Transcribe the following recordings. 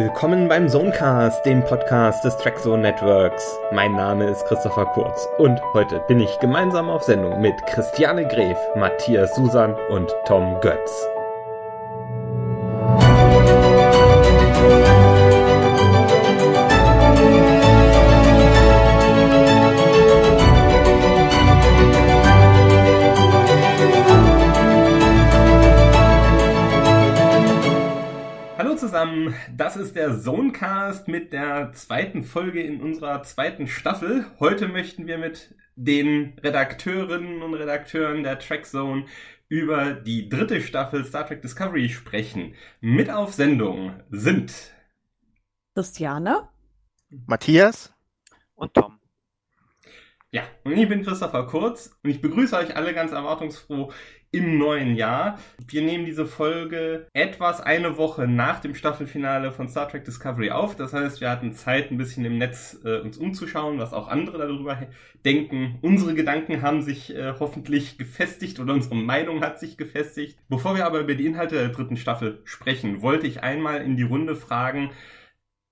Willkommen beim Zonecast, dem Podcast des Trackzone Networks. Mein Name ist Christopher Kurz und heute bin ich gemeinsam auf Sendung mit Christiane Gref, Matthias Susan und Tom Götz. Der Zonecast mit der zweiten Folge in unserer zweiten Staffel. Heute möchten wir mit den Redakteurinnen und Redakteuren der Trackzone über die dritte Staffel Star Trek Discovery sprechen. Mit auf Sendung sind Christiane, Matthias und Tom. Ja, und ich bin Christopher Kurz und ich begrüße euch alle ganz erwartungsfroh im neuen Jahr. Wir nehmen diese Folge etwas eine Woche nach dem Staffelfinale von Star Trek Discovery auf. Das heißt, wir hatten Zeit, ein bisschen im Netz äh, uns umzuschauen, was auch andere darüber denken. Unsere Gedanken haben sich äh, hoffentlich gefestigt oder unsere Meinung hat sich gefestigt. Bevor wir aber über die Inhalte der dritten Staffel sprechen, wollte ich einmal in die Runde fragen,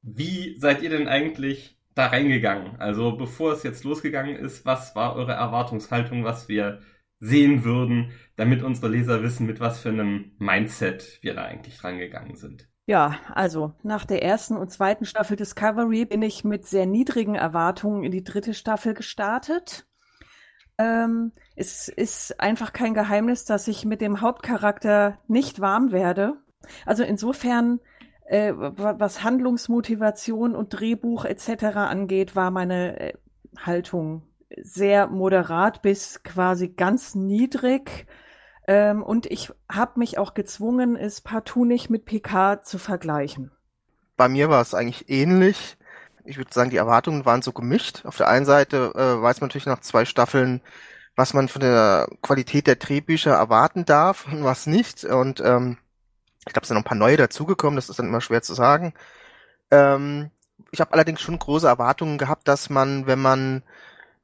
wie seid ihr denn eigentlich da reingegangen? Also bevor es jetzt losgegangen ist, was war eure Erwartungshaltung, was wir sehen würden, damit unsere Leser wissen, mit was für einem Mindset wir da eigentlich rangegangen sind? Ja, also nach der ersten und zweiten Staffel Discovery bin ich mit sehr niedrigen Erwartungen in die dritte Staffel gestartet. Ähm, es ist einfach kein Geheimnis, dass ich mit dem Hauptcharakter nicht warm werde. Also insofern äh, was Handlungsmotivation und Drehbuch etc. angeht, war meine äh, Haltung sehr moderat bis quasi ganz niedrig. Ähm, und ich habe mich auch gezwungen, es partout nicht mit PK zu vergleichen. Bei mir war es eigentlich ähnlich. Ich würde sagen, die Erwartungen waren so gemischt. Auf der einen Seite äh, weiß man natürlich nach zwei Staffeln, was man von der Qualität der Drehbücher erwarten darf und was nicht. Und ähm, ich glaube, es sind noch ein paar neue dazugekommen, das ist dann immer schwer zu sagen. Ähm, ich habe allerdings schon große Erwartungen gehabt, dass man, wenn man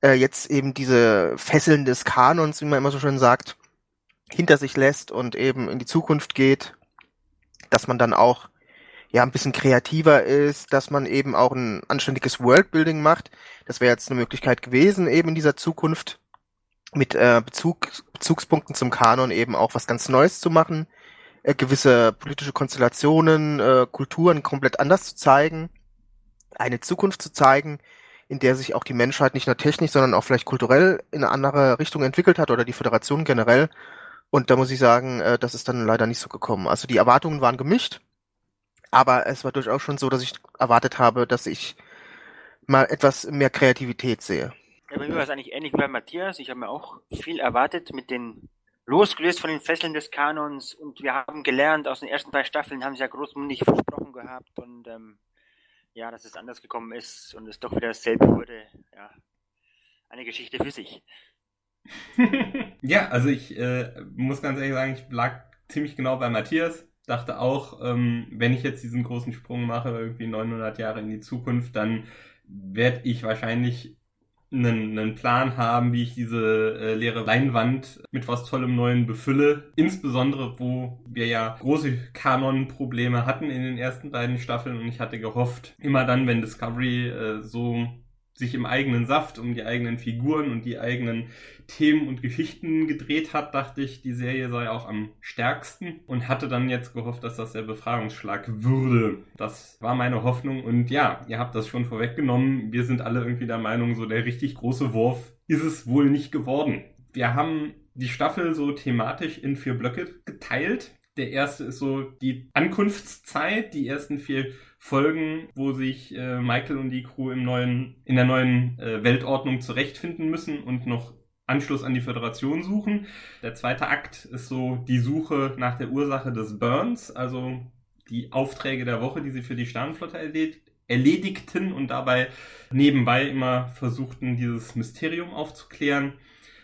äh, jetzt eben diese Fesseln des Kanons, wie man immer so schön sagt, hinter sich lässt und eben in die Zukunft geht, dass man dann auch ja ein bisschen kreativer ist, dass man eben auch ein anständiges Worldbuilding macht. Das wäre jetzt eine Möglichkeit gewesen, eben in dieser Zukunft mit äh, Bezug, Bezugspunkten zum Kanon eben auch was ganz Neues zu machen äh, gewisse politische Konstellationen, äh, Kulturen komplett anders zu zeigen, eine Zukunft zu zeigen, in der sich auch die Menschheit nicht nur technisch, sondern auch vielleicht kulturell in eine andere Richtung entwickelt hat oder die Föderation generell. Und da muss ich sagen, äh, das ist dann leider nicht so gekommen. Also die Erwartungen waren gemischt, aber es war durchaus schon so, dass ich erwartet habe, dass ich mal etwas mehr Kreativität sehe. Ja, bei mir war es eigentlich ähnlich wie bei Matthias. Ich habe mir auch viel erwartet mit den losgelöst von den Fesseln des Kanons und wir haben gelernt, aus den ersten drei Staffeln haben sie ja großmundig versprochen gehabt und ähm, ja, dass es anders gekommen ist und es doch wieder dasselbe wurde, ja, eine Geschichte für sich. ja, also ich äh, muss ganz ehrlich sagen, ich lag ziemlich genau bei Matthias. Dachte auch, ähm, wenn ich jetzt diesen großen Sprung mache, irgendwie 900 Jahre in die Zukunft, dann werde ich wahrscheinlich einen, einen Plan haben, wie ich diese äh, leere Leinwand mit was Tollem Neuen befülle. Insbesondere, wo wir ja große Kanon-Probleme hatten in den ersten beiden Staffeln und ich hatte gehofft, immer dann, wenn Discovery äh, so sich im eigenen Saft um die eigenen Figuren und die eigenen Themen und Geschichten gedreht hat, dachte ich, die Serie sei auch am stärksten und hatte dann jetzt gehofft, dass das der Befragungsschlag würde. Das war meine Hoffnung und ja, ihr habt das schon vorweggenommen. Wir sind alle irgendwie der Meinung, so der richtig große Wurf ist es wohl nicht geworden. Wir haben die Staffel so thematisch in vier Blöcke geteilt. Der erste ist so die Ankunftszeit, die ersten vier Folgen, wo sich äh, Michael und die Crew im neuen, in der neuen äh, Weltordnung zurechtfinden müssen und noch Anschluss an die Föderation suchen. Der zweite Akt ist so die Suche nach der Ursache des Burns, also die Aufträge der Woche, die sie für die Sternenflotte erledigt, erledigten und dabei nebenbei immer versuchten, dieses Mysterium aufzuklären.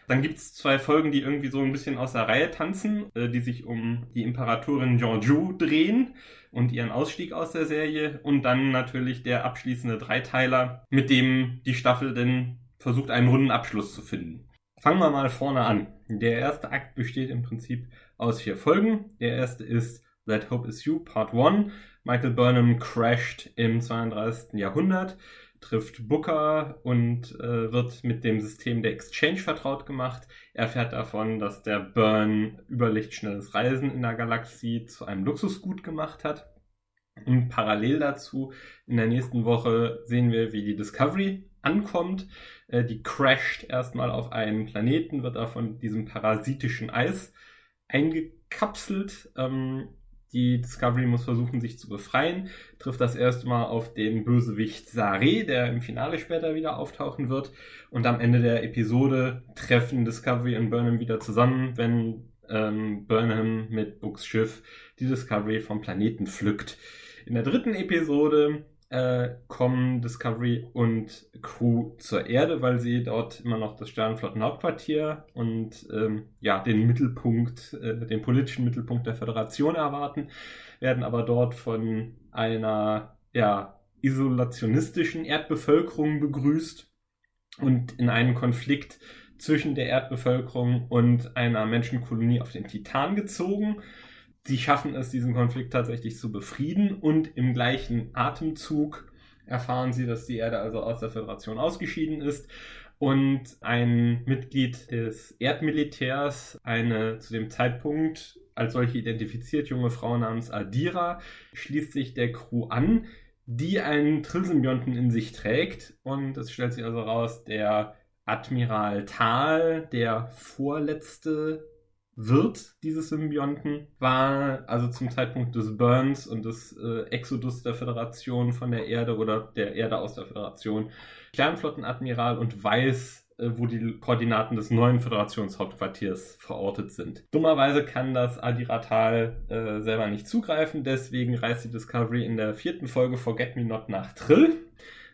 Dann gibt's zwei Folgen, die irgendwie so ein bisschen aus der Reihe tanzen, äh, die sich um die Imperatorin Jean-Ju drehen und ihren Ausstieg aus der Serie und dann natürlich der abschließende Dreiteiler, mit dem die Staffel denn versucht, einen runden Abschluss zu finden. Fangen wir mal vorne an. Der erste Akt besteht im Prinzip aus vier Folgen. Der erste ist That Hope Is You, Part 1. Michael Burnham crasht im 32. Jahrhundert, trifft Booker und äh, wird mit dem System der Exchange vertraut gemacht. Er erfährt davon, dass der Burn überlichtschnelles Reisen in der Galaxie zu einem Luxusgut gemacht hat. Und parallel dazu, in der nächsten Woche sehen wir, wie die Discovery ankommt. Äh, die crasht erstmal auf einen Planeten, wird da von diesem parasitischen Eis eingekapselt. Ähm, die Discovery muss versuchen, sich zu befreien, trifft das erste Mal auf den Bösewicht Sare, der im Finale später wieder auftauchen wird. Und am Ende der Episode treffen Discovery und Burnham wieder zusammen, wenn ähm, Burnham mit Books Schiff die Discovery vom Planeten pflückt. In der dritten Episode äh, kommen Discovery und Crew zur Erde, weil sie dort immer noch das Sternenflottenhauptquartier und ähm, ja den Mittelpunkt, äh, den politischen Mittelpunkt der Föderation erwarten, werden aber dort von einer ja isolationistischen Erdbevölkerung begrüßt und in einen Konflikt zwischen der Erdbevölkerung und einer Menschenkolonie auf den Titan gezogen sie schaffen es, diesen Konflikt tatsächlich zu befrieden und im gleichen Atemzug erfahren sie, dass die Erde also aus der Föderation ausgeschieden ist und ein Mitglied des Erdmilitärs, eine zu dem Zeitpunkt als solche identifiziert junge Frau namens Adira, schließt sich der Crew an, die einen Trillsymbionten in sich trägt und es stellt sich also raus, der Admiral Thal, der vorletzte wird dieses Symbionten, war also zum Zeitpunkt des Burns und des äh, Exodus der Föderation von der Erde oder der Erde aus der Föderation Sternflottenadmiral und weiß, äh, wo die Koordinaten des neuen Föderationshauptquartiers verortet sind. Dummerweise kann das Adiratal äh, selber nicht zugreifen, deswegen reist die Discovery in der vierten Folge Forget Me Not nach Trill.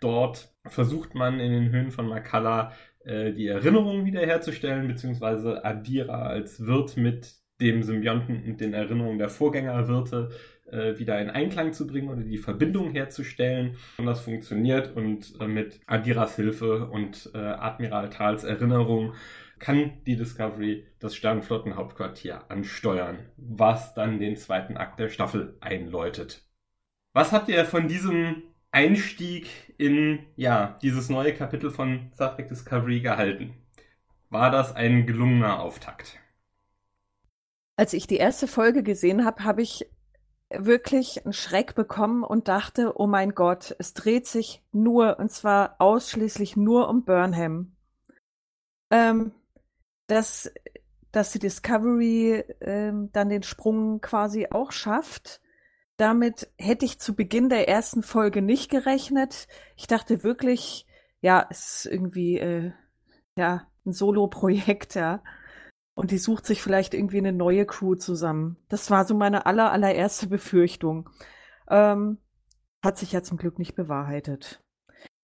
Dort versucht man in den Höhen von Makala äh, die Erinnerungen wiederherzustellen, beziehungsweise Adira als Wirt mit dem Symbionten und den Erinnerungen der Vorgängerwirte äh, wieder in Einklang zu bringen oder die Verbindung herzustellen. Und das funktioniert und äh, mit Adiras Hilfe und äh, Admiral Thals Erinnerung kann die Discovery das Sternenflottenhauptquartier ansteuern, was dann den zweiten Akt der Staffel einläutet. Was habt ihr von diesem Einstieg in ja, dieses neue Kapitel von Star Trek Discovery gehalten? War das ein gelungener Auftakt? Als ich die erste Folge gesehen habe, habe ich wirklich einen Schreck bekommen und dachte, oh mein Gott, es dreht sich nur, und zwar ausschließlich nur um Burnham. Ähm, dass, dass die Discovery ähm, dann den Sprung quasi auch schafft, damit hätte ich zu Beginn der ersten Folge nicht gerechnet. Ich dachte wirklich, ja, es ist irgendwie äh, ja ein Solo-Projekt, ja. Und die sucht sich vielleicht irgendwie eine neue Crew zusammen. Das war so meine aller allererste Befürchtung. Ähm, hat sich ja zum Glück nicht bewahrheitet.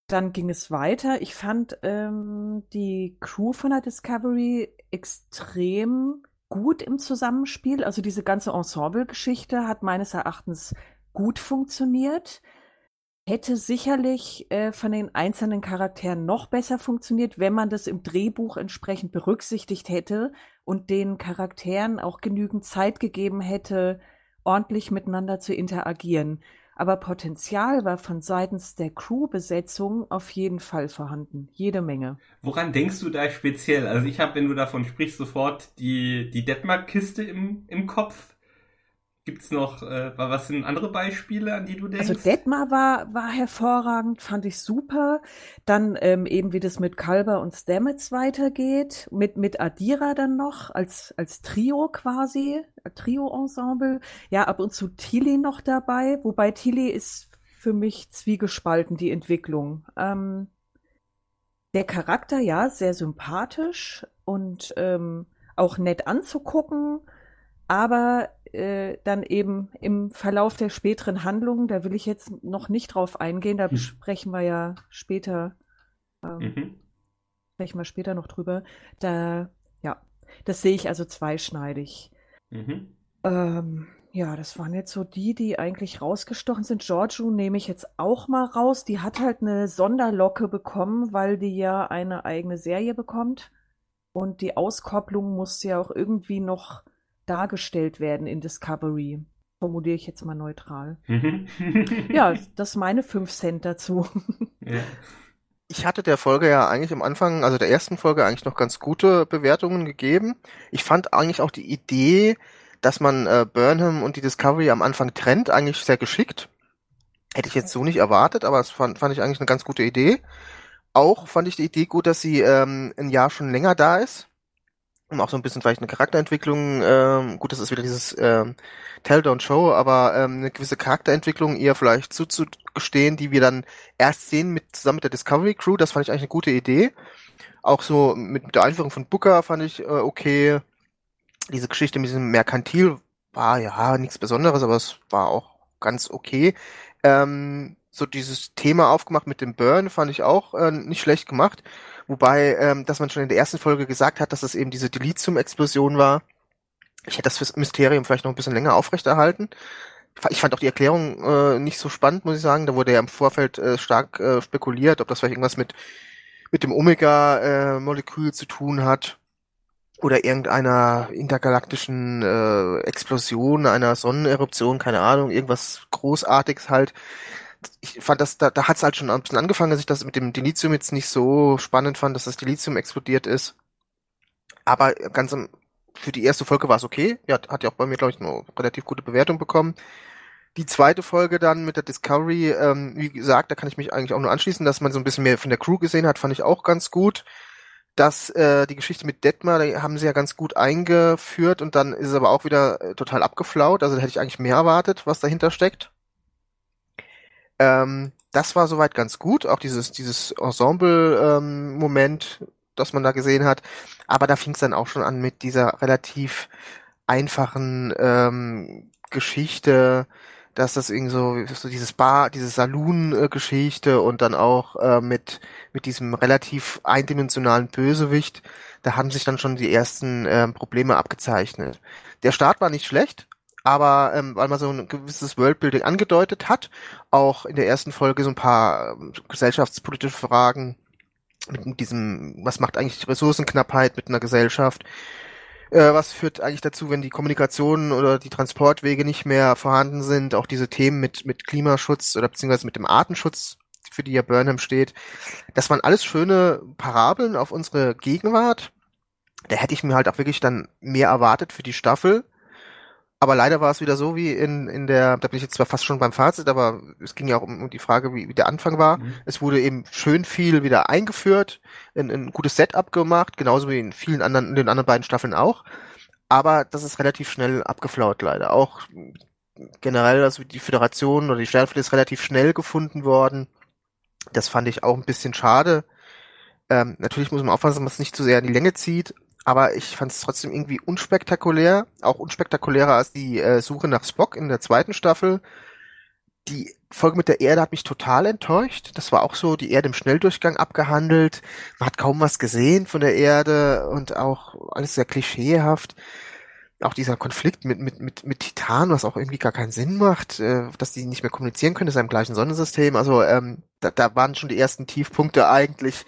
Dann ging es weiter. Ich fand ähm, die Crew von der Discovery extrem gut im Zusammenspiel. Also diese ganze Ensemble-Geschichte hat meines Erachtens gut funktioniert. Hätte sicherlich äh, von den einzelnen Charakteren noch besser funktioniert, wenn man das im Drehbuch entsprechend berücksichtigt hätte und den Charakteren auch genügend Zeit gegeben hätte, ordentlich miteinander zu interagieren. Aber Potenzial war von seitens der Crew-Besetzung auf jeden Fall vorhanden. Jede Menge. Woran denkst du da speziell? Also ich habe, wenn du davon sprichst, sofort die, die Detmar-Kiste im, im Kopf. Gibt's noch, äh, was sind andere Beispiele, an die du denkst? Also Detmar war, war hervorragend, fand ich super. Dann ähm, eben, wie das mit Kalber und Stamets weitergeht, mit, mit Adira dann noch als, als Trio quasi, Trio-Ensemble. Ja, ab und zu Tilly noch dabei, wobei Tilly ist für mich zwiegespalten, die Entwicklung. Ähm, der Charakter, ja, sehr sympathisch und ähm, auch nett anzugucken, aber äh, dann eben im Verlauf der späteren Handlungen, da will ich jetzt noch nicht drauf eingehen, da besprechen wir ja später, ähm, mhm. sprechen wir später noch drüber. Da, ja, das sehe ich also zweischneidig. Mhm. Ähm, ja, das waren jetzt so die, die eigentlich rausgestochen sind. Giorgio nehme ich jetzt auch mal raus. Die hat halt eine Sonderlocke bekommen, weil die ja eine eigene Serie bekommt. Und die Auskopplung muss ja auch irgendwie noch dargestellt werden in Discovery. Formuliere ich jetzt mal neutral. Mhm. ja, das ist meine 5 Cent dazu. ja. Ich hatte der Folge ja eigentlich am Anfang, also der ersten Folge, eigentlich noch ganz gute Bewertungen gegeben. Ich fand eigentlich auch die Idee, dass man äh, Burnham und die Discovery am Anfang trennt, eigentlich sehr geschickt. Hätte ich jetzt so nicht erwartet, aber das fand, fand ich eigentlich eine ganz gute Idee. Auch fand ich die Idee gut, dass sie ähm, ein Jahr schon länger da ist. Um auch so ein bisschen vielleicht eine Charakterentwicklung, ähm, gut, das ist wieder dieses ähm, Tell, Don't Show, aber ähm, eine gewisse Charakterentwicklung ihr vielleicht zuzugestehen, die wir dann erst sehen mit zusammen mit der Discovery Crew, das fand ich eigentlich eine gute Idee. Auch so mit, mit der Einführung von Booker fand ich äh, okay. Diese Geschichte mit diesem Merkantil war ja nichts Besonderes, aber es war auch ganz okay. Ähm, so dieses Thema aufgemacht mit dem Burn fand ich auch äh, nicht schlecht gemacht. Wobei, ähm, dass man schon in der ersten Folge gesagt hat, dass es eben diese Dilithium-Explosion war. Ich hätte das fürs Mysterium vielleicht noch ein bisschen länger aufrechterhalten. Ich fand auch die Erklärung äh, nicht so spannend, muss ich sagen. Da wurde ja im Vorfeld äh, stark äh, spekuliert, ob das vielleicht irgendwas mit, mit dem Omega-Molekül zu tun hat oder irgendeiner intergalaktischen äh, Explosion, einer Sonneneruption, keine Ahnung, irgendwas Großartiges halt. Ich fand das, da, da hat es halt schon ein bisschen angefangen, dass ich das mit dem Dilithium jetzt nicht so spannend fand, dass das Dilithium explodiert ist. Aber ganz am, für die erste Folge war es okay. Ja, hat ja auch bei mir, glaube ich, eine relativ gute Bewertung bekommen. Die zweite Folge dann mit der Discovery, ähm, wie gesagt, da kann ich mich eigentlich auch nur anschließen, dass man so ein bisschen mehr von der Crew gesehen hat, fand ich auch ganz gut dass äh, die Geschichte mit Detmar, da haben sie ja ganz gut eingeführt und dann ist es aber auch wieder äh, total abgeflaut. Also da hätte ich eigentlich mehr erwartet, was dahinter steckt. Ähm, das war soweit ganz gut, auch dieses, dieses Ensemble-Moment, ähm, das man da gesehen hat. Aber da fing es dann auch schon an mit dieser relativ einfachen ähm, Geschichte, dass das irgendwie so, so dieses Bar, diese Saloon-Geschichte und dann auch äh, mit, mit diesem relativ eindimensionalen Bösewicht, da haben sich dann schon die ersten äh, Probleme abgezeichnet. Der Start war nicht schlecht, aber ähm, weil man so ein gewisses Worldbuilding angedeutet hat, auch in der ersten Folge so ein paar ähm, gesellschaftspolitische Fragen mit diesem, was macht eigentlich Ressourcenknappheit mit einer Gesellschaft, äh, was führt eigentlich dazu, wenn die Kommunikation oder die Transportwege nicht mehr vorhanden sind, auch diese Themen mit, mit Klimaschutz oder beziehungsweise mit dem Artenschutz, für die ja Burnham steht. Das waren alles schöne Parabeln auf unsere Gegenwart. Da hätte ich mir halt auch wirklich dann mehr erwartet für die Staffel. Aber leider war es wieder so wie in, in der, da bin ich jetzt zwar fast schon beim Fazit, aber es ging ja auch um, um die Frage, wie, wie der Anfang war. Mhm. Es wurde eben schön viel wieder eingeführt, ein, ein gutes Setup gemacht, genauso wie in vielen anderen, in den anderen beiden Staffeln auch. Aber das ist relativ schnell abgeflaut leider. Auch generell, also die Föderation oder die Sternflotte ist relativ schnell gefunden worden. Das fand ich auch ein bisschen schade. Ähm, natürlich muss man aufpassen, dass man es nicht zu sehr in die Länge zieht, aber ich fand es trotzdem irgendwie unspektakulär, auch unspektakulärer als die äh, Suche nach Spock in der zweiten Staffel. Die Folge mit der Erde hat mich total enttäuscht. Das war auch so die Erde im Schnelldurchgang abgehandelt. Man hat kaum was gesehen von der Erde und auch alles sehr klischeehaft auch dieser Konflikt mit, mit, mit, mit Titan, was auch irgendwie gar keinen Sinn macht, äh, dass die nicht mehr kommunizieren können, ist im gleichen Sonnensystem. Also ähm, da, da waren schon die ersten Tiefpunkte eigentlich.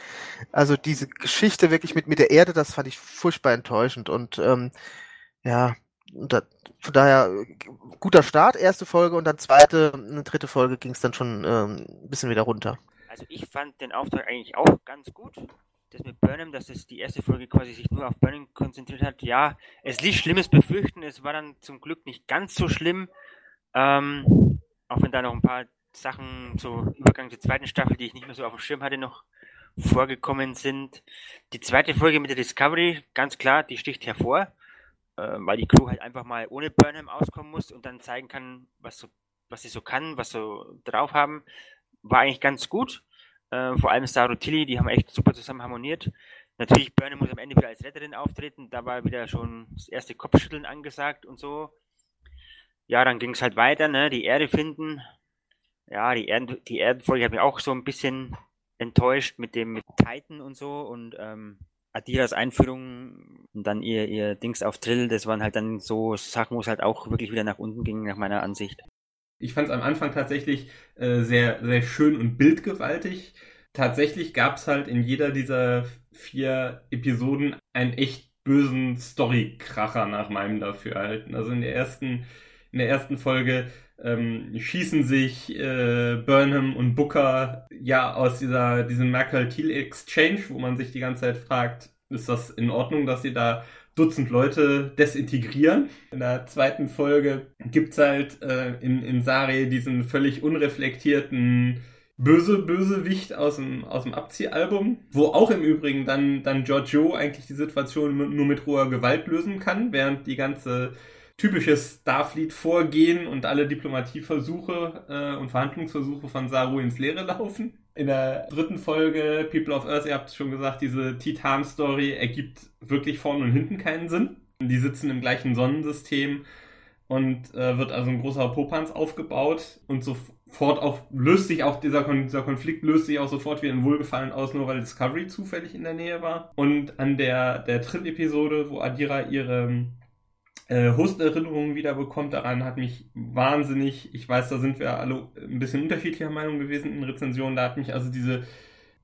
Also diese Geschichte wirklich mit, mit der Erde, das fand ich furchtbar enttäuschend. Und ähm, ja, da, von daher guter Start, erste Folge und dann zweite, eine dritte Folge ging es dann schon ähm, ein bisschen wieder runter. Also ich fand den Auftrag eigentlich auch ganz gut das mit Burnham, dass es die erste Folge quasi sich nur auf Burnham konzentriert hat. Ja, es ließ Schlimmes befürchten. Es war dann zum Glück nicht ganz so schlimm. Ähm, auch wenn da noch ein paar Sachen so Übergang zur zweiten Staffel, die ich nicht mehr so auf dem Schirm hatte, noch vorgekommen sind. Die zweite Folge mit der Discovery, ganz klar, die sticht hervor, äh, weil die Crew halt einfach mal ohne Burnham auskommen muss und dann zeigen kann, was so, was sie so kann, was so drauf haben. War eigentlich ganz gut. Äh, vor allem Star und Tilly, die haben echt super zusammen harmoniert. Natürlich, Burnham muss am Ende wieder als Retterin auftreten. Da war wieder schon das erste Kopfschütteln angesagt und so. Ja, dann ging es halt weiter, ne? Die Erde finden. Ja, die, Erden, die Erdenfolge hat mich auch so ein bisschen enttäuscht mit dem mit Titan und so und ähm, Adiras Einführung und dann ihr, ihr Dings auf Trill, das waren halt dann so Sachen, wo es halt auch wirklich wieder nach unten ging, nach meiner Ansicht. Ich fand es am Anfang tatsächlich äh, sehr, sehr schön und bildgewaltig. Tatsächlich gab es halt in jeder dieser vier Episoden einen echt bösen Storykracher nach meinem Dafürhalten. Also in der ersten In der ersten Folge ähm, schießen sich äh, Burnham und Booker ja aus dieser diesem Mercantile Exchange, wo man sich die ganze Zeit fragt, ist das in Ordnung, dass sie da Dutzend Leute desintegrieren. In der zweiten Folge gibt's halt äh, in, in Sari diesen völlig unreflektierten böse Bösewicht aus dem, aus dem Abziehalbum, wo auch im Übrigen dann, dann Giorgio eigentlich die Situation nur mit roher Gewalt lösen kann, während die ganze typische Starfleet-Vorgehen und alle Diplomatieversuche äh, und Verhandlungsversuche von Saru ins Leere laufen. In der dritten Folge People of Earth, ihr habt es schon gesagt, diese Titan-Story ergibt wirklich vorne und hinten keinen Sinn. Die sitzen im gleichen Sonnensystem und äh, wird also ein großer Popanz aufgebaut und sofort auch löst sich auch dieser, dieser Konflikt löst sich auch sofort wieder in Wohlgefallen aus, nur weil Discovery zufällig in der Nähe war. Und an der, der dritten Episode, wo Adira ihre äh, Host-Erinnerungen wiederbekommt. Daran hat mich wahnsinnig, ich weiß, da sind wir alle ein bisschen unterschiedlicher Meinung gewesen in Rezensionen, da hat mich also diese,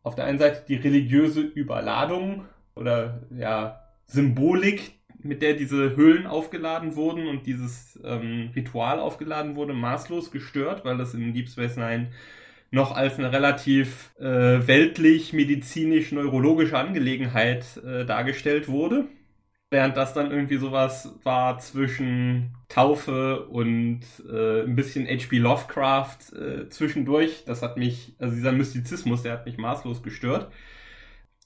auf der einen Seite die religiöse Überladung oder ja, Symbolik, mit der diese Höhlen aufgeladen wurden und dieses ähm, Ritual aufgeladen wurde, maßlos gestört, weil das in Deep Space Nine noch als eine relativ äh, weltlich, medizinisch, neurologische Angelegenheit äh, dargestellt wurde. Während das dann irgendwie sowas war zwischen Taufe und äh, ein bisschen H.P. Lovecraft äh, zwischendurch. Das hat mich, also dieser Mystizismus, der hat mich maßlos gestört.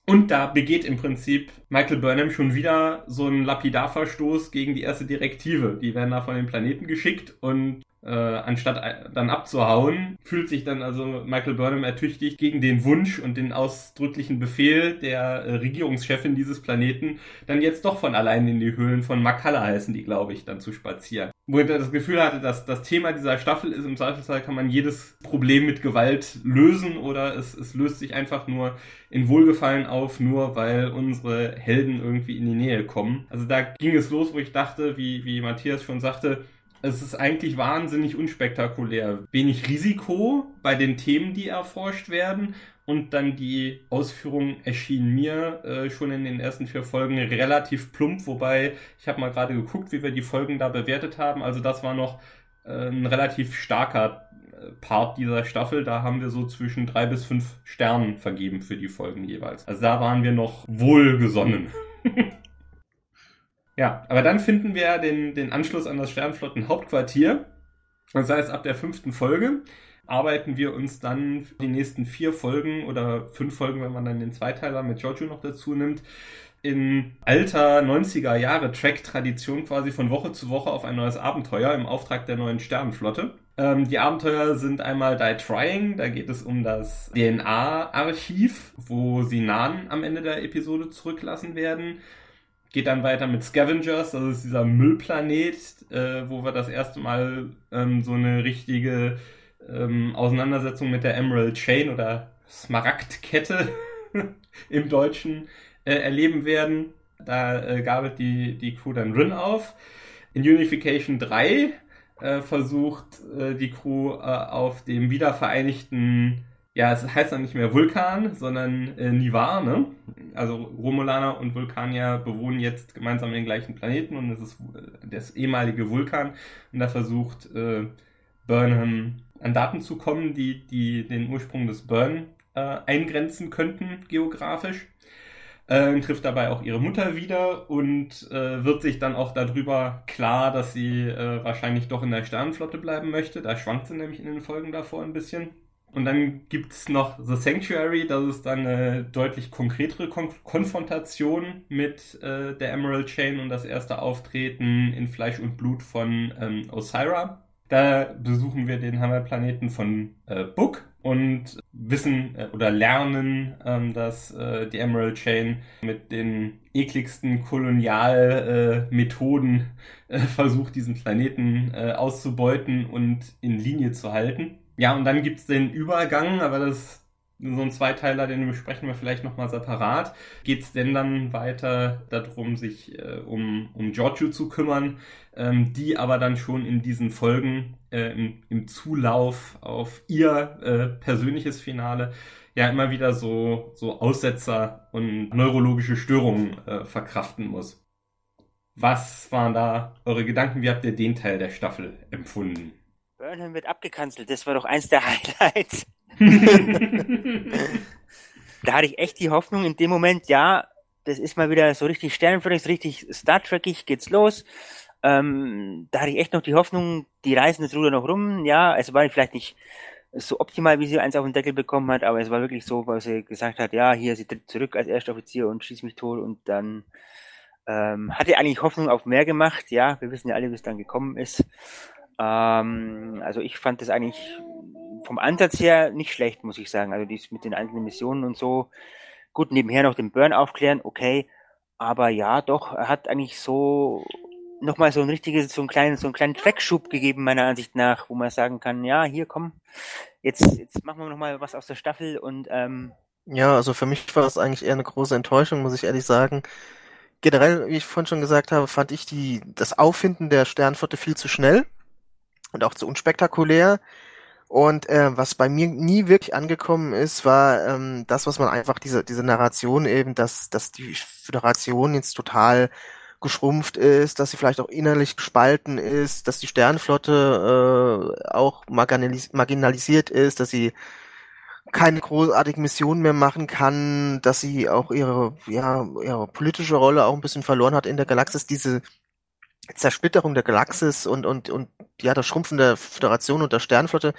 Und da begeht im Prinzip Michael Burnham schon wieder so einen Lapidarverstoß gegen die erste Direktive. Die werden da von den Planeten geschickt und äh, anstatt dann abzuhauen, fühlt sich dann also Michael Burnham ertüchtigt gegen den Wunsch und den ausdrücklichen Befehl der äh, Regierungschefin dieses Planeten, dann jetzt doch von allein in die Höhlen von Makala heißen die, glaube ich, dann zu spazieren. Wo er das Gefühl hatte, dass das Thema dieser Staffel ist, im Zweifelsfall kann man jedes Problem mit Gewalt lösen oder es, es löst sich einfach nur in Wohlgefallen auf, nur weil unsere Helden irgendwie in die Nähe kommen. Also da ging es los, wo ich dachte, wie, wie Matthias schon sagte, es ist eigentlich wahnsinnig unspektakulär. Wenig Risiko bei den Themen, die erforscht werden. Und dann die Ausführung erschien mir äh, schon in den ersten vier Folgen relativ plump, wobei ich habe mal gerade geguckt, wie wir die Folgen da bewertet haben. Also das war noch äh, ein relativ starker äh, Part dieser Staffel. Da haben wir so zwischen drei bis fünf Sternen vergeben für die Folgen jeweils. Also da waren wir noch wohlgesonnen. Ja, aber dann finden wir den, den Anschluss an das Sternflotten-Hauptquartier. Das heißt, ab der fünften Folge arbeiten wir uns dann die nächsten vier Folgen oder fünf Folgen, wenn man dann den Zweiteiler mit Giorgio noch dazu nimmt, in alter 90er Jahre Track-Tradition quasi von Woche zu Woche auf ein neues Abenteuer im Auftrag der neuen Sternenflotte. Ähm, die Abenteuer sind einmal Die Trying, da geht es um das DNA-Archiv, wo sie Nahen am Ende der Episode zurücklassen werden geht dann weiter mit Scavengers, das ist dieser Müllplanet, äh, wo wir das erste Mal ähm, so eine richtige ähm, Auseinandersetzung mit der Emerald Chain oder Smaragdkette im Deutschen äh, erleben werden. Da äh, gabelt die, die Crew dann Rin auf. In Unification 3 äh, versucht äh, die Crew äh, auf dem wiedervereinigten ja, es heißt dann nicht mehr Vulkan, sondern äh, Nivar, ne? Also Romulaner und Vulkanier bewohnen jetzt gemeinsam den gleichen Planeten und es ist äh, das ehemalige Vulkan und da versucht äh, Burnham an Daten zu kommen, die, die den Ursprung des Burn äh, eingrenzen könnten, geografisch. Äh, trifft dabei auch ihre Mutter wieder und äh, wird sich dann auch darüber klar, dass sie wahrscheinlich doch in der Sternenflotte bleiben möchte. Da schwankt sie nämlich in den Folgen davor ein bisschen. Und dann gibt's noch The Sanctuary, das ist dann eine deutlich konkretere Kon Konfrontation mit äh, der Emerald Chain und das erste Auftreten in Fleisch und Blut von ähm, Osira. Da besuchen wir den Hammerplaneten von äh, Book und wissen äh, oder lernen, ähm, dass äh, die Emerald Chain mit den ekligsten Kolonialmethoden äh, versucht, diesen Planeten äh, auszubeuten und in Linie zu halten. Ja, und dann gibt's den Übergang, aber das so ein Zweiteiler, den besprechen wir vielleicht nochmal separat. Geht's denn dann weiter darum, sich äh, um, um Giorgio zu kümmern, ähm, die aber dann schon in diesen Folgen äh, im, im Zulauf auf ihr äh, persönliches Finale ja immer wieder so, so Aussetzer und neurologische Störungen äh, verkraften muss. Was waren da eure Gedanken? Wie habt ihr den Teil der Staffel empfunden? Burnham wird abgekanzelt, das war doch eins der Highlights. da hatte ich echt die Hoffnung in dem Moment, ja, das ist mal wieder so richtig Sternenförmig, richtig Star Trekig, geht's los. Ähm, da hatte ich echt noch die Hoffnung, die reißen das Ruder noch rum. Ja, es war vielleicht nicht so optimal, wie sie eins auf den Deckel bekommen hat, aber es war wirklich so, weil sie gesagt hat, ja, hier, sie tritt zurück als Erstoffizier und schießt mich tot und dann ähm, hatte eigentlich Hoffnung auf mehr gemacht. Ja, wir wissen ja alle, wie es dann gekommen ist. Ähm, also ich fand das eigentlich vom Ansatz her nicht schlecht, muss ich sagen. Also dies mit den einzelnen Missionen und so. Gut, nebenher noch den Burn aufklären, okay. Aber ja, doch, er hat eigentlich so nochmal so ein richtiges, so einen kleinen, so einen kleinen Trackschub gegeben, meiner Ansicht nach, wo man sagen kann, ja, hier komm, jetzt, jetzt machen wir nochmal was aus der Staffel und ähm, Ja, also für mich war das eigentlich eher eine große Enttäuschung, muss ich ehrlich sagen. Generell, wie ich vorhin schon gesagt habe, fand ich die, das Auffinden der Sternflotte viel zu schnell und auch zu unspektakulär. Und äh, was bei mir nie wirklich angekommen ist, war ähm, das, was man einfach diese diese Narration eben, dass dass die Föderation jetzt total geschrumpft ist, dass sie vielleicht auch innerlich gespalten ist, dass die Sternflotte äh, auch marginalis marginalisiert ist, dass sie keine großartigen Missionen mehr machen kann, dass sie auch ihre ja ihre politische Rolle auch ein bisschen verloren hat in der Galaxis. Diese Zersplitterung der Galaxis und, und, und ja, das Schrumpfen der Föderation und der Sternflotte,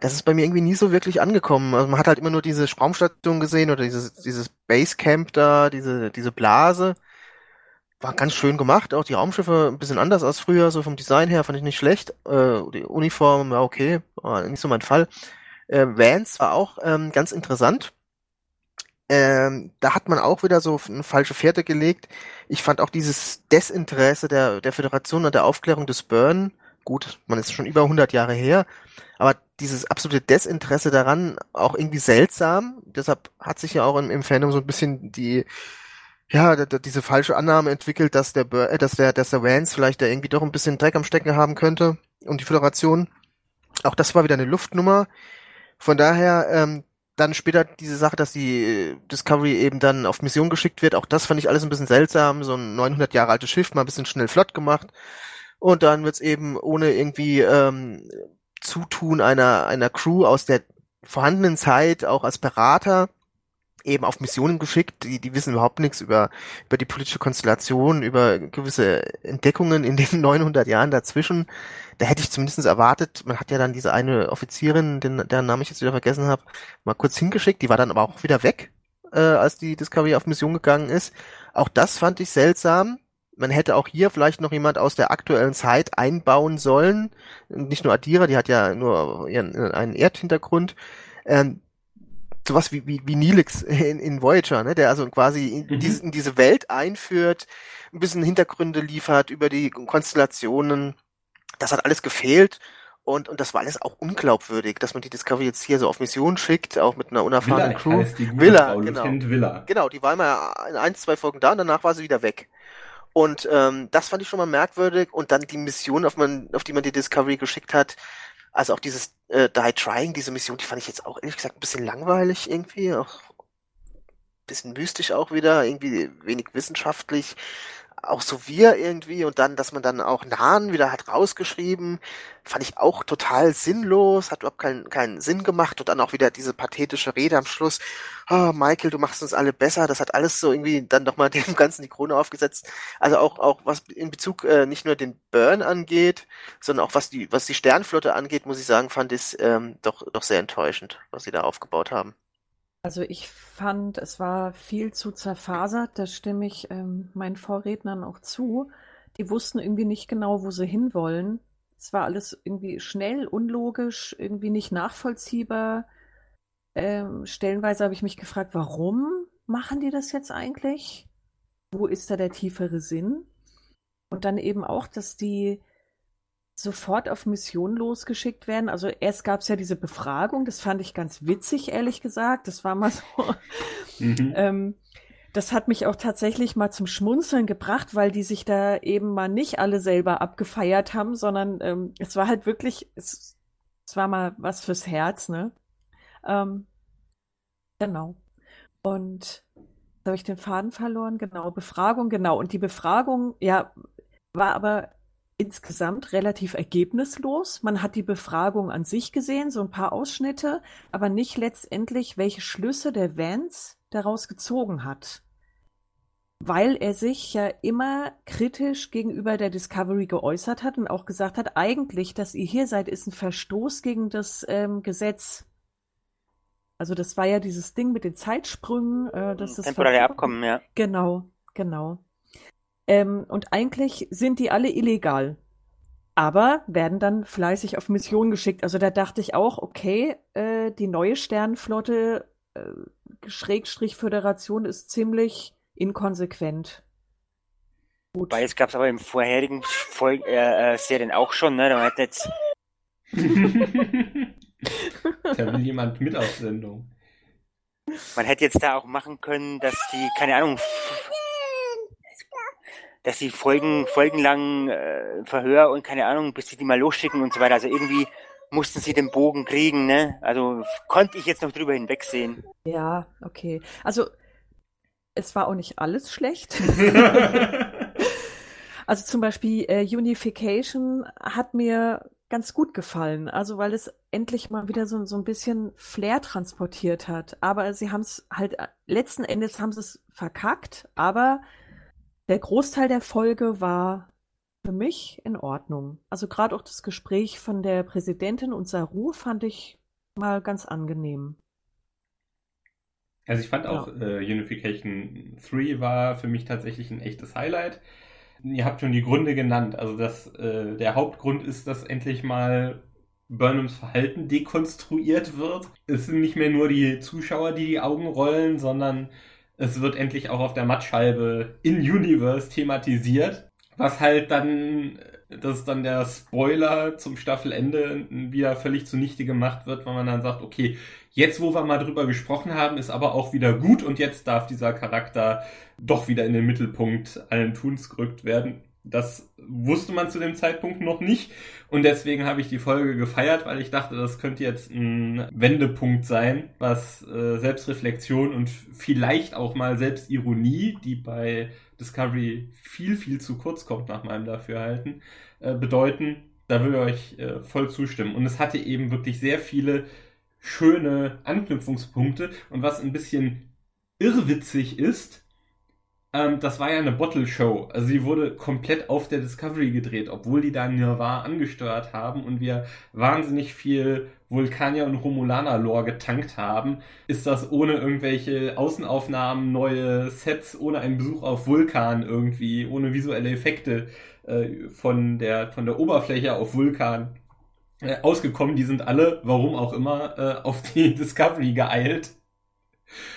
das ist bei mir irgendwie nie so wirklich angekommen. Also man hat halt immer nur diese Raumstation gesehen oder dieses, dieses Basecamp da, diese, diese Blase. War ganz schön gemacht, auch die Raumschiffe ein bisschen anders als früher, so vom Design her fand ich nicht schlecht. Äh, die Uniform war okay, war nicht so mein Fall. Äh, Vans war auch ähm, ganz interessant ähm, da hat man auch wieder so eine falsche Fährte gelegt. Ich fand auch dieses Desinteresse der, der Föderation und der Aufklärung des Burn, gut, man ist schon über 100 Jahre her, aber dieses absolute Desinteresse daran auch irgendwie seltsam. Deshalb hat sich ja auch im, im Fandom so ein bisschen die, ja, diese falsche Annahme entwickelt, dass der, Bur äh, dass der, dass der Vance vielleicht da irgendwie doch ein bisschen Dreck am Stecken haben könnte und die Föderation. Auch das war wieder eine Luftnummer. Von daher, ähm, dann später diese Sache, dass die äh, Discovery eben dann auf Mission geschickt wird, auch das fand ich alles ein bisschen seltsam, so ein 900 Jahre altes Schiff, mal ein bisschen schnell flott gemacht. Und dann wird's eben ohne irgendwie ähm, Zutun einer einer Crew aus der vorhandenen Zeit auch als Berater eben auf Missionen geschickt, die, die wissen überhaupt nichts über, über die politische Konstellation, über gewisse Entdeckungen in den 900 Jahren dazwischen. Da hätte ich zumindest erwartet, man hat ja dann diese eine Offizierin, den, deren Namen ich jetzt wieder vergessen habe, mal kurz hingeschickt, die war dann aber auch wieder weg, äh, als die Discovery auf Mission gegangen ist. Auch das fand ich seltsam. Man hätte auch hier vielleicht noch jemand aus der aktuellen Zeit einbauen sollen. Nicht nur Adira, die hat ja nur ihren, einen Erdhintergrund. Ähm, sowas wie, wie, wie Nilix in, in Voyager, ne, der also quasi in, mhm. diese, in diese Welt einführt, ein bisschen Hintergründe liefert über die Konstellationen. Das hat alles gefehlt. Und, und das war alles auch unglaubwürdig, dass man die Discovery jetzt hier so auf Mission schickt, auch mit einer unerfahrenen Villa Crew. Heißt die Villa, Frau, genau. Villa. Genau, die war immer in ein, zwei Folgen da und danach war sie wieder weg. Und ähm, das fand ich schon mal merkwürdig. Und dann die Mission, auf, man, auf die man die Discovery geschickt hat, also auch dieses äh, Die Trying, diese Mission, die fand ich jetzt auch ehrlich gesagt ein bisschen langweilig irgendwie, auch ein bisschen mystisch auch wieder, irgendwie wenig wissenschaftlich auch so wir irgendwie und dann, dass man dann auch Nahen wieder hat rausgeschrieben, fand ich auch total sinnlos, hat überhaupt keinen, keinen Sinn gemacht und dann auch wieder diese pathetische Rede am Schluss, oh, Michael, du machst uns alle besser, das hat alles so irgendwie dann nochmal dem Ganzen die Krone aufgesetzt. Also auch, auch was in Bezug äh, nicht nur den Burn angeht, sondern auch was die, was die Sternflotte angeht, muss ich sagen, fand ich ähm, doch, doch sehr enttäuschend, was sie da aufgebaut haben. Also ich fand, es war viel zu zerfasert, da stimme ich ähm, meinen Vorrednern auch zu. Die wussten irgendwie nicht genau, wo sie hinwollen. Es war alles irgendwie schnell, unlogisch, irgendwie nicht nachvollziehbar. Ähm, stellenweise habe ich mich gefragt, warum machen die das jetzt eigentlich? Wo ist da der tiefere Sinn? Und dann eben auch, dass die sofort auf Mission losgeschickt werden. Also erst gab es ja diese Befragung, das fand ich ganz witzig, ehrlich gesagt. Das war mal so. Mhm. ähm, das hat mich auch tatsächlich mal zum Schmunzeln gebracht, weil die sich da eben mal nicht alle selber abgefeiert haben, sondern ähm, es war halt wirklich, es, es war mal was fürs Herz, ne? Ähm, genau. Und habe ich den Faden verloren? Genau, Befragung, genau. Und die Befragung, ja, war aber insgesamt relativ ergebnislos. Man hat die Befragung an sich gesehen, so ein paar Ausschnitte, aber nicht letztendlich, welche Schlüsse der Vance daraus gezogen hat. Weil er sich ja immer kritisch gegenüber der Discovery geäußert hat und auch gesagt hat, eigentlich, dass ihr hier seid, ist ein Verstoß gegen das ähm, Gesetz. Also das war ja dieses Ding mit den Zeitsprüngen. Äh, das ist Temporale Abkommen, ja. Genau, genau. Ähm, und eigentlich sind die alle illegal. Aber werden dann fleißig auf Mission geschickt. Also da dachte ich auch, okay, äh, die neue Sternenflotte, äh, Schrägstrich Föderation, ist ziemlich inkonsequent. Gut. Weil es gab es aber im vorherigen Vol äh, äh, Serien auch schon, ne? Da hat jetzt. da will jemand mit auf Sendung. Man hätte jetzt da auch machen können, dass die, keine Ahnung, dass sie folgen, folgenlang äh, Verhör und keine Ahnung, bis sie die mal losschicken und so weiter. Also irgendwie mussten sie den Bogen kriegen, ne? Also konnte ich jetzt noch drüber hinwegsehen. Ja, okay. Also es war auch nicht alles schlecht. also zum Beispiel äh, Unification hat mir ganz gut gefallen. Also weil es endlich mal wieder so, so ein bisschen Flair transportiert hat. Aber sie haben es halt, letzten Endes haben sie es verkackt, aber der Großteil der Folge war für mich in Ordnung. Also gerade auch das Gespräch von der Präsidentin und Saru fand ich mal ganz angenehm. Also ich fand auch ja. äh, Unification 3 war für mich tatsächlich ein echtes Highlight. Ihr habt schon die Gründe genannt. Also das, äh, der Hauptgrund ist, dass endlich mal Burnhams Verhalten dekonstruiert wird. Es sind nicht mehr nur die Zuschauer, die die Augen rollen, sondern es wird endlich auch auf der Mattscheibe in Universe thematisiert, was halt dann, das ist dann der Spoiler zum Staffelende wieder völlig zunichte gemacht wird, weil man dann sagt, okay, jetzt wo wir mal drüber gesprochen haben, ist aber auch wieder gut und jetzt darf dieser Charakter doch wieder in den Mittelpunkt allen Tuns gerückt werden. Das wusste man zu dem Zeitpunkt noch nicht. Und deswegen habe ich die Folge gefeiert, weil ich dachte, das könnte jetzt ein Wendepunkt sein, was äh, Selbstreflexion und vielleicht auch mal Selbstironie, die bei Discovery viel, viel zu kurz kommt nach meinem Dafürhalten, äh, bedeuten. Da würde ich euch äh, voll zustimmen. Und es hatte eben wirklich sehr viele schöne Anknüpfungspunkte. Und was ein bisschen irrwitzig ist, ähm, das war ja eine Bottle Show. Also sie wurde komplett auf der Discovery gedreht, obwohl die da Nirvar angesteuert haben und wir wahnsinnig viel Vulkanier und Romulaner-Lore getankt haben, ist das ohne irgendwelche Außenaufnahmen, neue Sets, ohne einen Besuch auf Vulkan irgendwie, ohne visuelle Effekte äh, von, der, von der Oberfläche auf Vulkan äh, ausgekommen. Die sind alle, warum auch immer, äh, auf die Discovery geeilt,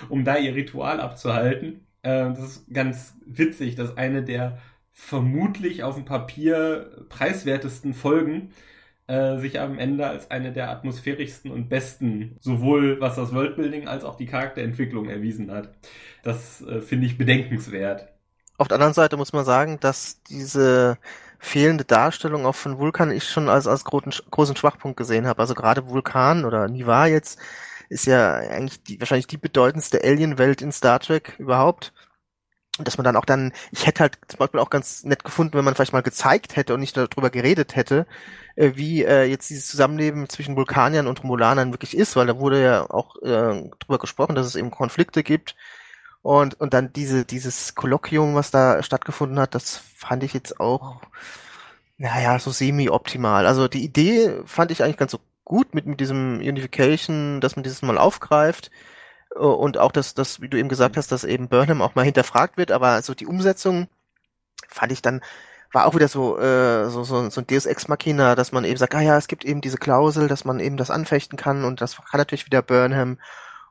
um da ihr Ritual abzuhalten. Äh, das ist ganz witzig, dass eine der vermutlich auf dem Papier preiswertesten Folgen äh, sich am Ende als eine der atmosphärischsten und besten, sowohl was das Worldbuilding als auch die Charakterentwicklung erwiesen hat. Das äh, finde ich bedenkenswert. Auf der anderen Seite muss man sagen, dass diese fehlende Darstellung auch von Vulkan ich schon als, als großen, großen Schwachpunkt gesehen habe. Also gerade Vulkan oder Niva jetzt ist ja eigentlich die, wahrscheinlich die bedeutendste Alien-Welt in Star Trek überhaupt. Und dass man dann auch dann, ich hätte halt zum Beispiel auch ganz nett gefunden, wenn man vielleicht mal gezeigt hätte und nicht darüber geredet hätte, äh, wie äh, jetzt dieses Zusammenleben zwischen Vulkaniern und Romulanern wirklich ist, weil da wurde ja auch äh, drüber gesprochen, dass es eben Konflikte gibt. Und, und dann diese, dieses Kolloquium, was da stattgefunden hat, das fand ich jetzt auch, naja, so semi-optimal. Also die Idee fand ich eigentlich ganz so gut mit, mit diesem Unification, dass man dieses mal aufgreift. Äh, und auch, dass, dass, wie du eben gesagt hast, dass eben Burnham auch mal hinterfragt wird, aber so die Umsetzung fand ich dann, war auch wieder so, äh, so, so, so ein Deus Ex Machina, dass man eben sagt, ah ja, es gibt eben diese Klausel, dass man eben das anfechten kann und das kann natürlich wieder Burnham.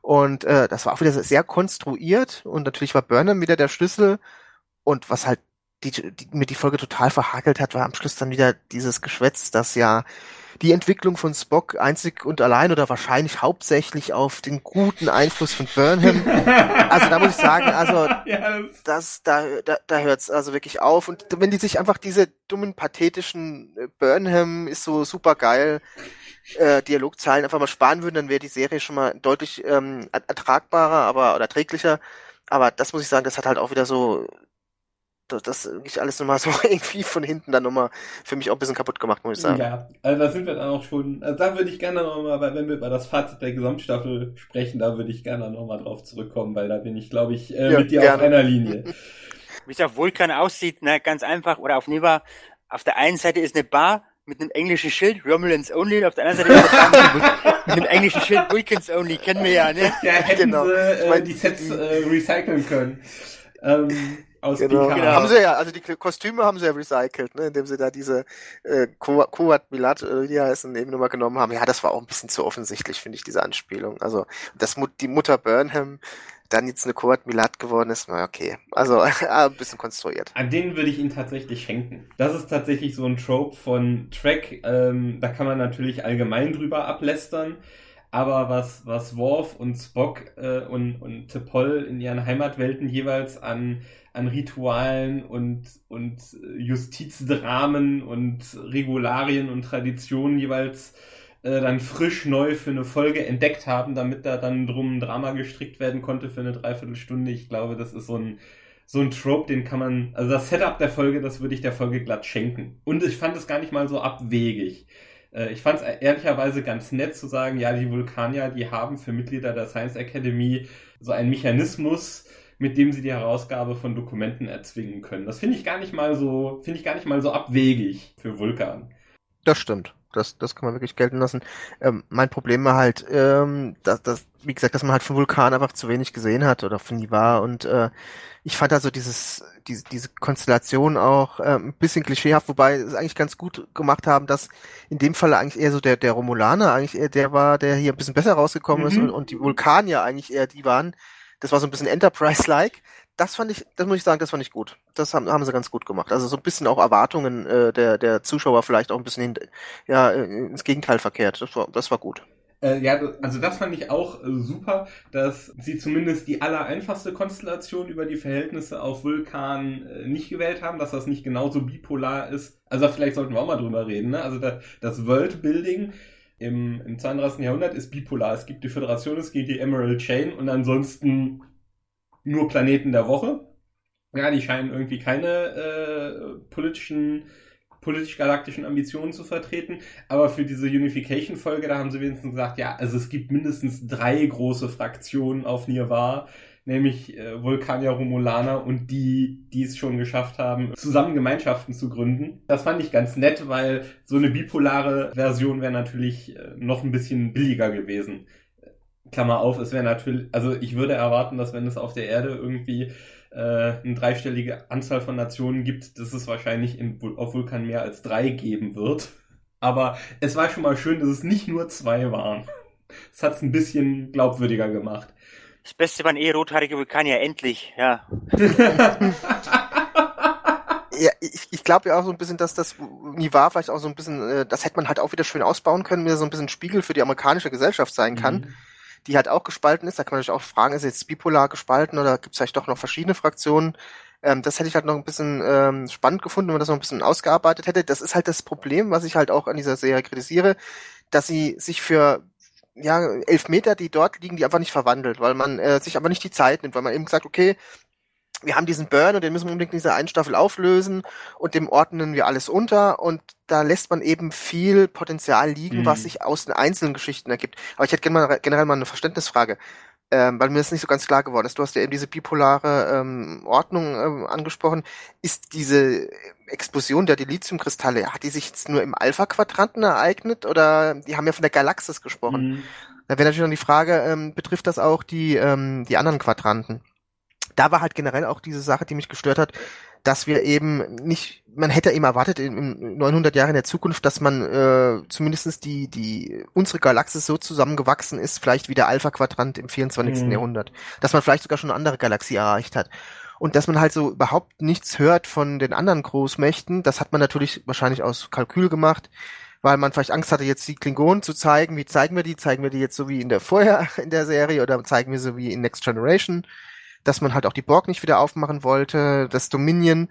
Und äh, das war auch wieder sehr konstruiert und natürlich war Burnham wieder der Schlüssel. Und was halt die, die, mir die Folge total verhakelt hat, war am Schluss dann wieder dieses Geschwätz, dass ja die Entwicklung von Spock einzig und allein oder wahrscheinlich hauptsächlich auf den guten Einfluss von Burnham. also da muss ich sagen, also das, da, da, da hört's also wirklich auf. Und wenn die sich einfach diese dummen, pathetischen äh, Burnham ist so super geil, äh, Dialogzeilen einfach mal sparen würden, dann wäre die Serie schon mal deutlich ähm, ertragbarer, aber oder erträglicher. Aber das muss ich sagen, das hat halt auch wieder so das, das nicht alles nochmal so irgendwie von hinten dann nochmal für mich auch ein bisschen kaputt gemacht, muss ich sagen. Ja, also da sind wir dann auch schon, also da würde ich gerne nochmal, wenn wir über das Fazit der Gesamtstaffel sprechen, da würde ich gerne nochmal drauf zurückkommen, weil da bin ich, glaube ich, äh, ja, mit dir gerne. auf einer Linie. Wie es auf Vulkan aussieht, ne, ganz einfach, oder auf Neva, auf der einen Seite ist eine Bar mit einem englischen Schild, Romulans Only, und auf der anderen Seite ist eine Bar mit einem englischen Schild, Vulcans Only, kennen wir ja, ne? Ja, hätten genau. sie äh, die Sets äh, recyceln können. Ähm, aus genau. genau. Haben sie ja, also die Kostüme haben sie ja recycelt, ne, indem sie da diese äh, Milat, äh, die heißen, eben nochmal genommen haben. Ja, das war auch ein bisschen zu offensichtlich, finde ich, diese Anspielung. Also, dass die Mutter Burnham dann jetzt eine Kuat Milat geworden ist, na okay. Also ein bisschen konstruiert. An denen würde ich ihn tatsächlich schenken. Das ist tatsächlich so ein Trope von Track. Ähm, da kann man natürlich allgemein drüber ablästern. Aber was, was Worf und Spock äh, und, und T'Pol in ihren Heimatwelten jeweils an an Ritualen und, und Justizdramen und Regularien und Traditionen jeweils äh, dann frisch neu für eine Folge entdeckt haben, damit da dann drum ein Drama gestrickt werden konnte für eine Dreiviertelstunde. Ich glaube, das ist so ein, so ein Trope, den kann man, also das Setup der Folge, das würde ich der Folge glatt schenken. Und ich fand es gar nicht mal so abwegig. Äh, ich fand es ehrlicherweise ganz nett zu sagen, ja, die Vulkanier, die haben für Mitglieder der Science Academy so einen Mechanismus, mit dem sie die Herausgabe von Dokumenten erzwingen können. Das finde ich gar nicht mal so, finde ich gar nicht mal so abwegig für Vulkan. Das stimmt. Das, das kann man wirklich gelten lassen. Ähm, mein Problem war halt, ähm, dass, dass, wie gesagt, dass man halt von Vulkan einfach zu wenig gesehen hat oder von Nivar und äh, ich fand also dieses, diese, diese Konstellation auch äh, ein bisschen klischeehaft, wobei es eigentlich ganz gut gemacht haben, dass in dem Fall eigentlich eher so der, der Romulaner eigentlich eher der war, der hier ein bisschen besser rausgekommen mhm. ist und, und die Vulkanier eigentlich eher die waren, das war so ein bisschen Enterprise-like. Das fand ich, das muss ich sagen, das fand ich gut. Das haben, haben sie ganz gut gemacht. Also so ein bisschen auch Erwartungen äh, der, der Zuschauer vielleicht auch ein bisschen hin, ja, äh, ins Gegenteil verkehrt. Das war, das war gut. Äh, ja, also das fand ich auch äh, super, dass sie zumindest die allereinfachste Konstellation über die Verhältnisse auf Vulkan äh, nicht gewählt haben, dass das nicht genauso bipolar ist. Also vielleicht sollten wir auch mal drüber reden. Ne? Also das, das Worldbuilding im, im 32. Jahrhundert ist bipolar. Es gibt die Föderation, es gibt die Emerald Chain und ansonsten nur Planeten der Woche. Ja, die scheinen irgendwie keine äh, politischen politisch-galaktischen Ambitionen zu vertreten. Aber für diese Unification-Folge, da haben sie wenigstens gesagt, ja, also es gibt mindestens drei große Fraktionen auf Nirvar nämlich äh, Vulkanier Romulaner und die, die es schon geschafft haben, zusammen Gemeinschaften zu gründen. Das fand ich ganz nett, weil so eine bipolare Version wäre natürlich äh, noch ein bisschen billiger gewesen. Klammer auf, es wäre natürlich, also ich würde erwarten, dass wenn es auf der Erde irgendwie äh, eine dreistellige Anzahl von Nationen gibt, dass es wahrscheinlich in, auf Vulkan mehr als drei geben wird. Aber es war schon mal schön, dass es nicht nur zwei waren. Das hat es ein bisschen glaubwürdiger gemacht. Das Beste waren eh rothaarige Vulkanier, endlich, ja. ja, ich, ich glaube ja auch so ein bisschen, dass das Nivar vielleicht auch so ein bisschen, äh, das hätte man halt auch wieder schön ausbauen können, wie so ein bisschen Spiegel für die amerikanische Gesellschaft sein kann, mhm. die halt auch gespalten ist. Da kann man sich auch fragen, ist jetzt bipolar gespalten oder gibt es vielleicht doch noch verschiedene Fraktionen? Ähm, das hätte ich halt noch ein bisschen ähm, spannend gefunden, wenn man das noch ein bisschen ausgearbeitet hätte. Das ist halt das Problem, was ich halt auch an dieser Serie kritisiere, dass sie sich für ja, elf Meter, die dort liegen, die einfach nicht verwandelt, weil man äh, sich aber nicht die Zeit nimmt, weil man eben gesagt, okay, wir haben diesen Burn und den müssen wir unbedingt in dieser einen Staffel auflösen und dem ordnen wir alles unter und da lässt man eben viel Potenzial liegen, mhm. was sich aus den einzelnen Geschichten ergibt. Aber ich hätte generell mal eine Verständnisfrage ähm, weil mir das nicht so ganz klar geworden ist. Du hast ja eben diese bipolare ähm, Ordnung ähm, angesprochen. Ist diese Explosion der Dilithiumkristalle, hat die sich jetzt nur im Alpha-Quadranten ereignet oder die haben ja von der Galaxis gesprochen? Mhm. Da wäre natürlich dann die Frage, ähm, betrifft das auch die, ähm, die anderen Quadranten? Da war halt generell auch diese Sache, die mich gestört hat, dass wir eben nicht, man hätte eben erwartet in, 900 Jahren in der Zukunft, dass man äh, zumindestens die, die, unsere Galaxis so zusammengewachsen ist, vielleicht wie der Alpha-Quadrant im 24. Mhm. Jahrhundert. Dass man vielleicht sogar schon eine andere Galaxie erreicht hat. Und dass man halt so überhaupt nichts hört von den anderen Großmächten, das hat man natürlich wahrscheinlich aus Kalkül gemacht, weil man vielleicht Angst hatte, jetzt die Klingonen zu zeigen. Wie zeigen wir die? Zeigen wir die jetzt so wie in der vorher in der Serie oder zeigen wir so wie in Next Generation? Dass man halt auch die Borg nicht wieder aufmachen wollte, das Dominion.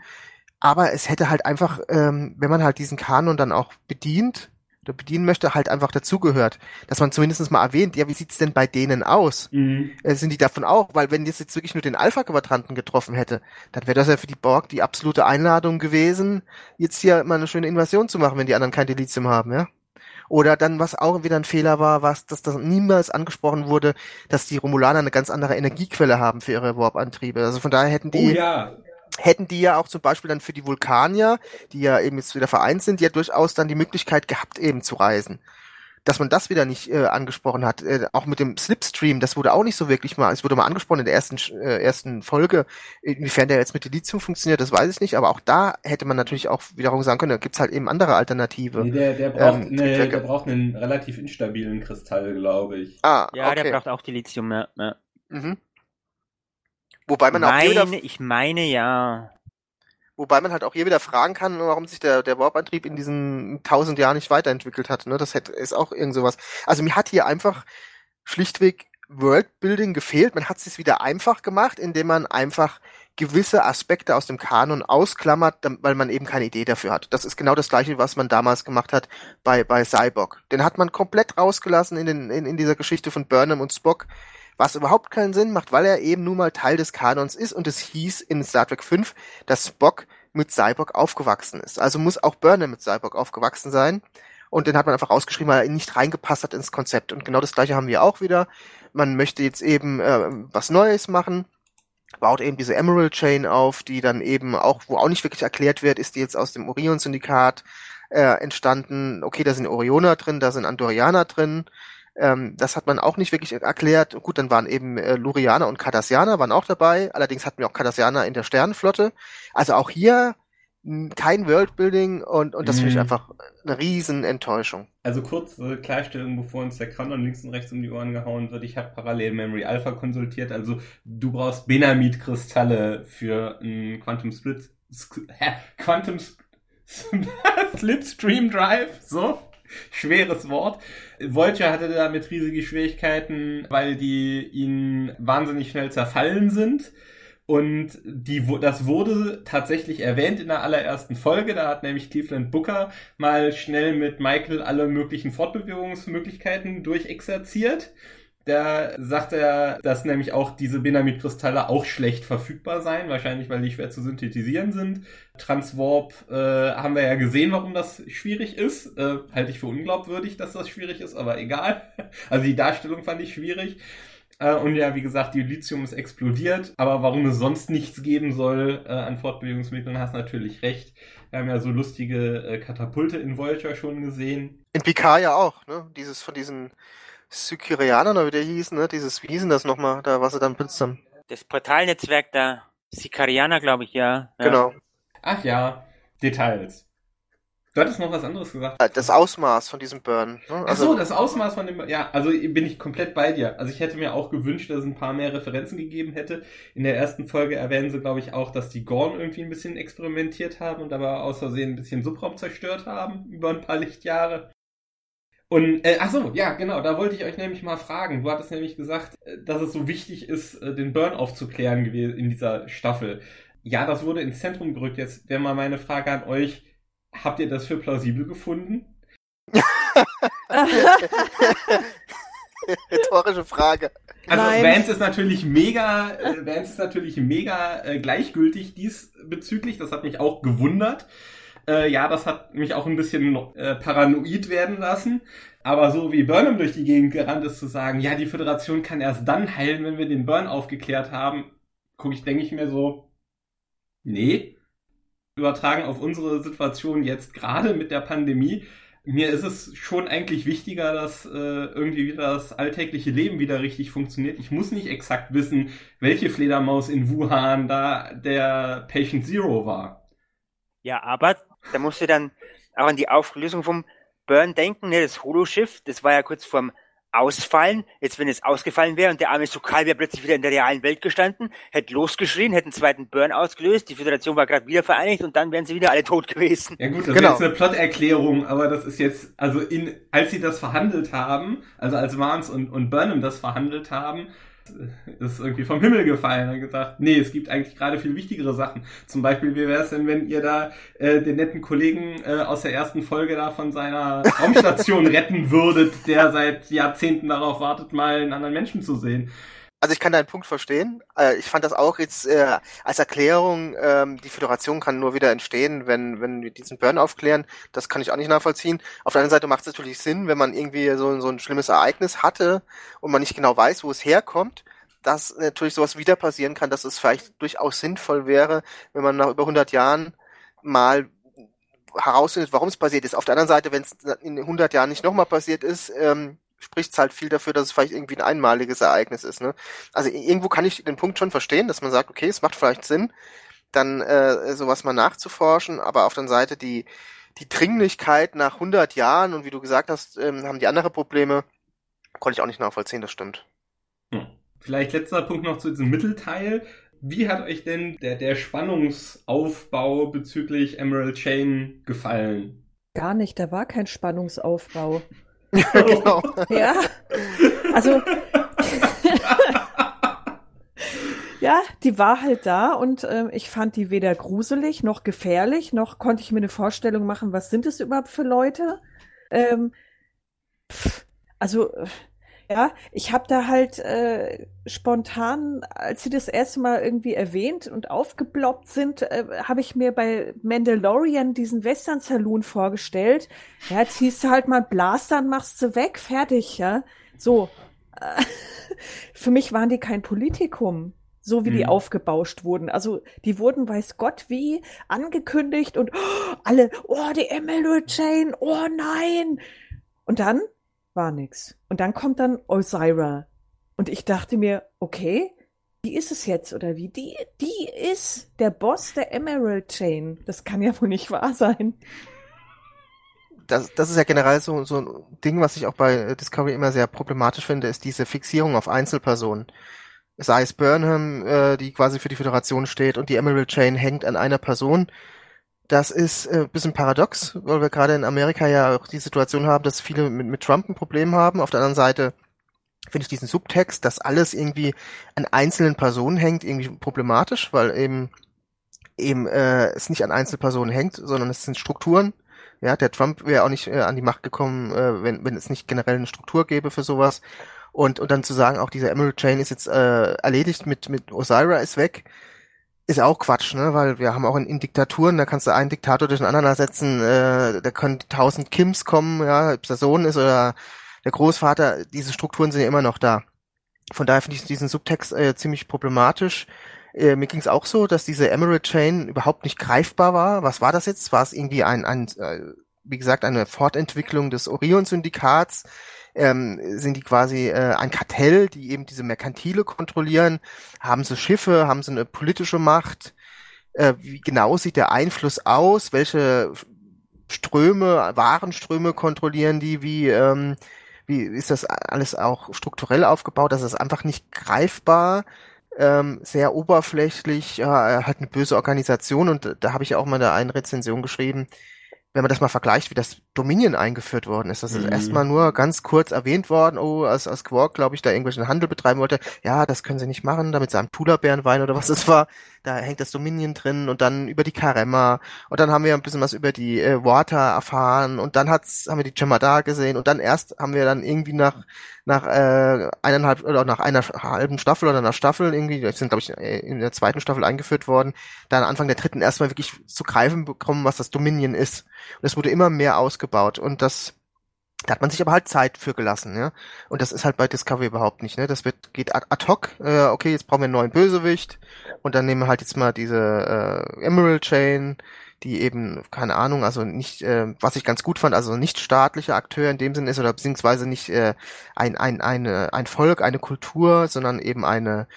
Aber es hätte halt einfach, ähm, wenn man halt diesen Kanon dann auch bedient, oder bedienen möchte, halt einfach dazugehört. Dass man zumindest mal erwähnt, ja, wie sieht's denn bei denen aus? Mhm. Äh, sind die davon auch? Weil wenn das jetzt wirklich nur den Alpha-Quadranten getroffen hätte, dann wäre das ja für die Borg die absolute Einladung gewesen, jetzt hier mal eine schöne Invasion zu machen, wenn die anderen kein Delizium haben, ja? Oder dann, was auch wieder ein Fehler war, was, dass das niemals angesprochen wurde, dass die Romulaner eine ganz andere Energiequelle haben für ihre Warp-Antriebe. Also von daher hätten die, Oh ja. hätten die ja auch zum Beispiel dann für die Vulkanier, die ja eben jetzt wieder vereint sind, ja durchaus dann die Möglichkeit gehabt, eben zu reisen. Dass man das wieder nicht äh, angesprochen hat, äh, auch mit dem Slipstream, das wurde auch nicht so wirklich mal, es wurde mal angesprochen in der ersten äh, ersten Folge, inwiefern der jetzt mit Delizium funktioniert, das weiß ich nicht, aber auch da hätte man natürlich auch wiederum sagen können, da gibt's halt eben andere Alternative. Nee, der, der, braucht Ähm, ne, Triebwerke- der braucht einen relativ instabilen Kristall, glaube ich. Ah, Ja, okay. der braucht auch die Lithium, ja. ja. mhm. Wobei man auch hier wieder Meine, ich meine ja. Wobei man halt auch hier wieder fragen kann, warum sich der, der Warp-Antrieb in diesen tausend Jahren nicht weiterentwickelt hat. Ne? Das hätte, ist auch irgend sowas. Also mir hat hier einfach schlichtweg Worldbuilding gefehlt. Man hat es sich wieder einfach gemacht, indem man einfach gewisse Aspekte aus dem Kanon ausklammert, weil man eben keine Idee dafür hat. Das ist genau das gleiche, was man damals gemacht hat bei, bei Cyborg. Den hat man komplett rausgelassen in, den, in, in dieser Geschichte von Burnham und Spock, was überhaupt keinen Sinn macht, weil er eben nun mal Teil des Kanons ist und es hieß in Star Trek 5, dass Spock mit Cyborg aufgewachsen ist. Also muss auch Burnham mit Cyborg aufgewachsen sein. Und den hat man einfach rausgeschrieben, weil er nicht reingepasst hat ins Konzept. Und genau das gleiche haben wir auch wieder. Man möchte jetzt eben äh, was Neues machen, baut eben diese Emerald Chain auf, die dann eben auch, wo auch nicht wirklich erklärt wird, ist die jetzt aus dem Orion-Syndikat äh, entstanden. Okay, da sind Orioner drin, da sind Andorianer drin. Ähm, das hat man auch nicht wirklich erklärt. Gut, dann waren eben äh, Lurianer und Cardassianer waren auch dabei. Allerdings hatten wir auch Cardassianer in der Sternenflotte. Also auch hier mh, kein Worldbuilding und, und das finde ich Mhm. einfach eine riesen Enttäuschung. Also kurze Klarstellung, bevor uns der Kanon links und rechts um die Ohren gehauen wird. Ich habe parallel Memory Alpha konsultiert. Also du brauchst Benamid-Kristalle für einen Quantum Split? Quantum Sp Slipstream Drive. So schweres Wort. Voyager hatte damit riesige Schwierigkeiten, weil die ihnen wahnsinnig schnell zerfallen sind. Und die, das wurde tatsächlich erwähnt in der allerersten Folge. Da hat nämlich Cleveland Booker mal schnell mit Michael alle möglichen Fortbewegungsmöglichkeiten durchexerziert. Da sagt er, dass nämlich auch diese Benamid-Kristalle auch schlecht verfügbar seien, wahrscheinlich weil die schwer zu synthetisieren sind. Transwarp äh, haben wir ja gesehen, warum das schwierig ist. Äh, halte ich für unglaubwürdig, dass das schwierig ist, aber egal. Also die Darstellung fand ich schwierig. Äh, und ja, wie gesagt, die Lithium ist explodiert, aber warum es sonst nichts geben soll äh, an Fortbewegungsmitteln, hast natürlich recht. Wir haben ja so lustige äh, Katapulte in Voyager schon gesehen. In Picard ja auch, ne? Dieses von diesen Sykirianern oder wie der hieß, ne? Dieses, wie hießen das nochmal, da was sie dann benutzt haben. Das Portalnetzwerk da, Sicarianer, glaube ich, ja. ja. Genau. Ach ja, Details. Du hattest noch was anderes gesagt. Äh, Das Ausmaß von diesem Burn. Ne? Ach so, das Ausmaß von dem, ja, also bin ich komplett bei dir. Also ich hätte mir auch gewünscht, dass es ein paar mehr Referenzen gegeben hätte. In der ersten Folge erwähnen sie, glaube ich, auch, dass die Gorn irgendwie ein bisschen experimentiert haben und aber aus Versehen ein bisschen Subraum zerstört haben über ein paar Lichtjahre. Und, äh, ach so, ja, genau, da wollte ich euch nämlich mal fragen. Du hattest nämlich gesagt, äh, dass es so wichtig ist, äh, den Burn aufzuklären gewesen in dieser Staffel. Ja, das wurde ins Zentrum gerückt. Jetzt wäre mal meine Frage an euch. Habt ihr das für plausibel gefunden? Rhetorische Frage. Also Nein. Vance ist natürlich mega, äh, Vance ist natürlich mega äh, gleichgültig diesbezüglich. Das hat mich auch gewundert. Äh, ja, das hat mich auch ein bisschen äh, paranoid werden lassen. Aber so wie Burnham durch die Gegend gerannt ist, zu sagen, ja, die Föderation kann erst dann heilen, wenn wir den Burn aufgeklärt haben, gucke ich, denke ich mir so, nee. Übertragen auf unsere Situation jetzt gerade mit der Pandemie. Mir ist es schon eigentlich wichtiger, dass äh, irgendwie wieder das alltägliche Leben wieder richtig funktioniert. Ich muss nicht exakt wissen, welche Fledermaus in Wuhan da der Patient Zero war. Ja, aber da musst du dann auch an die Auflösung vom Burn denken, ne? Das Holoschiff, das war ja kurz vorm Ausfallen. Jetzt, wenn es ausgefallen wäre und der arme Sukal wäre plötzlich wieder in der realen Welt gestanden, hätte losgeschrien, hätte einen zweiten Burn ausgelöst, die Föderation war gerade wieder vereinigt und dann wären sie wieder alle tot gewesen. Ja gut, das Genau. ist jetzt eine Plot-Erklärung, aber das ist jetzt, also in, als sie das verhandelt haben, also als Vance und, und Burnham das verhandelt haben, ist irgendwie vom Himmel gefallen und gesagt, nee, es gibt eigentlich gerade viel wichtigere Sachen. Zum Beispiel, wie wäre es denn, wenn ihr da äh, den netten Kollegen äh, aus der ersten Folge da von seiner Raumstation retten würdet, der seit Jahrzehnten darauf wartet, mal einen anderen Menschen zu sehen? Also ich kann deinen Punkt verstehen. Äh, ich fand das auch jetzt äh, als Erklärung, ähm, die Föderation kann nur wieder entstehen, wenn, wenn wir diesen Burn aufklären. Das kann ich auch nicht nachvollziehen. Auf der anderen Seite macht es natürlich Sinn, wenn man irgendwie so, so ein schlimmes Ereignis hatte und man nicht genau weiß, wo es herkommt, dass natürlich sowas wieder passieren kann, dass es vielleicht durchaus sinnvoll wäre, wenn man nach über 100 Jahren mal herausfindet, warum es passiert ist. Auf der anderen Seite, wenn es in 100 Jahren nicht nochmal passiert ist, ähm, spricht es halt viel dafür, dass es vielleicht irgendwie ein einmaliges Ereignis ist. Ne? Also irgendwo kann ich den Punkt schon verstehen, dass man sagt, okay, es macht vielleicht Sinn, dann äh, sowas mal nachzuforschen, aber auf der anderen Seite die, die Dringlichkeit nach 100 Jahren und wie du gesagt hast, ähm, haben die andere Probleme, konnte ich auch nicht nachvollziehen, das stimmt. Hm. Vielleicht letzter Punkt noch zu diesem Mittelteil. Wie hat euch denn der, der Spannungsaufbau bezüglich Emerald Chain gefallen? Gar nicht, da war kein Spannungsaufbau. genau. Ja, also ja, die war halt da und äh, ich fand die weder gruselig noch gefährlich, noch konnte ich mir eine Vorstellung machen, was sind es überhaupt für Leute. Ähm, pff, also ja, ich habe da halt äh, spontan, als sie das erste Mal irgendwie erwähnt und aufgeploppt sind, äh, habe ich mir bei Mandalorian diesen Western Saloon vorgestellt. Ja, ziehst du halt mal Blaster und machst sie weg, fertig, ja. So. Äh, für mich waren die kein Politikum so wie mhm. die aufgebauscht wurden. Also die wurden, weiß Gott wie, angekündigt und oh, alle, oh, die Emerald Chain, oh nein. Und dann war nix. Und dann kommt dann Osira. Und ich dachte mir, okay, die ist es jetzt oder wie? Die, die ist der Boss der Emerald Chain. Das kann ja wohl nicht wahr sein. Das, das ist ja generell so, so ein Ding, was ich auch bei Discovery immer sehr problematisch finde, ist diese Fixierung auf Einzelpersonen. Sei es Burnham, äh, die quasi für die Föderation steht und die Emerald Chain hängt an einer Person das ist äh, bisschen paradox, weil wir gerade in Amerika ja auch die Situation haben, dass viele mit, mit Trump ein Problem haben. Auf der anderen Seite finde ich diesen Subtext, dass alles irgendwie an einzelnen Personen hängt, irgendwie problematisch, weil eben eben äh, es nicht an Einzelpersonen hängt, sondern es sind Strukturen. Ja, der Trump wäre auch nicht äh, an die Macht gekommen, äh, wenn, wenn es nicht generell eine Struktur gäbe für sowas. Und, und dann zu sagen, auch diese Emerald Chain ist jetzt äh, erledigt mit, mit Osira ist weg ist auch Quatsch, ne? Weil wir haben auch in, in Diktaturen, da kannst du einen Diktator durch den anderen ersetzen, äh, da können tausend Kims kommen, ja, ob es der Sohn ist oder der Großvater, diese Strukturen sind ja immer noch da. Von daher finde ich diesen Subtext äh, ziemlich problematisch. Äh, mir ging es auch so, dass diese Emerald Chain überhaupt nicht greifbar war. Was war das jetzt? War es irgendwie ein, ein äh, wie gesagt, eine Fortentwicklung des Orion-Syndikats? Ähm, sind die quasi äh, ein Kartell, die eben diese Merkantile kontrollieren. Haben sie Schiffe, haben sie eine politische Macht? Äh, wie genau sieht der Einfluss aus? Welche Ströme, Warenströme kontrollieren die? Wie, ähm, wie ist das alles auch strukturell aufgebaut? Das ist einfach nicht greifbar. Ähm, sehr oberflächlich, ja, halt eine böse Organisation und da habe ich auch mal da eine Rezension geschrieben, wenn man das mal vergleicht, wie das Dominion eingeführt worden ist. Das ist mhm. erstmal nur ganz kurz erwähnt worden, oh, als, als Quark, glaube ich, da irgendwelchen Handel betreiben wollte. Ja, das können sie nicht machen, damit sie am Tula-Bärenwein oder was es war. Da hängt das Dominion drin und dann über die Karema und dann haben wir ein bisschen was über die äh, Water erfahren und dann hat's, haben wir die Jemadar gesehen und dann erst haben wir dann irgendwie nach nach äh, eineinhalb oder nach einer halben Staffel oder einer Staffel irgendwie, die sind glaube ich äh, in der zweiten Staffel eingeführt worden, dann Anfang der dritten erstmal wirklich zu greifen bekommen, was das Dominion ist. Und es wurde immer mehr ausgebaut und das da hat man sich aber halt Zeit für gelassen, ja. Und das ist halt bei Discovery überhaupt nicht, ne? Das wird, geht ad, hoc, äh, okay, jetzt brauchen wir einen neuen Bösewicht und dann nehmen wir halt jetzt mal diese äh, Emerald Chain, die eben, keine Ahnung, also nicht, äh, was ich ganz gut fand, also nicht staatlicher Akteur in dem Sinne ist oder beziehungsweise nicht äh, ein, ein, eine, ein Volk, eine Kultur, sondern eben eine,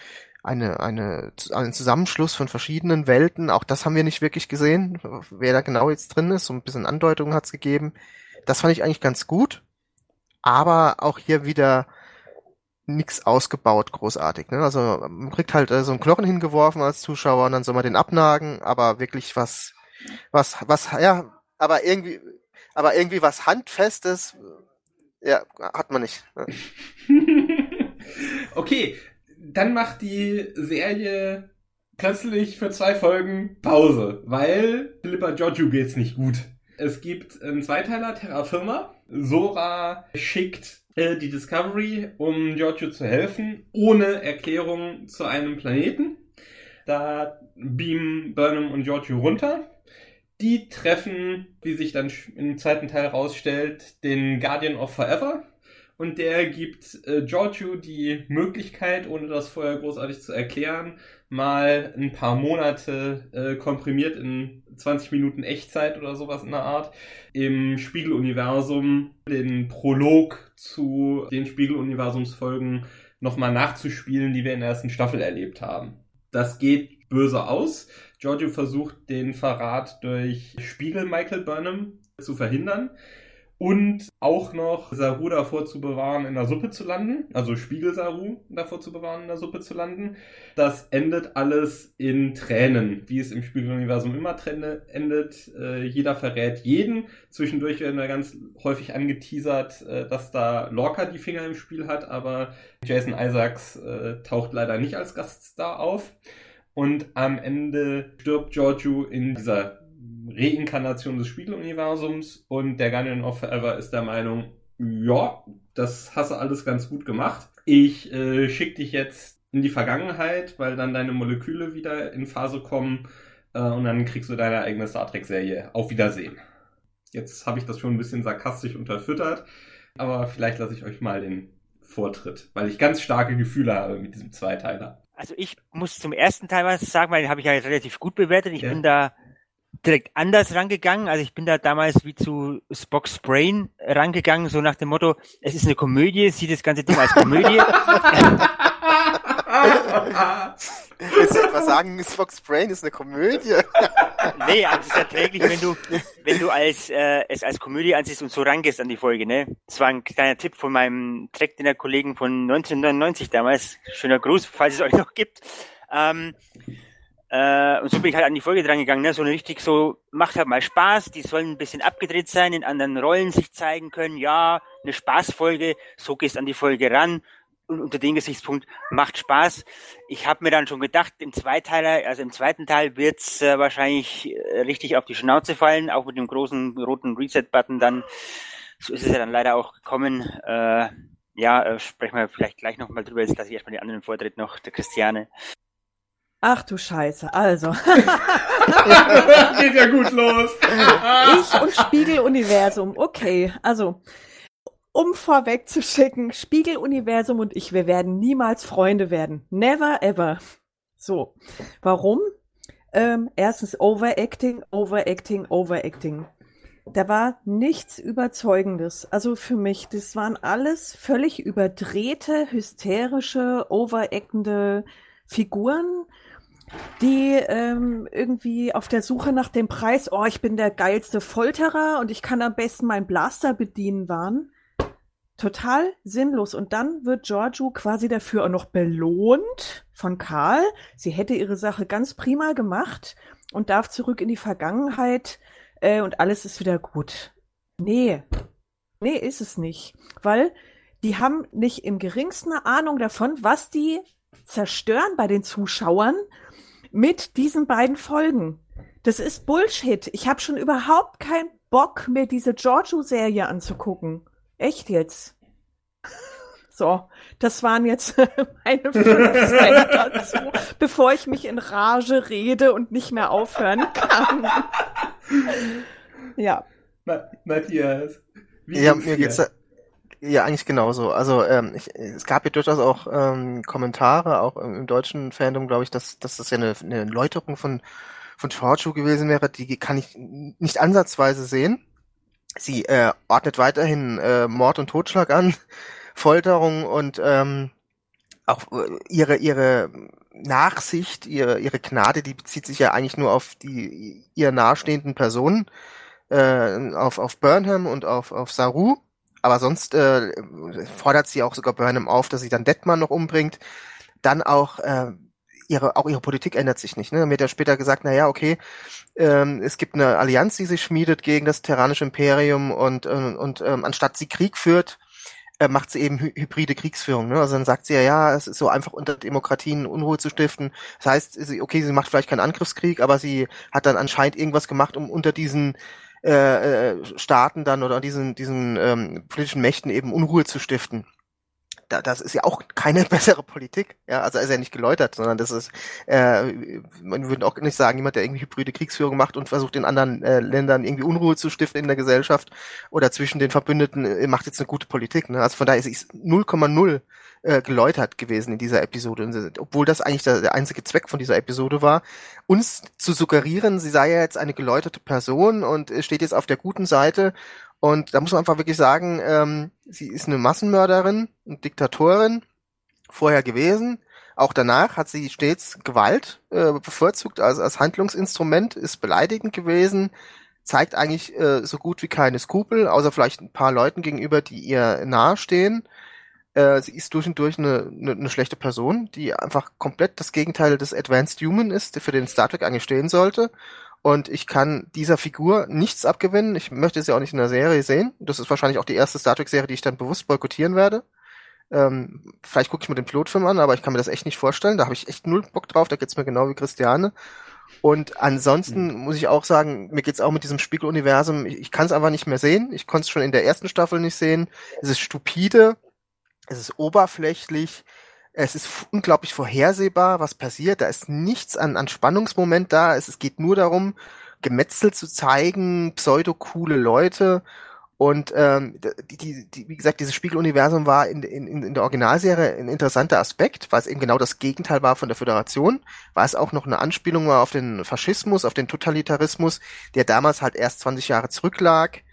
eine, eine, ein Zusammenschluss von verschiedenen Welten. Auch das haben wir nicht wirklich gesehen, wer da genau jetzt drin ist. So ein bisschen Andeutungen hat's gegeben. Das fand ich eigentlich ganz gut. Aber auch hier wieder nix ausgebaut großartig. Ne? Also man kriegt halt äh, so einen Knochen hingeworfen als Zuschauer und dann soll man den abnagen, aber wirklich was was, was, ja, aber irgendwie, aber irgendwie was Handfestes, ja, hat man nicht. okay, dann macht die Serie plötzlich für zwei Folgen Pause, weil Philippa Giorgio geht's nicht gut. Es gibt einen Zweiteiler, Terra Firma. Sora schickt äh, die Discovery, um Giorgio zu helfen, ohne Erklärung zu einem Planeten. Da beamen Burnham und Giorgio runter. Die treffen, wie sich dann im zweiten Teil rausstellt, den Guardian of Forever, und der gibt äh, Giorgio die Möglichkeit, ohne das vorher großartig zu erklären, mal ein paar Monate äh, komprimiert in 20 Minuten Echtzeit oder sowas in der Art im Spiegeluniversum den Prolog zu den Spiegeluniversumsfolgen nochmal nachzuspielen, die wir in der ersten Staffel erlebt haben. Das geht böse aus. Giorgio versucht den Verrat durch Spiegel Michael Burnham zu verhindern und auch noch Saru davor zu bewahren, in der Suppe zu landen, also Spiegel Saru davor zu bewahren, in der Suppe zu landen. Das endet alles in Tränen, wie es im Spiegeluniversum immer Träne endet. Äh, jeder verrät jeden. Zwischendurch werden wir ganz häufig angeteasert, äh, dass da Lorca die Finger im Spiel hat, aber Jason Isaacs äh, taucht leider nicht als Gaststar auf. Und am Ende stirbt Giorgio in dieser Reinkarnation des Spiegeluniversums und der Guardian of Forever ist der Meinung, ja, das hast du alles ganz gut gemacht. Ich äh, schick dich jetzt in die Vergangenheit, weil dann deine Moleküle wieder in Phase kommen äh, und dann kriegst du deine eigene Star Trek-Serie. Auf Wiedersehen. Jetzt habe ich das schon ein bisschen sarkastisch unterfüttert, aber vielleicht lasse ich euch mal den Vortritt, weil ich ganz starke Gefühle habe mit diesem Zweiteiler. Also ich muss zum ersten Teil was sagen, weil den habe ich ja relativ gut bewertet. Ich ja. bin da direkt anders rangegangen. Also ich bin da damals wie zu Spock's Brain rangegangen, so nach dem Motto, es ist eine Komödie, sieht das ganze Ding als Komödie. Willst du etwas sagen, Spock's Brain ist eine Komödie? nee, also es ist erträglich, wenn du, wenn du als, äh, es als Komödie ansiehst und so rangehst an die Folge, ne? Das war ein kleiner Tipp von meinem Track-Dinner-Kollegen von 1999 damals. Schöner Gruß, falls es euch noch gibt. Ähm, äh, und so bin ich halt an die Folge dran gegangen, ne? so eine richtig so, macht halt mal Spaß, die sollen ein bisschen abgedreht sein, in anderen Rollen sich zeigen können, ja, eine Spaßfolge, so gehst an die Folge ran und unter dem Gesichtspunkt macht Spaß. Ich habe mir dann schon gedacht, im Zweiteiler, also im zweiten Teil wird's äh, wahrscheinlich äh, richtig auf die Schnauze fallen, auch mit dem großen roten Reset-Button dann. So ist es ja dann leider auch gekommen. Äh, ja, äh, sprechen wir vielleicht gleich nochmal drüber. Jetzt lasse ich erstmal die anderen Vortritt noch, der Christiane. Ach du Scheiße, also. Geht ja gut los. ich und Spiegeluniversum, okay. Also, um vorweg zu schicken, Spiegeluniversum und ich, wir werden niemals Freunde werden. Never ever. So. Warum? Ähm, erstens Overacting, Overacting, Overacting. Da war nichts Überzeugendes. Also für mich, das waren alles völlig überdrehte, hysterische, overactende Figuren, die ähm, irgendwie auf der Suche nach dem Preis, oh, ich bin der geilste Folterer und ich kann am besten meinen Blaster bedienen waren. Total sinnlos. Und dann wird Giorgio quasi dafür auch noch belohnt von Karl. Sie hätte ihre Sache ganz prima gemacht und darf zurück in die Vergangenheit äh, und alles ist wieder gut. Nee. Nee, ist es nicht. Weil die haben nicht im geringsten Ahnung davon, was die zerstören bei den Zuschauern mit diesen beiden Folgen. Das ist Bullshit. Ich habe schon überhaupt keinen Bock, mir diese Giorgio-Serie anzugucken. Echt jetzt. So, das waren jetzt meine fünf Cent dazu, bevor ich mich in Rage rede und nicht mehr aufhören kann. ja. Matthias. Wie ja, mir geht's ja, eigentlich genauso. Also ähm, ich, es gab ja durchaus auch ähm, Kommentare, auch im, im deutschen Fandom, glaube ich, dass, dass das ja eine, eine Läuterung von, von Giorgio gewesen wäre. Die kann ich nicht ansatzweise sehen. Sie äh, ordnet weiterhin äh, Mord und Totschlag an, Folterung und ähm, auch äh, ihre ihre Nachsicht, ihre ihre Gnade, die bezieht sich ja eigentlich nur auf die ihr nahestehenden Personen, äh, auf auf Burnham und auf auf Saru aber sonst äh, fordert sie auch sogar Burnham auf, dass sie dann Detman noch umbringt. Dann auch äh, ihre auch ihre Politik ändert sich nicht. Ne? Dann wird ja später gesagt, na ja, okay, ähm, es gibt eine Allianz, die sich schmiedet gegen das Terranische Imperium und äh, und ähm, anstatt sie Krieg führt, äh, macht sie eben hy hybride Kriegsführung. Ne? Also dann sagt sie ja, ja, es ist so einfach unter Demokratien Unruhe zu stiften. Das heißt, sie, okay, sie macht vielleicht keinen Angriffskrieg, aber sie hat dann anscheinend irgendwas gemacht, um unter diesen äh, äh Staaten dann oder diesen, diesen ähm, politischen Mächten eben Unruhe zu stiften da, das ist ja auch keine bessere Politik. Ja, also ist ja nicht geläutert, sondern das ist, äh, man würde auch nicht sagen, jemand, der irgendwie hybride Kriegsführung macht und versucht in anderen äh, Ländern irgendwie Unruhe zu stiften in der Gesellschaft oder zwischen den Verbündeten, äh, macht jetzt eine gute Politik. Ne? Also von daher ist es 0,0 äh, geläutert gewesen in dieser Episode, obwohl das eigentlich der, der einzige Zweck von dieser Episode war, uns zu suggerieren, sie sei ja jetzt eine geläuterte Person und steht jetzt auf der guten Seite und da muss man einfach wirklich sagen, ähm, sie ist eine Massenmörderin und Diktatorin vorher gewesen. Auch danach hat sie stets Gewalt äh, bevorzugt, also als Handlungsinstrument, ist beleidigend gewesen, zeigt eigentlich äh, so gut wie keine Skrupel, außer vielleicht ein paar Leuten gegenüber, die ihr nahestehen. Äh, sie ist durch und durch eine, eine, eine schlechte Person, die einfach komplett das Gegenteil des Advanced Human ist, der für den Star Trek eigentlich stehen sollte. Und ich kann dieser Figur nichts abgewinnen. Ich möchte sie auch nicht in der Serie sehen. Das ist wahrscheinlich auch die erste Star Trek-Serie, die ich dann bewusst boykottieren werde. Ähm, vielleicht gucke ich mir den Pilotfilm an, aber ich kann mir das echt nicht vorstellen. Da habe ich echt null Bock drauf. Da geht's mir genau wie Christiane. Und ansonsten mhm. muss ich auch sagen, mir geht's auch mit diesem Spiegeluniversum. Ich, ich kann es einfach nicht mehr sehen. Ich konnte es schon in der ersten Staffel nicht sehen. Es ist stupide. Es ist oberflächlich. Es ist unglaublich vorhersehbar, was passiert. Da ist nichts an, an Spannungsmoment da. Es, es geht nur darum, Gemetzel zu zeigen, pseudo-coole Leute. Und ähm, die, die, die, wie gesagt, dieses Spiegeluniversum war in, in, in der Originalserie ein interessanter Aspekt, weil es eben genau das Gegenteil war von der Föderation, weil es auch noch eine Anspielung war auf den Faschismus, auf den Totalitarismus, der damals halt erst 20 Jahre zurücklag.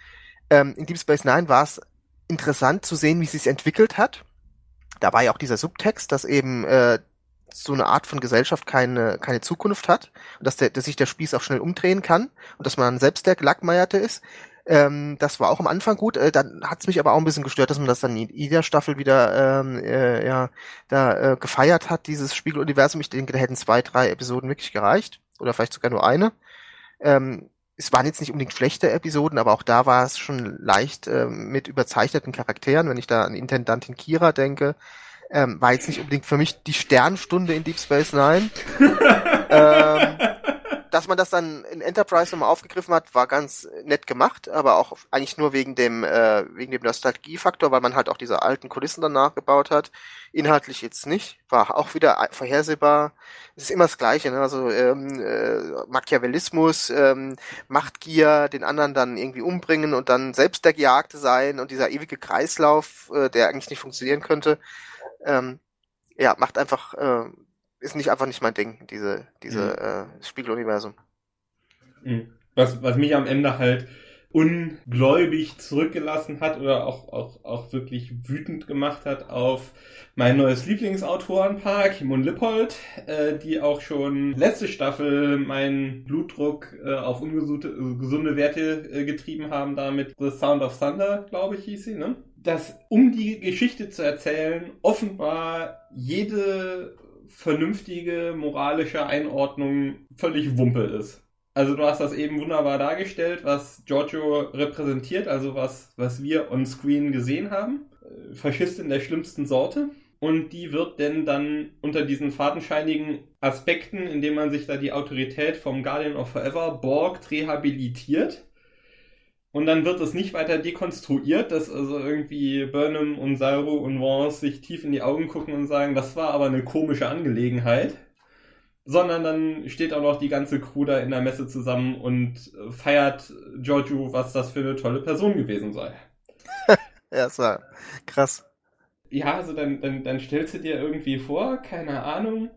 Ähm, in Deep Space Nine war es interessant zu sehen, wie es sich entwickelt hat da war ja auch dieser Subtext, dass eben äh, so eine Art von Gesellschaft keine, keine Zukunft hat und dass, der, dass sich der Spieß auch schnell umdrehen kann und dass man selbst der Gelackmeierte ist. Ähm, das war auch am Anfang gut. Äh, dann hat es mich aber auch ein bisschen gestört, dass man das dann in jeder Staffel wieder ähm, äh, ja, da äh, gefeiert hat, dieses Spiegeluniversum. Ich denke, da hätten zwei, drei Episoden wirklich gereicht. Oder vielleicht sogar nur eine. Ähm, es waren jetzt nicht unbedingt schlechte Episoden, aber auch da war es schon leicht äh, mit überzeichneten Charakteren. Wenn ich da an Intendantin Kira denke, ähm, war jetzt nicht unbedingt für mich die Sternstunde in Deep Space Nine. ähm, dass man das dann in Enterprise nochmal aufgegriffen hat, war ganz nett gemacht, aber auch eigentlich nur wegen dem äh, wegen dem Nostalgiefaktor, weil man halt auch diese alten Kulissen danach gebaut hat. Inhaltlich jetzt nicht, war auch wieder vorhersehbar. Es ist immer das Gleiche, ne? also ähm, äh, Machiavellismus, ähm, Machtgier, den anderen dann irgendwie umbringen und dann selbst der Gejagte sein und dieser ewige Kreislauf, äh, der eigentlich nicht funktionieren könnte. Ähm, ja, macht einfach äh, ist nicht einfach nicht mein Ding, diese, diese mhm. äh, Spiegeluniversum. Mhm. Was, was mich am Ende halt ungläubig zurückgelassen hat oder auch, auch, auch wirklich wütend gemacht hat auf mein neues Lieblingsautorenpaar, Kim und Lippold, äh, die auch schon letzte Staffel meinen Blutdruck äh, auf ungesunde Werte äh, getrieben haben, damit The Sound of Thunder, glaube ich, hieß sie, ne? Dass, um die Geschichte zu erzählen, offenbar jede vernünftige moralische Einordnung völlig Wumpe ist. Also du hast das eben wunderbar dargestellt, was Giorgio repräsentiert, also was, was wir on screen gesehen haben. Faschistin der schlimmsten Sorte. Und die wird denn dann unter diesen fadenscheinigen Aspekten, indem man sich da die Autorität vom Guardian of Forever borgt, rehabilitiert und dann wird es nicht weiter dekonstruiert, dass also irgendwie Burnham und Saru und Vance sich tief in die Augen gucken und sagen, das war aber eine komische Angelegenheit. Sondern dann steht auch noch die ganze Crew da in der Messe zusammen und feiert Giorgio, was das für eine tolle Person gewesen sei. ja, das war krass. Ja, also dann, dann, dann stellst du dir irgendwie vor, keine Ahnung,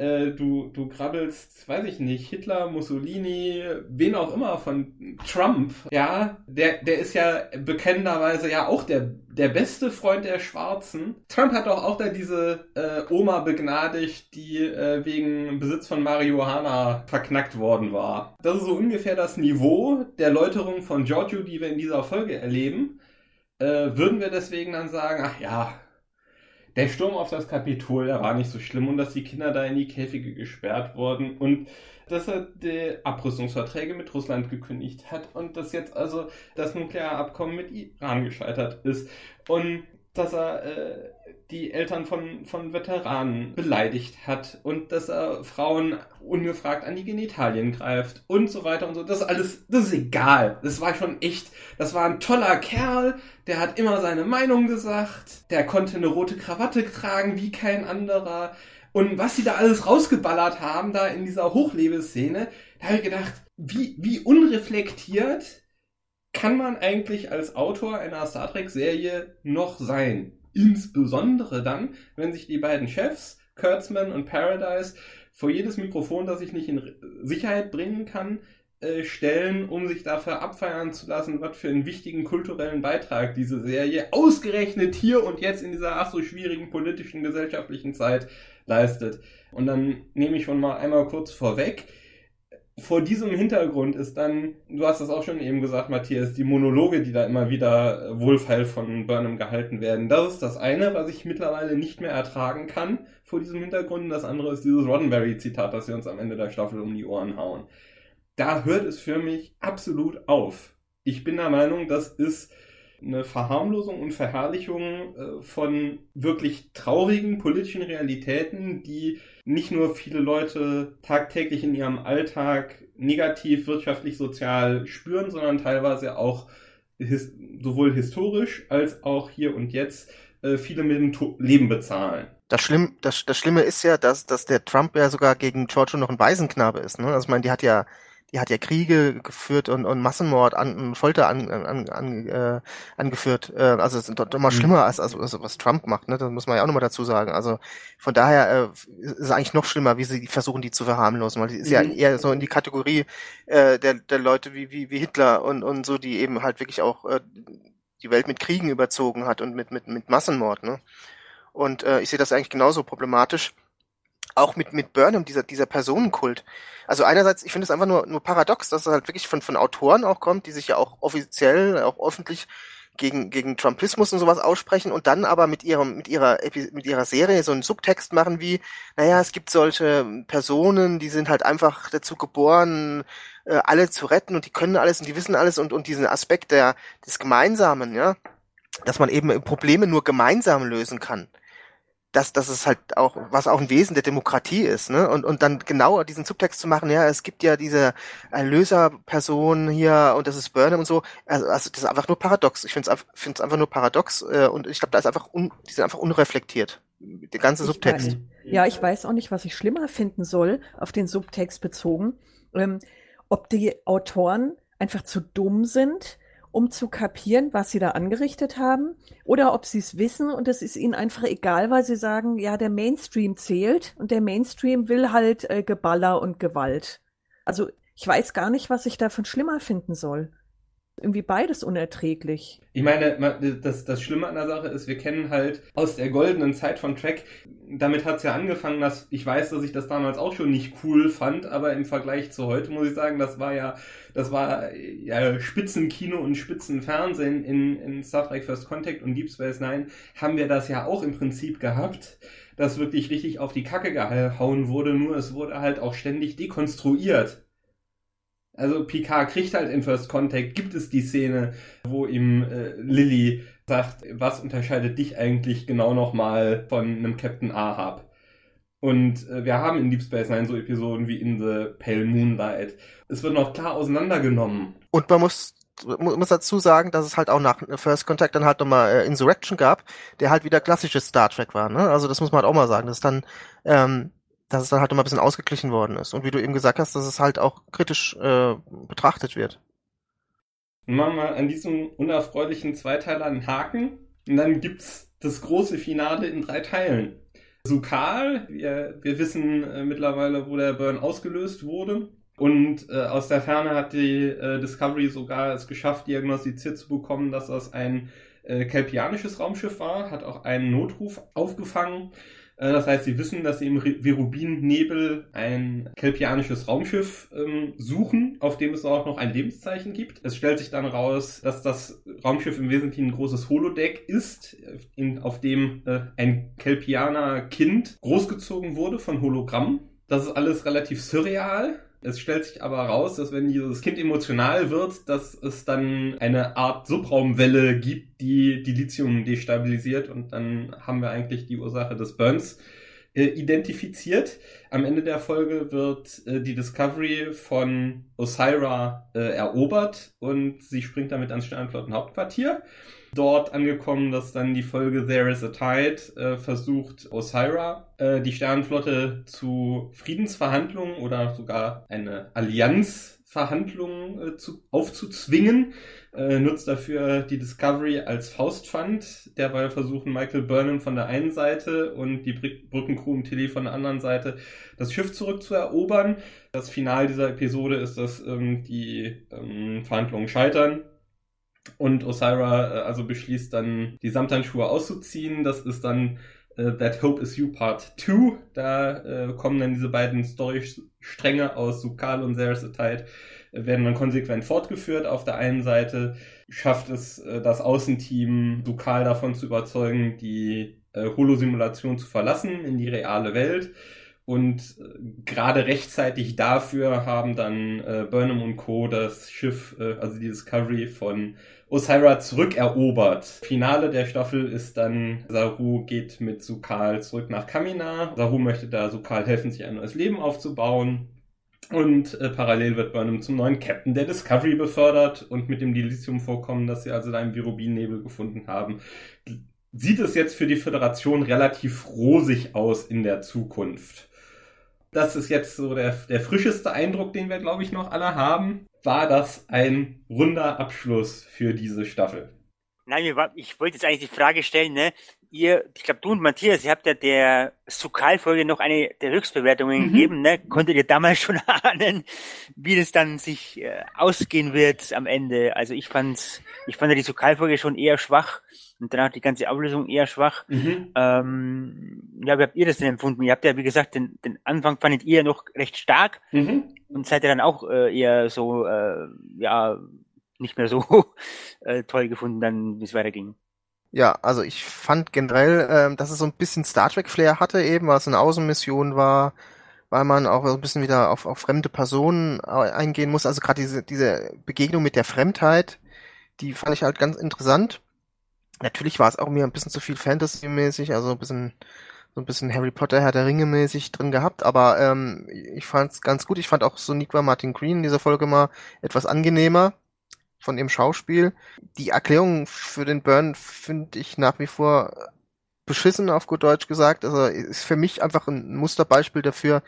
äh, du, du krabbelst, weiß ich nicht, Hitler, Mussolini, wen auch immer von Trump, ja, der, der ist ja bekennenderweise ja auch der, der beste Freund der Schwarzen. Trump hat doch auch da diese äh, Oma begnadigt, die äh, wegen Besitz von Marihuana verknackt worden war. Das ist so ungefähr das Niveau der Läuterung von Giorgio, die wir in dieser Folge erleben. Äh, würden wir deswegen dann sagen, ach ja, der Sturm auf das Kapitol, der war nicht so schlimm und dass die Kinder da in die Käfige gesperrt wurden und dass er die Abrüstungsverträge mit Russland gekündigt hat und dass jetzt also das Nuklearabkommen mit Iran gescheitert ist. Und dass er äh, die Eltern von, von Veteranen beleidigt hat und dass er Frauen ungefragt an die Genitalien greift und so weiter und so. Das ist alles, das ist egal. Das war schon echt, das war ein toller Kerl, der hat immer seine Meinung gesagt, der konnte eine rote Krawatte tragen wie kein anderer. Und was sie da alles rausgeballert haben, da in dieser Hochlebensszene, da habe ich gedacht, wie, wie unreflektiert kann man eigentlich als Autor einer Star Trek-Serie noch sein? Insbesondere dann, wenn sich die beiden Chefs, Kurtzman und Paradise, vor jedes Mikrofon, das ich nicht in Sicherheit bringen kann, äh, stellen, um sich dafür abfeiern zu lassen, was für einen wichtigen kulturellen Beitrag diese Serie ausgerechnet hier und jetzt in dieser ach so schwierigen politischen, gesellschaftlichen Zeit leistet. Und dann nehme ich schon mal einmal kurz vorweg, vor diesem Hintergrund ist dann, du hast es auch schon eben gesagt, Matthias, die Monologe, die da immer wieder äh, wohlfeil von Burnham gehalten werden. Das ist das eine, was ich mittlerweile nicht mehr ertragen kann vor diesem Hintergrund. Das andere ist dieses Roddenberry-Zitat, das wir uns am Ende der Staffel um die Ohren hauen. Da hört es für mich absolut auf. Ich bin der Meinung, das ist eine Verharmlosung und Verherrlichung äh, von wirklich traurigen politischen Realitäten, die nicht nur viele Leute tagtäglich in ihrem Alltag negativ wirtschaftlich, sozial spüren, sondern teilweise auch his sowohl historisch als auch hier und jetzt äh, viele mit dem to Leben bezahlen. Das, Schlimm, das, das Schlimme ist ja, dass, dass der Trump ja sogar gegen Giorgio noch ein Waisenknabe ist. Ne? Also ich meine, die hat ja die hat ja Kriege geführt und, und Massenmord an, und Folter an, an, an, äh, angeführt. Äh, also es ist doch immer mhm. schlimmer als, als, als was Trump macht, ne? Das muss man ja auch nochmal dazu sagen. Also von daher äh, ist es eigentlich noch schlimmer, wie sie versuchen, die zu verharmlosen, weil die ist mhm. ja eher so in die Kategorie äh, der, der Leute wie, wie, wie Hitler und, und so, die eben halt wirklich auch äh, die Welt mit Kriegen überzogen hat und mit, mit, mit Massenmord, ne? Und äh, ich sehe das eigentlich genauso problematisch auch mit, mit Burnham, dieser, dieser Personenkult. Also einerseits, ich finde es einfach nur, nur paradox, dass es halt wirklich von, von Autoren auch kommt, die sich ja auch offiziell, auch öffentlich gegen, gegen Trumpismus und sowas aussprechen und dann aber mit ihrem, mit ihrer, mit ihrer Serie so einen Subtext machen wie, naja, es gibt solche Personen, die sind halt einfach dazu geboren, äh, alle zu retten und die können alles und die wissen alles und, und diesen Aspekt der, des Gemeinsamen, ja, dass man eben Probleme nur gemeinsam lösen kann dass das ist halt auch, was auch ein Wesen der Demokratie ist, ne? Und, und dann genau diesen Subtext zu machen, ja, es gibt ja diese Erlöserperson hier und das ist Burnham und so, also, also das ist einfach nur paradox. Ich finde es find's einfach nur paradox äh, und ich glaube, da ist einfach, un, die sind einfach unreflektiert. Der ganze ich Subtext. Weiß. Ja, ich weiß auch nicht, was ich schlimmer finden soll, auf den Subtext bezogen. Ähm, ob die Autoren einfach zu dumm sind, um zu kapieren, was sie da angerichtet haben, oder ob sie es wissen und es ist ihnen einfach egal, weil sie sagen, ja, der Mainstream zählt und der Mainstream will halt äh, Geballer und Gewalt. Also ich weiß gar nicht, was ich davon schlimmer finden soll irgendwie beides unerträglich. Ich meine, das, das Schlimme an der Sache ist, wir kennen halt aus der goldenen Zeit von Track, damit hat es ja angefangen, dass ich weiß, dass ich das damals auch schon nicht cool fand, aber im Vergleich zu heute muss ich sagen, das war ja, das war ja Spitzenkino und Spitzenfernsehen in, in Star Trek First Contact und Deep Space Nine haben wir das ja auch im Prinzip gehabt dass wirklich richtig auf die Kacke gehauen wurde, nur es wurde halt auch ständig dekonstruiert. Also Picard kriegt halt in First Contact, gibt es die Szene, wo ihm äh, Lilly sagt, was unterscheidet dich eigentlich genau nochmal von einem Captain Ahab? Und äh, wir haben in Deep Space Nine so Episoden wie in The Pale Moonlight. Es wird noch klar auseinandergenommen. Und man muss muss dazu sagen, dass es halt auch nach First Contact dann halt nochmal äh, Insurrection gab, der halt wieder klassisches Star Trek war. Ne? Also das muss man halt auch mal sagen. Das ist dann ähm, dass es dann halt immer ein bisschen ausgeglichen worden ist. Und wie du eben gesagt hast, dass es halt auch kritisch äh, betrachtet wird. Machen wir an diesem unerfreulichen Zweiteiler einen Haken und dann gibt's das große Finale in drei Teilen. Sukal, wir, wir wissen äh, mittlerweile, wo der Burn ausgelöst wurde. Und äh, aus der Ferne hat die äh, Discovery sogar es geschafft, diagnostiziert zu bekommen, dass das ein äh, kelpianisches Raumschiff war, hat auch einen Notruf aufgefangen das heißt, sie wissen, dass sie im Verubin-Nebel ein kelpianisches Raumschiff ähm, suchen, auf dem es auch noch ein Lebenszeichen gibt. Es stellt sich dann raus, dass das Raumschiff im Wesentlichen ein großes Holodeck ist, in, auf dem äh, ein Kelpianer Kind großgezogen wurde von Hologramm. Das ist alles relativ surreal. Es stellt sich aber raus, dass wenn dieses Kind emotional wird, dass es dann eine Art Subraumwelle gibt, die die Lithium destabilisiert und dann haben wir eigentlich die Ursache des Burns äh, identifiziert. Am Ende der Folge wird äh, die Discovery von Osira äh, erobert und sie springt damit ans Sternflottenhauptquartier. Dort angekommen, dass dann die Folge There is a Tide äh, versucht, Osira äh, die Sternenflotte zu Friedensverhandlungen oder sogar eine Allianzverhandlung äh, zu, aufzuzwingen äh, nutzt dafür die Discovery als Faustpfand. Derweil versuchen Michael Burnham von der einen Seite und die Brückencrew und Tilly von der anderen Seite das Schiff zurückzuerobern. Das Final dieser Episode ist, dass ähm, die ähm, Verhandlungen scheitern. Und Osira äh, also beschließt dann, die Samthandschuhe auszuziehen. Das ist dann äh, That Hope Is You Part 2. Da äh, kommen dann diese beiden Storystränge aus Sukal und There's a Tide werden dann konsequent fortgeführt. Auf der einen Seite schafft es äh, das Außenteam Sukal davon zu überzeugen, die äh, Holosimulation zu verlassen in die reale Welt. Und äh, gerade rechtzeitig dafür haben dann äh, Burnham und Co. das Schiff, äh, also die Discovery von Osira zurückerobert. Finale der Staffel ist dann, Saru geht mit Sukal zurück nach Kamina. Saru möchte da Sukal helfen, sich ein neues Leben aufzubauen. Und äh, parallel wird Burnham zum neuen Captain der Discovery befördert und mit dem Dilithium-Vorkommen, das sie also da im Virubin-Nebel gefunden haben, sieht es jetzt für die Föderation relativ rosig aus in der Zukunft. Das ist jetzt so der, der frischeste Eindruck, den wir, glaube ich, noch alle haben. War das ein runder Abschluss für diese Staffel? Nein, ich wollte jetzt eigentlich die Frage stellen, ne? Ihr, ich glaube, du und Matthias, ihr habt ja der Sukal-Folge noch eine der Höchstbewertungen mhm. gegeben, ne? Konntet ihr damals schon ahnen, wie das dann sich äh, ausgehen wird am Ende? Also ich fand's, ich fand ja die Sukal-Folge schon eher schwach und danach die ganze Auflösung eher schwach. Mhm. Ähm, ja, wie habt ihr das denn empfunden? Ihr habt ja, wie gesagt, den, den Anfang fandet ihr noch recht stark mhm. und seid ihr dann auch äh, eher so, äh, ja, nicht mehr so äh, toll gefunden, dann wie es weiterging. Ja, also ich fand generell, ähm, dass es so ein bisschen Star Trek-Flair hatte eben, weil es eine Außenmission war, weil man auch so ein bisschen wieder auf, auf fremde Personen eingehen muss. Also gerade diese, diese Begegnung mit der Fremdheit, die fand ich halt ganz interessant. Natürlich war es auch mir ein bisschen zu viel Fantasy-mäßig, also ein bisschen so ein bisschen Harry Potter, Herr der Ringe mäßig drin gehabt, aber ähm, ich fand es ganz gut. Ich fand auch Soniqua Martin Green in dieser Folge mal etwas angenehmer von dem Schauspiel. Die Erklärung für den Burn finde ich nach wie vor beschissen, auf gut Deutsch gesagt. Also ist für mich einfach ein Musterbeispiel dafür,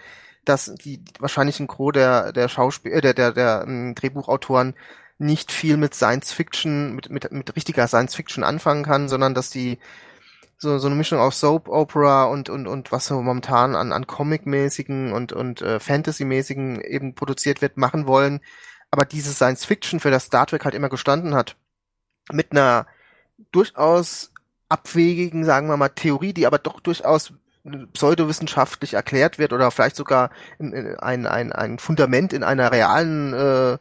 dass die wahrscheinlich ein Gros der der Schauspiel äh, der der der ähm, Drehbuchautoren nicht viel mit Science Fiction mit mit mit richtiger Science Fiction anfangen kann, sondern dass die so so eine Mischung aus Soap Opera und und und was so momentan an an Comic-mäßigen und und äh, Fantasy-mäßigen eben produziert wird machen wollen aber diese Science Fiction, für das Star Trek halt immer gestanden hat, mit einer durchaus abwegigen, sagen wir mal, Theorie, die aber doch durchaus pseudowissenschaftlich erklärt wird oder vielleicht sogar ein, ein, ein Fundament in einer realen äh,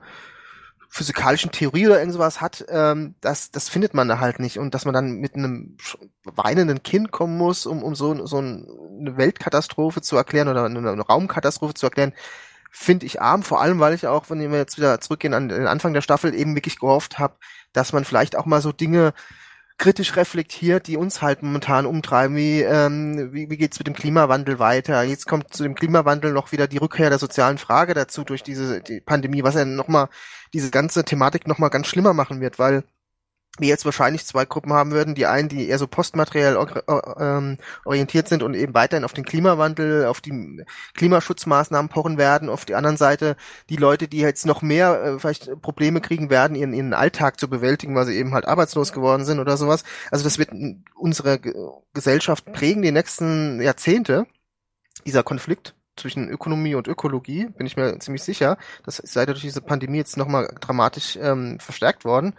physikalischen Theorie oder irgendwas hat, ähm, das, das findet man da halt nicht. Und dass man dann mit einem weinenden Kind kommen muss, um, um so, so eine Weltkatastrophe zu erklären oder eine, eine Raumkatastrophe zu erklären, finde ich arm, vor allem weil ich auch, wenn wir jetzt wieder zurückgehen an den Anfang der Staffel, eben wirklich gehofft habe, dass man vielleicht auch mal so Dinge kritisch reflektiert, die uns halt momentan umtreiben, wie, ähm, wie, wie geht's mit dem Klimawandel weiter? Jetzt kommt zu dem Klimawandel noch wieder die Rückkehr der sozialen Frage dazu durch diese die Pandemie, was ja nochmal diese ganze Thematik nochmal ganz schlimmer machen wird, weil wir jetzt wahrscheinlich zwei Gruppen haben würden. Die einen, die eher so postmateriell ähm, orientiert sind und eben weiterhin auf den Klimawandel, auf die Klimaschutzmaßnahmen pochen werden. Auf die anderen Seite die Leute, die jetzt noch mehr äh, vielleicht Probleme kriegen werden, ihren, ihren Alltag zu bewältigen, weil sie eben halt arbeitslos geworden sind oder sowas. Also das wird unsere Gesellschaft prägen die nächsten Jahrzehnte, dieser Konflikt zwischen Ökonomie und Ökologie, bin ich mir ziemlich sicher. Das ist leider durch diese Pandemie jetzt nochmal dramatisch ähm, verstärkt worden.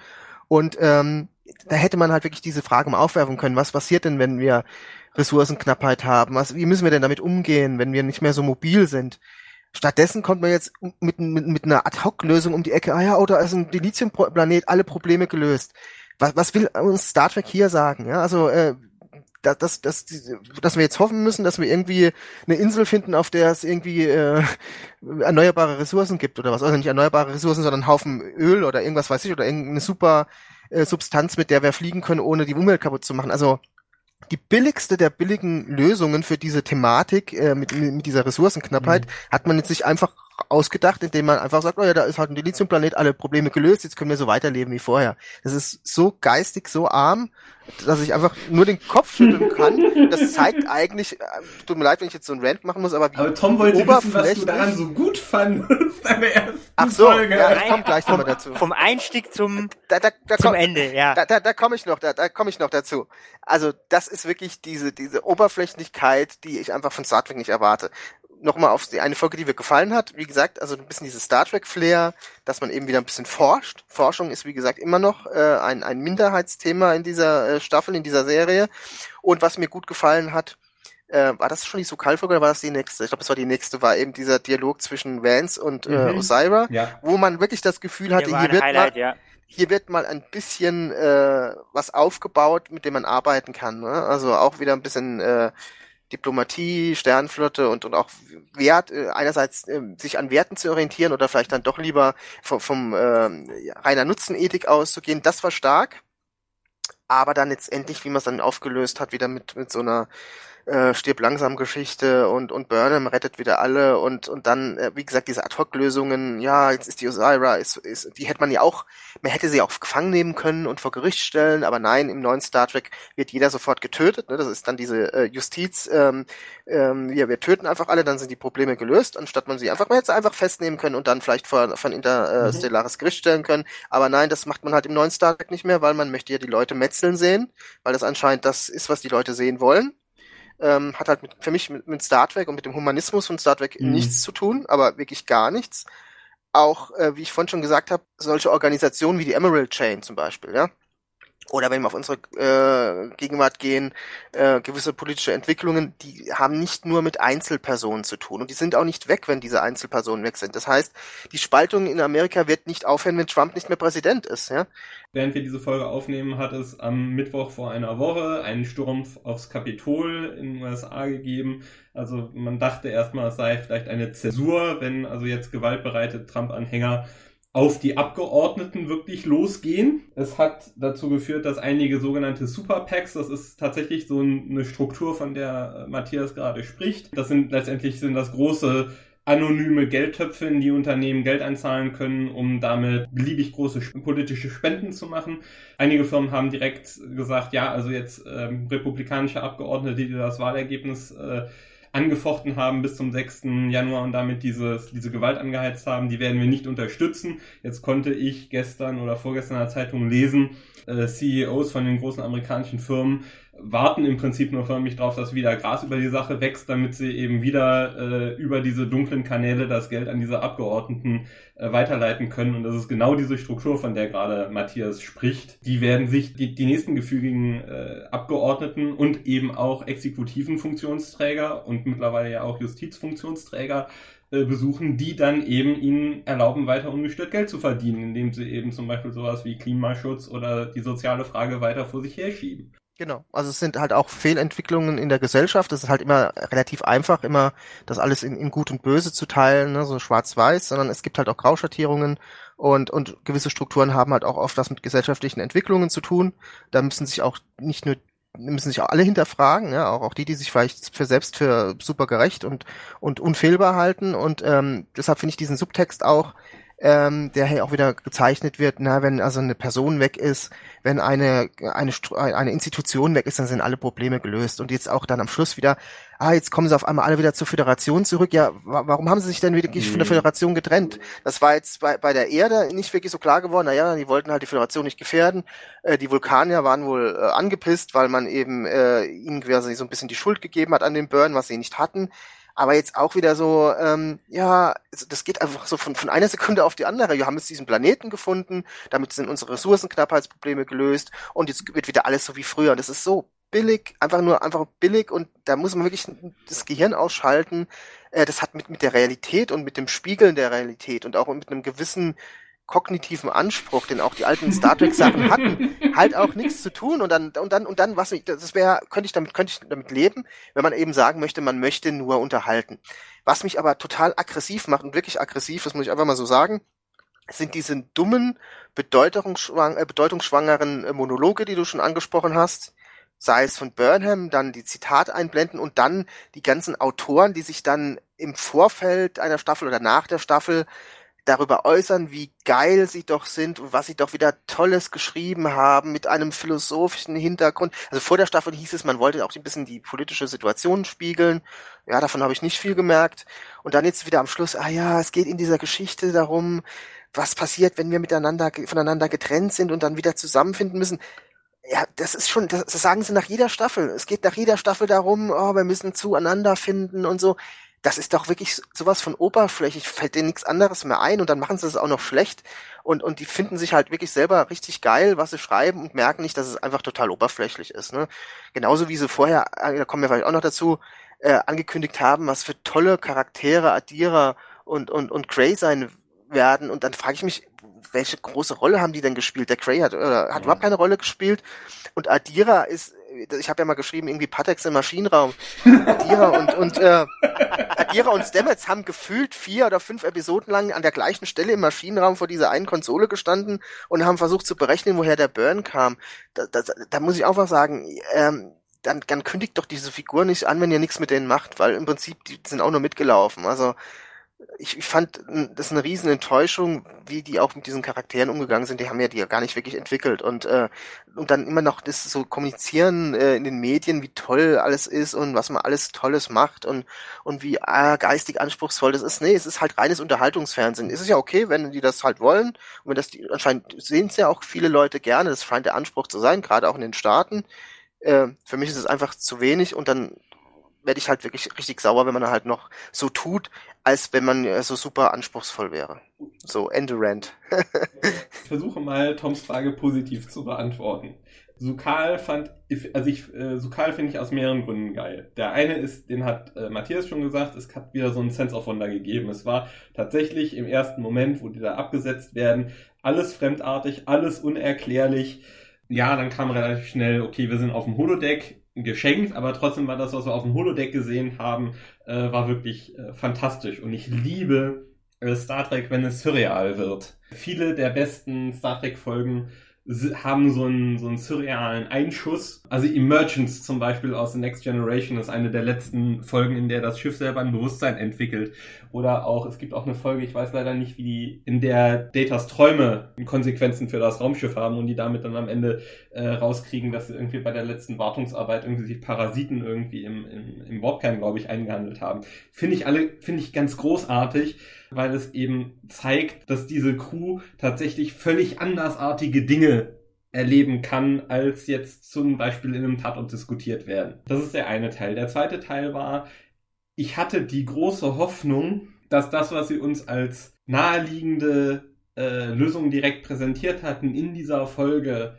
Und ähm, da hätte man halt wirklich diese Frage mal aufwerfen können, was passiert denn, wenn wir Ressourcenknappheit haben? Was, wie müssen wir denn damit umgehen, wenn wir nicht mehr so mobil sind? Stattdessen kommt man jetzt mit, mit, mit einer Ad-Hoc-Lösung um die Ecke, ah ja, oder ist ein Dilithium-Planet, alle Probleme gelöst. Was, was will uns Star Trek hier sagen? Ja, also äh, dass, dass, dass, dass wir jetzt hoffen müssen, dass wir irgendwie eine Insel finden, auf der es irgendwie äh, erneuerbare Ressourcen gibt oder was. Also nicht erneuerbare Ressourcen, sondern einen Haufen Öl oder irgendwas weiß ich oder irgendeine super äh, Substanz, mit der wir fliegen können, ohne die Umwelt kaputt zu machen. Also die billigste der billigen Lösungen für diese Thematik äh, mit, mit dieser Ressourcenknappheit mhm. hat man jetzt sich einfach ausgedacht, indem man einfach sagt, oh ja, da ist halt ein Dilithiumplanet, alle Probleme gelöst, jetzt können wir so weiterleben wie vorher. Das ist so geistig, so arm, dass ich einfach nur den Kopf schütteln kann. Das zeigt eigentlich, äh, tut mir leid, wenn ich jetzt so einen Rant machen muss, aber wie Aber Tom wollte wissen, was du daran so gut fandest an der ersten Ach so, Folge. ja, ich komme gleich nochmal dazu. Vom Einstieg zum, da, da, da zum komm, Ende, ja. Da, da, da komme ich noch, da, da komme ich noch dazu. Also das ist wirklich diese, diese Oberflächlichkeit, die ich einfach von Star Trek nicht erwarte nochmal auf die eine Folge, die mir gefallen hat. Wie gesagt, also ein bisschen dieses Star Trek Flair, dass man eben wieder ein bisschen forscht. Forschung ist wie gesagt immer noch äh, ein, ein Minderheitsthema in dieser äh, Staffel, in dieser Serie. Und was mir gut gefallen hat, äh, war das schon die Sokal-Folge oder war das die nächste? Ich glaube, das war die nächste, war eben dieser Dialog zwischen Vance und äh, mhm. Osira, ja. wo man wirklich das Gefühl hatte, hier wird Highlight, mal, ja. hier wird mal ein bisschen äh, was aufgebaut, mit dem man arbeiten kann. Ne? Also auch wieder ein bisschen äh, Diplomatie, Sternflotte und, und auch Wert, äh, einerseits äh, sich an Werten zu orientieren oder vielleicht dann doch lieber vom, vom äh, reiner Nutzenethik auszugehen, das war stark. Aber dann letztendlich, wie man es dann aufgelöst hat, wieder mit, mit so einer äh, stirb langsam Geschichte und und Burnham rettet wieder alle und und dann äh, wie gesagt diese Ad-hoc-Lösungen ja jetzt ist die Osira ist, ist die hätte man ja auch man hätte sie auch gefangen nehmen können und vor Gericht stellen aber nein im neuen Star Trek wird jeder sofort getötet ne? das ist dann diese äh, Justiz ähm, ähm, ja wir töten einfach alle dann sind die Probleme gelöst anstatt man sie einfach man hätte sie einfach festnehmen können und dann vielleicht vor von interstellares äh, mhm. Gericht stellen können aber nein das macht man halt im neuen Star Trek nicht mehr weil man möchte ja die Leute metzeln sehen weil das anscheinend das ist was die Leute sehen wollen ähm, hat halt mit, für mich mit, mit Star Trek und mit dem Humanismus von Star Trek mhm. nichts zu tun, aber wirklich gar nichts. Auch, äh, wie ich vorhin schon gesagt habe, solche Organisationen wie die Emerald Chain zum Beispiel, ja, oder wenn wir auf unsere äh, Gegenwart gehen, äh, gewisse politische Entwicklungen, die haben nicht nur mit Einzelpersonen zu tun und die sind auch nicht weg, wenn diese Einzelpersonen weg sind. Das heißt, die Spaltung in Amerika wird nicht aufhören, wenn Trump nicht mehr Präsident ist. Ja? Während wir diese Folge aufnehmen, hat es am Mittwoch vor einer Woche einen Sturm aufs Kapitol in den USA gegeben. Also man dachte erstmal, es sei vielleicht eine Zäsur, wenn also jetzt gewaltbereite Trump-Anhänger auf die Abgeordneten wirklich losgehen. Es hat dazu geführt, dass einige sogenannte Super PACs, das ist tatsächlich so eine Struktur, von der Matthias gerade spricht. Das sind letztendlich sind das große anonyme Geldtöpfe, in die Unternehmen Geld einzahlen können, um damit beliebig große politische Spenden zu machen. Einige Firmen haben direkt gesagt, ja, also jetzt ähm, republikanische Abgeordnete, die das Wahlergebnis äh, angefochten haben bis zum 6. Januar und damit dieses, diese Gewalt angeheizt haben, die werden wir nicht unterstützen. Jetzt konnte ich gestern oder vorgestern in der Zeitung lesen, äh, CEOs von den großen amerikanischen Firmen warten im Prinzip nur förmlich darauf, dass wieder Gras über die Sache wächst, damit sie eben wieder äh, über diese dunklen Kanäle das Geld an diese Abgeordneten äh, weiterleiten können. Und das ist genau diese Struktur, von der gerade Matthias spricht. Die werden sich die, die nächsten gefügigen äh, Abgeordneten und eben auch exekutiven Funktionsträger und mittlerweile ja auch Justizfunktionsträger äh, besuchen, die dann eben ihnen erlauben, weiter ungestört Geld zu verdienen, indem sie eben zum Beispiel sowas wie Klimaschutz oder die soziale Frage weiter vor sich herschieben. Genau, also es sind halt auch Fehlentwicklungen in der Gesellschaft. Es ist halt immer relativ einfach, immer das alles in, in Gut und Böse zu teilen, ne, so schwarz-weiß, sondern es gibt halt auch Grauschattierungen und, und gewisse Strukturen haben halt auch oft was mit gesellschaftlichen Entwicklungen zu tun. Da müssen sich auch nicht nur müssen sich auch alle hinterfragen, ja, auch, auch die, die sich vielleicht für selbst für super gerecht und, und unfehlbar halten. Und ähm, deshalb finde ich diesen Subtext auch ähm, der hier auch wieder gezeichnet wird, na, wenn also eine Person weg ist, wenn eine, eine, eine Institution weg ist, dann sind alle Probleme gelöst. Und jetzt auch dann am Schluss wieder, ah, jetzt kommen sie auf einmal alle wieder zur Föderation zurück. Ja, warum haben sie sich denn wirklich von der mhm. Föderation getrennt? Das war jetzt bei, bei der Erde nicht wirklich so klar geworden. Naja, die wollten halt die Föderation nicht gefährden. Äh, die Vulkanier waren wohl äh, angepisst, weil man eben äh, ihnen quasi so ein bisschen die Schuld gegeben hat an den Burn, was sie nicht hatten aber jetzt auch wieder so, ähm, ja, das geht einfach so von, von einer Sekunde auf die andere. Wir haben jetzt diesen Planeten gefunden, damit sind unsere Ressourcenknappheitsprobleme gelöst und jetzt wird wieder alles so wie früher. Und das ist so billig, einfach nur einfach billig und da muss man wirklich das Gehirn ausschalten. Äh, das hat mit, mit der Realität und mit dem Spiegeln der Realität und auch mit einem gewissen kognitiven Anspruch, den auch die alten Star Trek Sachen hatten, halt auch nichts zu tun und dann und dann und dann was ich das wäre könnte ich damit könnte ich damit leben, wenn man eben sagen möchte, man möchte nur unterhalten. Was mich aber total aggressiv macht und wirklich aggressiv, das muss ich einfach mal so sagen, sind diese dummen, bedeutungsschwang, äh, bedeutungsschwangeren äh, Monologe, die du schon angesprochen hast, sei es von Burnham, dann die Zitat einblenden und dann die ganzen Autoren, die sich dann im Vorfeld einer Staffel oder nach der Staffel darüber äußern, wie geil sie doch sind und was sie doch wieder Tolles geschrieben haben mit einem philosophischen Hintergrund. Also vor der Staffel hieß es, man wollte auch ein bisschen die politische Situation spiegeln. Ja, davon habe ich nicht viel gemerkt. Und dann jetzt wieder am Schluss, ah ja, es geht in dieser Geschichte darum, was passiert, wenn wir miteinander voneinander getrennt sind und dann wieder zusammenfinden müssen. Ja, das ist schon, das, das sagen sie nach jeder Staffel. Es geht nach jeder Staffel darum, oh, wir müssen zueinander finden und so das ist doch wirklich sowas von oberflächlich, fällt denen nichts anderes mehr ein und dann machen sie es auch noch schlecht und, und die finden sich halt wirklich selber richtig geil, was sie schreiben und merken nicht, dass es einfach total oberflächlich ist. Ne? Genauso wie sie vorher, äh, da kommen wir vielleicht auch noch dazu, äh, angekündigt haben, was für tolle Charaktere Adira und, und, und Grey sein werden und dann frage ich mich, welche große Rolle haben die denn gespielt? Der Grey hat, oder, hat ja. überhaupt keine Rolle gespielt und Adira ist ich habe ja mal geschrieben, irgendwie Patex im Maschinenraum. Adira und, und äh, Adira und Stamets haben gefühlt vier oder fünf Episoden lang an der gleichen Stelle im Maschinenraum vor dieser einen Konsole gestanden und haben versucht zu berechnen, woher der Burn kam. Da, da, da muss ich auch was sagen, ähm, dann, dann kündigt doch diese Figur nicht an, wenn ihr nichts mit denen macht, weil im Prinzip die sind auch nur mitgelaufen. Also ich, ich fand das eine riesen Enttäuschung, wie die auch mit diesen Charakteren umgegangen sind. Die haben ja die ja gar nicht wirklich entwickelt und äh, und dann immer noch das so kommunizieren äh, in den Medien, wie toll alles ist und was man alles Tolles macht und und wie äh, geistig anspruchsvoll das ist. Nee, es ist halt reines Unterhaltungsfernsehen. Es ist ja okay, wenn die das halt wollen und wenn das die anscheinend sehen es ja auch viele Leute gerne. Das scheint der Anspruch zu sein, gerade auch in den Staaten. Äh, für mich ist es einfach zu wenig und dann werde ich halt wirklich richtig sauer, wenn man halt noch so tut, als wenn man so super anspruchsvoll wäre. So, Ende Rant. ich versuche mal Toms Frage positiv zu beantworten. Sukal fand, also ich, äh, Sukal finde ich aus mehreren Gründen geil. Der eine ist, den hat äh, Matthias schon gesagt, es hat wieder so einen Sense of Wonder gegeben. Es war tatsächlich im ersten Moment, wo die da abgesetzt werden, alles fremdartig, alles unerklärlich. Ja, dann kam relativ schnell, okay, wir sind auf dem Holodeck, geschenkt, aber trotzdem war das, was wir auf dem Holodeck gesehen haben, äh, war wirklich äh, fantastisch. Und ich liebe äh, Star Trek, wenn es surreal wird. Viele der besten Star Trek-Folgen haben so einen, so einen surrealen Einschuss. Also Emergence zum Beispiel aus The Next Generation ist eine der letzten Folgen, in der das Schiff selber ein Bewusstsein entwickelt. Oder auch, es gibt auch eine Folge, ich weiß leider nicht, wie die, in der Datas Träume Konsequenzen für das Raumschiff haben und die damit dann am Ende äh, rauskriegen, dass sie irgendwie bei der letzten Wartungsarbeit irgendwie sich Parasiten irgendwie im, im, im Warpkern, glaube ich, eingehandelt haben. Finde ich alle, finde ich ganz großartig weil es eben zeigt, dass diese Crew tatsächlich völlig andersartige Dinge erleben kann, als jetzt zum Beispiel in einem Tatort diskutiert werden. Das ist der eine Teil. Der zweite Teil war, ich hatte die große Hoffnung, dass das, was sie uns als naheliegende äh, Lösung direkt präsentiert hatten in dieser Folge,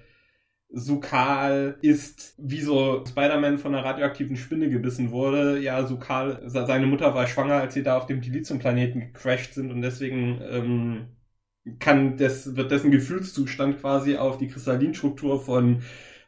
Sukal ist, wie so Spider-Man von einer radioaktiven Spinne gebissen wurde. Ja, Sukal, seine Mutter war schwanger, als sie da auf dem Dilithium-Planeten gecrashed sind und deswegen ähm, kann des, wird dessen Gefühlszustand quasi auf die Kristallinstruktur von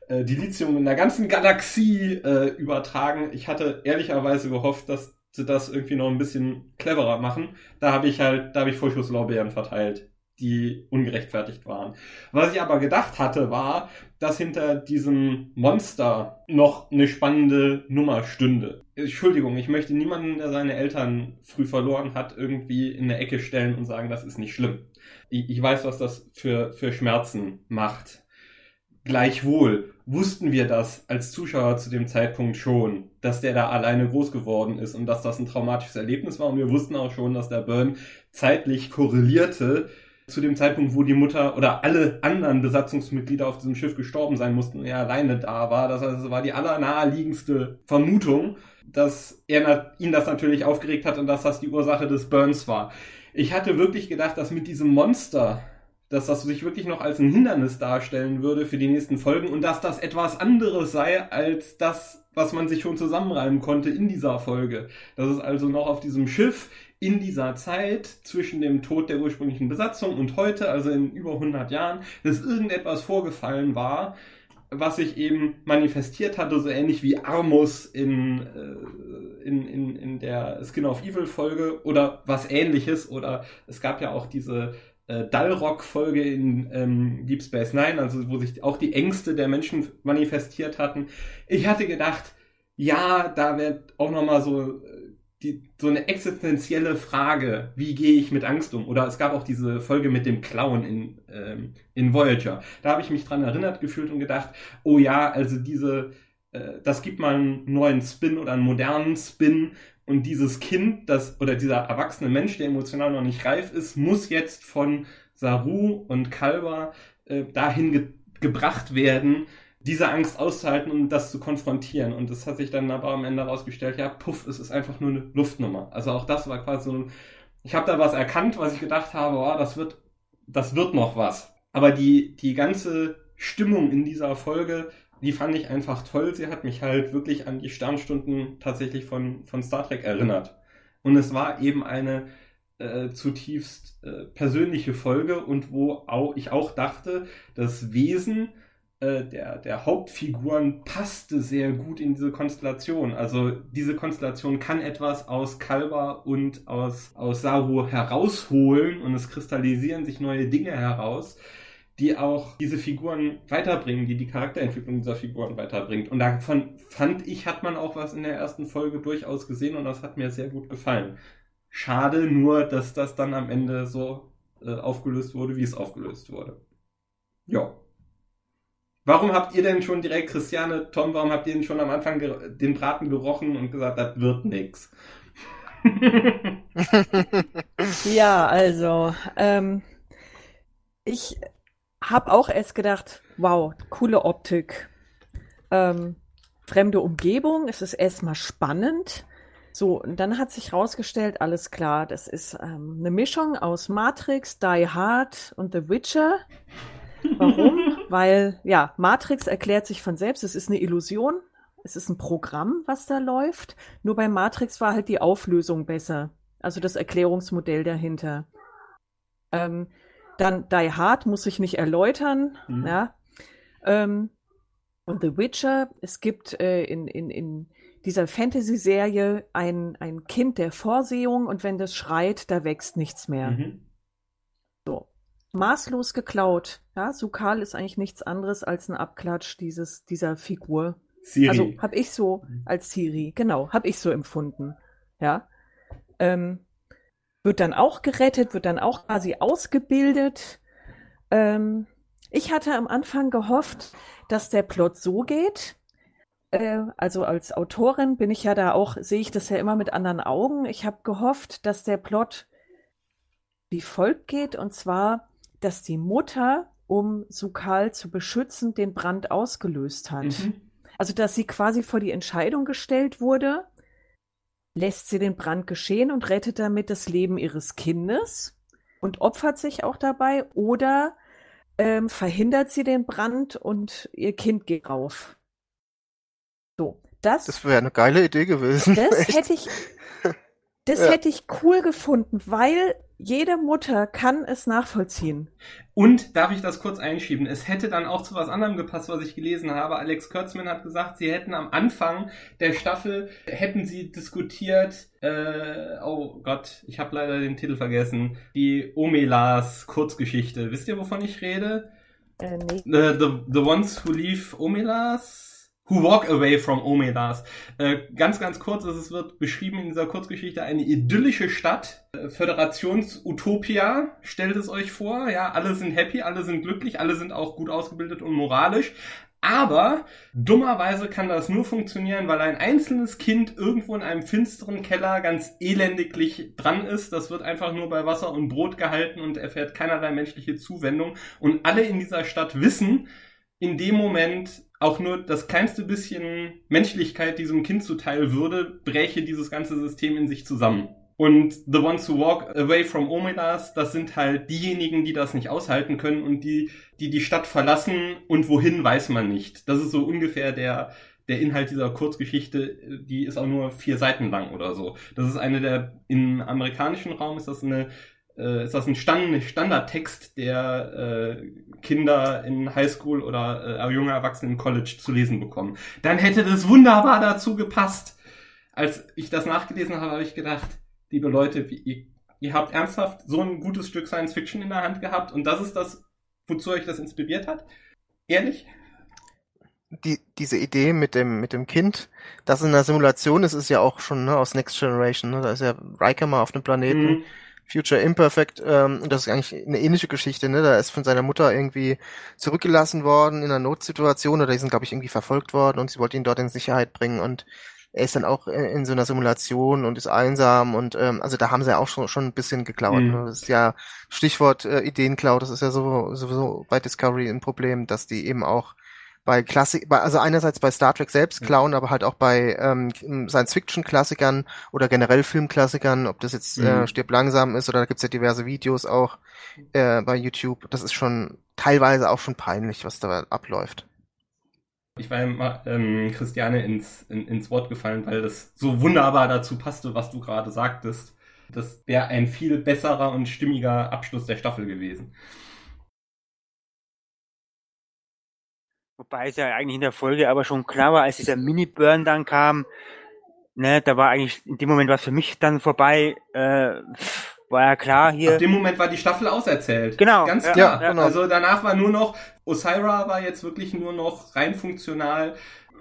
äh, Dilithium in der ganzen Galaxie äh, übertragen. Ich hatte ehrlicherweise gehofft, dass sie das irgendwie noch ein bisschen cleverer machen. Da habe ich halt, da habe ich Vorschusslorbeeren verteilt die ungerechtfertigt waren. Was ich aber gedacht hatte, war, dass hinter diesem Monster noch eine spannende Nummer stünde. Entschuldigung, ich möchte niemanden, der seine Eltern früh verloren hat, irgendwie in eine Ecke stellen und sagen, das ist nicht schlimm. Ich, ich weiß, was das für, für Schmerzen macht. Gleichwohl wussten wir das als Zuschauer zu dem Zeitpunkt schon, dass der da alleine groß geworden ist und dass das ein traumatisches Erlebnis war. Und wir wussten auch schon, dass der Burn zeitlich korrelierte zu dem Zeitpunkt, wo die Mutter oder alle anderen Besatzungsmitglieder auf diesem Schiff gestorben sein mussten und er alleine da war. Das heißt, es war die allernaheliegendste Vermutung, dass er ihn das natürlich aufgeregt hat und dass das die Ursache des Burns war. Ich hatte wirklich gedacht, dass mit diesem Monster, dass das sich wirklich noch als ein Hindernis darstellen würde für die nächsten Folgen und dass das etwas anderes sei als das, was man sich schon zusammenreimen konnte in dieser Folge. Dass es also noch auf diesem Schiff in dieser Zeit zwischen dem Tod der ursprünglichen Besatzung und heute, also in über 100 Jahren, dass irgendetwas vorgefallen war, was sich eben manifestiert hatte, so ähnlich wie Armus in, äh, in, in, in der Skin of Evil Folge oder was ähnliches. Oder es gab ja auch diese äh, Dalrock-Folge in ähm, Deep Space Nine, also wo sich auch die Ängste der Menschen manifestiert hatten. Ich hatte gedacht, ja, da wird auch nochmal so äh, so eine existenzielle Frage, wie gehe ich mit Angst um? Oder es gab auch diese Folge mit dem Clown in, ähm, in Voyager. Da habe ich mich dran erinnert gefühlt und gedacht, oh ja, also diese, äh, das gibt mal einen neuen Spin oder einen modernen Spin und dieses Kind, das, oder dieser erwachsene Mensch, der emotional noch nicht reif ist, muss jetzt von Saru und Kalber äh, dahin ge gebracht werden, diese Angst auszuhalten und das zu konfrontieren. Und das hat sich dann aber am Ende herausgestellt, ja, puff, es ist einfach nur eine Luftnummer. Also auch das war quasi so ein, ich habe da was erkannt, was ich gedacht habe, oh, das wird, das wird noch was. Aber die, die ganze Stimmung in dieser Folge, die fand ich einfach toll. Sie hat mich halt wirklich an die Sternstunden tatsächlich von, von Star Trek erinnert. Und es war eben eine äh, zutiefst äh, persönliche Folge und wo auch, ich auch dachte, das Wesen äh, der, der Hauptfiguren passte sehr gut in diese Konstellation. Also diese Konstellation kann etwas aus Kalber und aus, aus Saru herausholen und es kristallisieren sich neue Dinge heraus, die auch diese Figuren weiterbringen, die die Charakterentwicklung dieser Figuren weiterbringt. Und davon fand ich, hat man auch was in der ersten Folge durchaus gesehen und das hat mir sehr gut gefallen. Schade nur, dass das dann am Ende so äh, aufgelöst wurde, wie es aufgelöst wurde. Ja. Warum habt ihr denn schon direkt, Christiane, Tom, warum habt ihr denn schon am Anfang den Braten gerochen und gesagt, das wird nix? ja, also, ähm, ich habe auch erst gedacht, wow, coole Optik. Ähm, fremde Umgebung, es ist erstmal spannend. So, und dann hat sich rausgestellt, alles klar, das ist ähm, eine Mischung aus Matrix, Die Hard und The Witcher. Warum? Weil, ja, Matrix erklärt sich von selbst, es ist eine Illusion, es ist ein Programm, was da läuft. Nur bei Matrix war halt die Auflösung besser. Also das Erklärungsmodell dahinter. Ähm, dann Die Hard muss ich nicht erläutern. Mhm. Ja. Ähm, und The Witcher, es gibt äh, in, in, in dieser Fantasy-Serie ein, ein Kind der Vorsehung und wenn das schreit, da wächst nichts mehr. Mhm maßlos geklaut. Ja, Sukal ist eigentlich nichts anderes als ein Abklatsch dieses, dieser Figur. Siri. Also habe ich so mhm. als Siri, genau, habe ich so empfunden. Ja. Ähm, wird dann auch gerettet, wird dann auch quasi ausgebildet. Ähm, ich hatte am Anfang gehofft, dass der Plot so geht. Äh, also als Autorin bin ich ja da auch, sehe ich das ja immer mit anderen Augen. Ich habe gehofft, dass der Plot wie folgt geht, und zwar, dass die Mutter, um Sukal zu beschützen, den Brand ausgelöst hat. Mhm. Also, dass sie quasi vor die Entscheidung gestellt wurde, lässt sie den Brand geschehen und rettet damit das Leben ihres Kindes und opfert sich auch dabei oder ähm, verhindert sie den Brand und ihr Kind geht rauf. So, das. Das wäre eine geile Idee gewesen. Das Echt? hätte ich, das ja. hätte ich cool gefunden, weil jede Mutter kann es nachvollziehen. Und darf ich das kurz einschieben? Es hätte dann auch zu was anderem gepasst, was ich gelesen habe. Alex Kurtzman hat gesagt, sie hätten am Anfang der Staffel hätten sie diskutiert. Äh, oh Gott, ich habe leider den Titel vergessen. Die Omelas Kurzgeschichte. Wisst ihr, wovon ich rede? Äh, nee. The, the, the Ones Who Leave Omelas. Who Walk Away from Omelas. Äh, ganz, ganz kurz, es wird beschrieben in dieser Kurzgeschichte eine idyllische Stadt, äh, Föderationsutopia, stellt es euch vor. Ja, alle sind happy, alle sind glücklich, alle sind auch gut ausgebildet und moralisch. Aber dummerweise kann das nur funktionieren, weil ein einzelnes Kind irgendwo in einem finsteren Keller ganz elendiglich dran ist. Das wird einfach nur bei Wasser und Brot gehalten und erfährt keinerlei menschliche Zuwendung. Und alle in dieser Stadt wissen, in dem Moment auch nur das kleinste bisschen Menschlichkeit diesem Kind zuteil würde, bräche dieses ganze System in sich zusammen. Und the ones who walk away from Omelas, das sind halt diejenigen, die das nicht aushalten können und die, die die Stadt verlassen und wohin weiß man nicht. Das ist so ungefähr der, der Inhalt dieser Kurzgeschichte, die ist auch nur vier Seiten lang oder so. Das ist eine der, im amerikanischen Raum ist das eine ist das ein Stand, Standardtext, der äh, Kinder in Highschool oder äh, junge Erwachsene im College zu lesen bekommen. Dann hätte das wunderbar dazu gepasst. Als ich das nachgelesen habe, habe ich gedacht, liebe Leute, ihr, ihr habt ernsthaft so ein gutes Stück Science Fiction in der Hand gehabt und das ist das, wozu euch das inspiriert hat? Ehrlich? Die, diese Idee mit dem, mit dem Kind, das in einer Simulation ist, ist ja auch schon ne, aus Next Generation. Ne? Da ist ja Riker mal auf dem Planeten. Mhm Future Imperfect, ähm, das ist eigentlich eine ähnliche Geschichte, ne? Da ist von seiner Mutter irgendwie zurückgelassen worden in einer Notsituation oder die sind, glaube ich, irgendwie verfolgt worden und sie wollte ihn dort in Sicherheit bringen und er ist dann auch in, in so einer Simulation und ist einsam und ähm, also da haben sie ja auch schon, schon ein bisschen geklaut. Mhm. Ne? Das ist ja Stichwort äh, Ideenklau, das ist ja so, sowieso bei Discovery ein Problem, dass die eben auch bei Klassik, also einerseits bei Star Trek selbst klauen, aber halt auch bei ähm, Science-Fiction-Klassikern oder generell Filmklassikern, ob das jetzt äh, mhm. äh, Stirb langsam ist oder da gibt's ja diverse Videos auch äh, bei YouTube. Das ist schon teilweise auch schon peinlich, was da abläuft. Ich war immer ähm, Christiane ins, in, ins Wort gefallen, weil das so wunderbar dazu passte, was du gerade sagtest. Das wäre ein viel besserer und stimmiger Abschluss der Staffel gewesen. Wobei es ja eigentlich in der Folge aber schon klar war, als dieser Mini-Burn dann kam, ne, da war eigentlich in dem Moment was für mich dann vorbei, äh, war ja klar hier. In dem Moment war die Staffel auserzählt. Genau. Ganz klar. Ja, genau. Also danach war nur noch, Osira war jetzt wirklich nur noch rein funktional.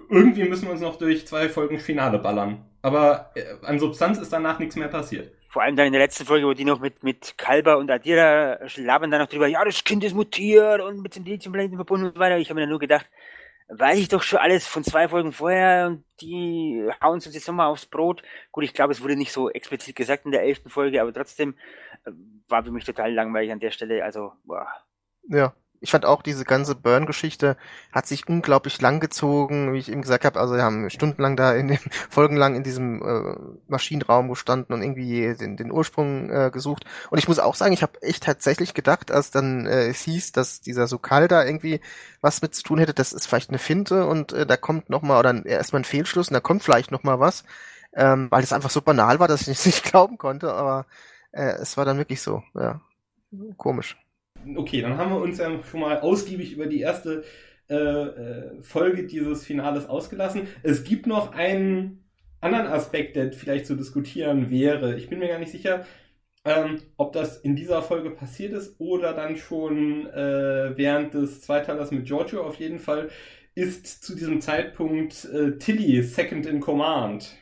Irgendwie müssen wir uns noch durch zwei Folgen Finale ballern. Aber äh, an Substanz ist danach nichts mehr passiert vor allem dann in der letzten Folge, wo die noch mit, mit Kalber und Adira labern dann noch drüber, ja, das Kind ist mutiert und mit dem Lithiumplaneten verbunden und weiter. Ich habe mir dann nur gedacht, weiß ich doch schon alles von zwei Folgen vorher und die hauen uns jetzt nochmal aufs Brot. Gut, ich glaube, es wurde nicht so explizit gesagt in der elften Folge, aber trotzdem äh, war für mich total langweilig an der Stelle. Also, boah. Ja, ich fand auch diese ganze Burn-Geschichte hat sich unglaublich lang gezogen, wie ich eben gesagt habe. Also wir haben stundenlang da in dem folgenlang in diesem äh, Maschinenraum gestanden und irgendwie den, den Ursprung äh, gesucht. Und ich muss auch sagen, ich habe echt tatsächlich gedacht, als dann äh, es hieß, dass dieser Sokal da irgendwie was mit zu tun hätte, das ist vielleicht eine Finte und äh, da kommt noch mal oder erstmal ein Fehlschluss und da kommt vielleicht noch mal was, ähm, weil es einfach so banal war, dass ich es nicht glauben konnte. Aber äh, es war dann wirklich so, ja, komisch okay, dann haben wir uns ja schon mal ausgiebig über die erste äh, äh, Folge dieses Finales ausgelassen. Es gibt noch einen anderen Aspekt, der vielleicht zu diskutieren wäre. Ich bin mir gar nicht sicher, ähm, ob das in dieser Folge passiert ist oder dann schon äh, während des Zweiteilers mit Giorgio auf jeden Fall ist zu diesem Zeitpunkt äh, Tilly Second in Command.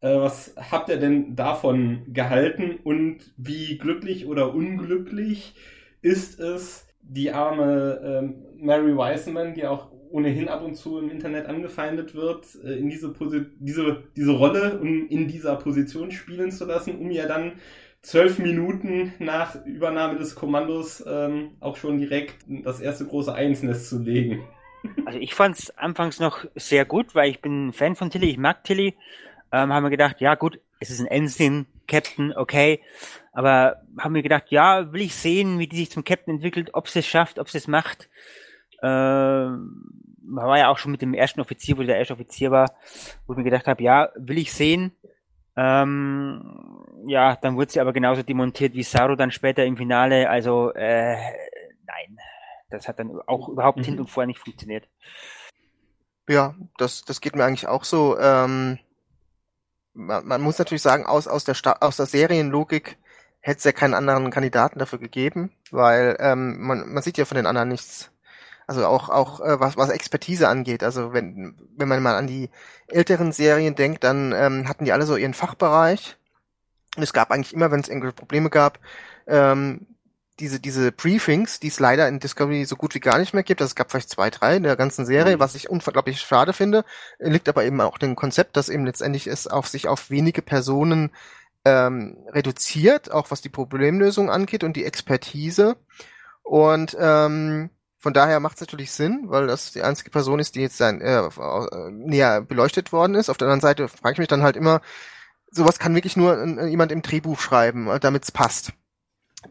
Äh, was habt ihr denn davon gehalten und wie glücklich oder unglücklich ist es die arme ähm, Mary Wiseman, die auch ohnehin ab und zu im Internet angefeindet wird, äh, in diese, Posi diese, diese Rolle um in dieser Position spielen zu lassen, um ja dann zwölf Minuten nach Übernahme des Kommandos ähm, auch schon direkt das erste große Einsnest zu legen. Also ich fand es anfangs noch sehr gut, weil ich bin Fan von Tilly, ich mag Tilly. Ähm, haben wir gedacht, ja gut, es ist ein Ensign, Captain, okay. Aber haben wir gedacht, ja, will ich sehen, wie die sich zum Captain entwickelt, ob sie es schafft, ob sie es macht. Äh, war ja auch schon mit dem ersten Offizier, wo der erste Offizier war, wo ich mir gedacht habe, ja, will ich sehen. Ähm, ja, dann wurde sie aber genauso demontiert wie Saru dann später im Finale. Also äh, nein, das hat dann auch überhaupt mhm. hin und vorher nicht funktioniert. Ja, das, das geht mir eigentlich auch so. Ähm, man, man muss natürlich sagen, aus, aus, der, Sta aus der Serienlogik hätte es ja keinen anderen Kandidaten dafür gegeben, weil ähm, man, man sieht ja von den anderen nichts. Also auch auch äh, was was Expertise angeht. Also wenn wenn man mal an die älteren Serien denkt, dann ähm, hatten die alle so ihren Fachbereich. Und es gab eigentlich immer, wenn es irgendwelche Probleme gab, ähm, diese diese Briefings, die es leider in Discovery so gut wie gar nicht mehr gibt. Also es gab vielleicht zwei, drei in der ganzen Serie, mhm. was ich unglaublich schade finde. Liegt aber eben auch dem Konzept, dass eben letztendlich es auf sich auf wenige Personen ähm, reduziert, auch was die Problemlösung angeht und die Expertise. Und ähm, von daher macht es natürlich Sinn, weil das die einzige Person ist, die jetzt dann, äh, näher beleuchtet worden ist. Auf der anderen Seite frage ich mich dann halt immer, sowas kann wirklich nur äh, jemand im Drehbuch schreiben, äh, damit es passt.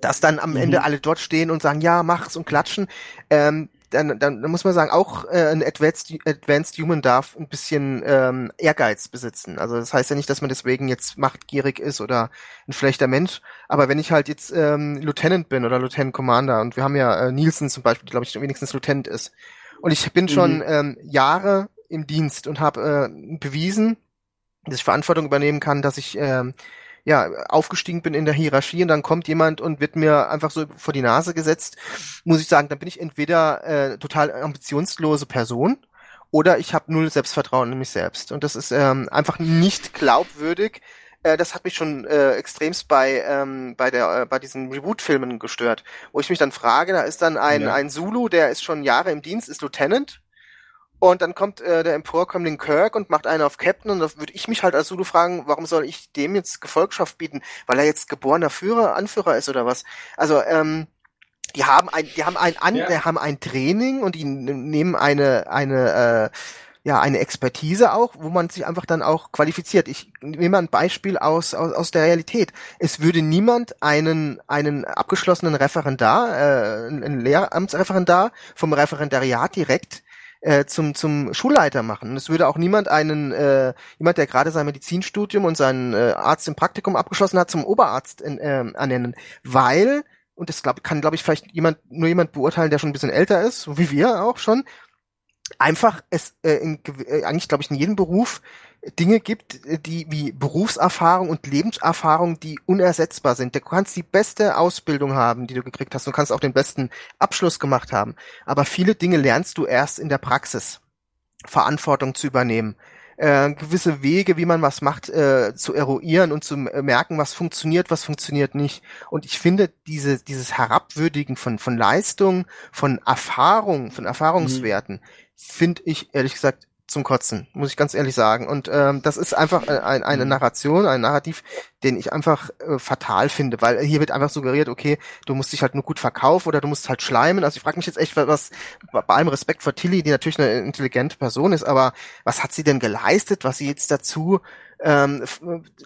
Dass dann am mhm. Ende alle dort stehen und sagen, ja, mach's und klatschen, ähm, dann, dann muss man sagen, auch äh, ein Advanced, Advanced Human darf ein bisschen ähm, Ehrgeiz besitzen. Also das heißt ja nicht, dass man deswegen jetzt machtgierig ist oder ein schlechter Mensch. Aber wenn ich halt jetzt ähm, Lieutenant bin oder Lieutenant Commander und wir haben ja äh, Nielsen zum Beispiel, glaube ich, wenigstens Lieutenant ist. Und ich bin schon mhm. ähm, Jahre im Dienst und habe äh, bewiesen, dass ich Verantwortung übernehmen kann, dass ich ähm, ja, aufgestiegen bin in der Hierarchie und dann kommt jemand und wird mir einfach so vor die Nase gesetzt, muss ich sagen, dann bin ich entweder äh, total ambitionslose Person oder ich habe null Selbstvertrauen in mich selbst. Und das ist ähm, einfach nicht glaubwürdig. Äh, das hat mich schon äh, extremst bei ähm, bei der äh, bei diesen Reboot-Filmen gestört, wo ich mich dann frage, da ist dann ein ja. ein Zulu, der ist schon Jahre im Dienst, ist Lieutenant und dann kommt äh, der Emporkömmling Kirk und macht einen auf Captain und da würde ich mich halt als Zulu fragen, warum soll ich dem jetzt Gefolgschaft bieten? Weil er jetzt geborener Führer, Anführer ist oder was? Also, ähm, die haben ein, die haben ein, An ja. die haben ein Training und die nehmen eine, eine, äh, ja, eine Expertise auch, wo man sich einfach dann auch qualifiziert. Ich nehme mal ein Beispiel aus, aus, aus der Realität. Es würde niemand einen, einen abgeschlossenen Referendar, äh, einen Lehramtsreferendar vom Referendariat direkt äh, zum, zum Schulleiter machen. Es würde auch niemand einen, äh, jemand, der gerade sein Medizinstudium und seinen äh, Arzt im Praktikum abgeschlossen hat, zum Oberarzt in, äh, ernennen. Weil, und das glaub, kann, glaube ich, vielleicht jemand, nur jemand beurteilen, der schon ein bisschen älter ist, wie wir auch schon, einfach es äh, in, äh, eigentlich, glaube ich, in jedem Beruf Dinge gibt, die wie Berufserfahrung und Lebenserfahrung, die unersetzbar sind. Du kannst die beste Ausbildung haben, die du gekriegt hast. Du kannst auch den besten Abschluss gemacht haben. Aber viele Dinge lernst du erst in der Praxis. Verantwortung zu übernehmen, äh, gewisse Wege, wie man was macht, äh, zu eruieren und zu merken, was funktioniert, was funktioniert nicht. Und ich finde, diese, dieses Herabwürdigen von, von Leistung, von Erfahrung, von Erfahrungswerten, mhm. Finde ich ehrlich gesagt zum Kotzen, muss ich ganz ehrlich sagen. Und ähm, das ist einfach ein, eine mhm. Narration, ein Narrativ, den ich einfach äh, fatal finde, weil hier wird einfach suggeriert, okay, du musst dich halt nur gut verkaufen oder du musst halt schleimen. Also ich frage mich jetzt echt, was bei allem Respekt vor Tilly, die natürlich eine intelligente Person ist, aber was hat sie denn geleistet, was sie jetzt dazu ähm,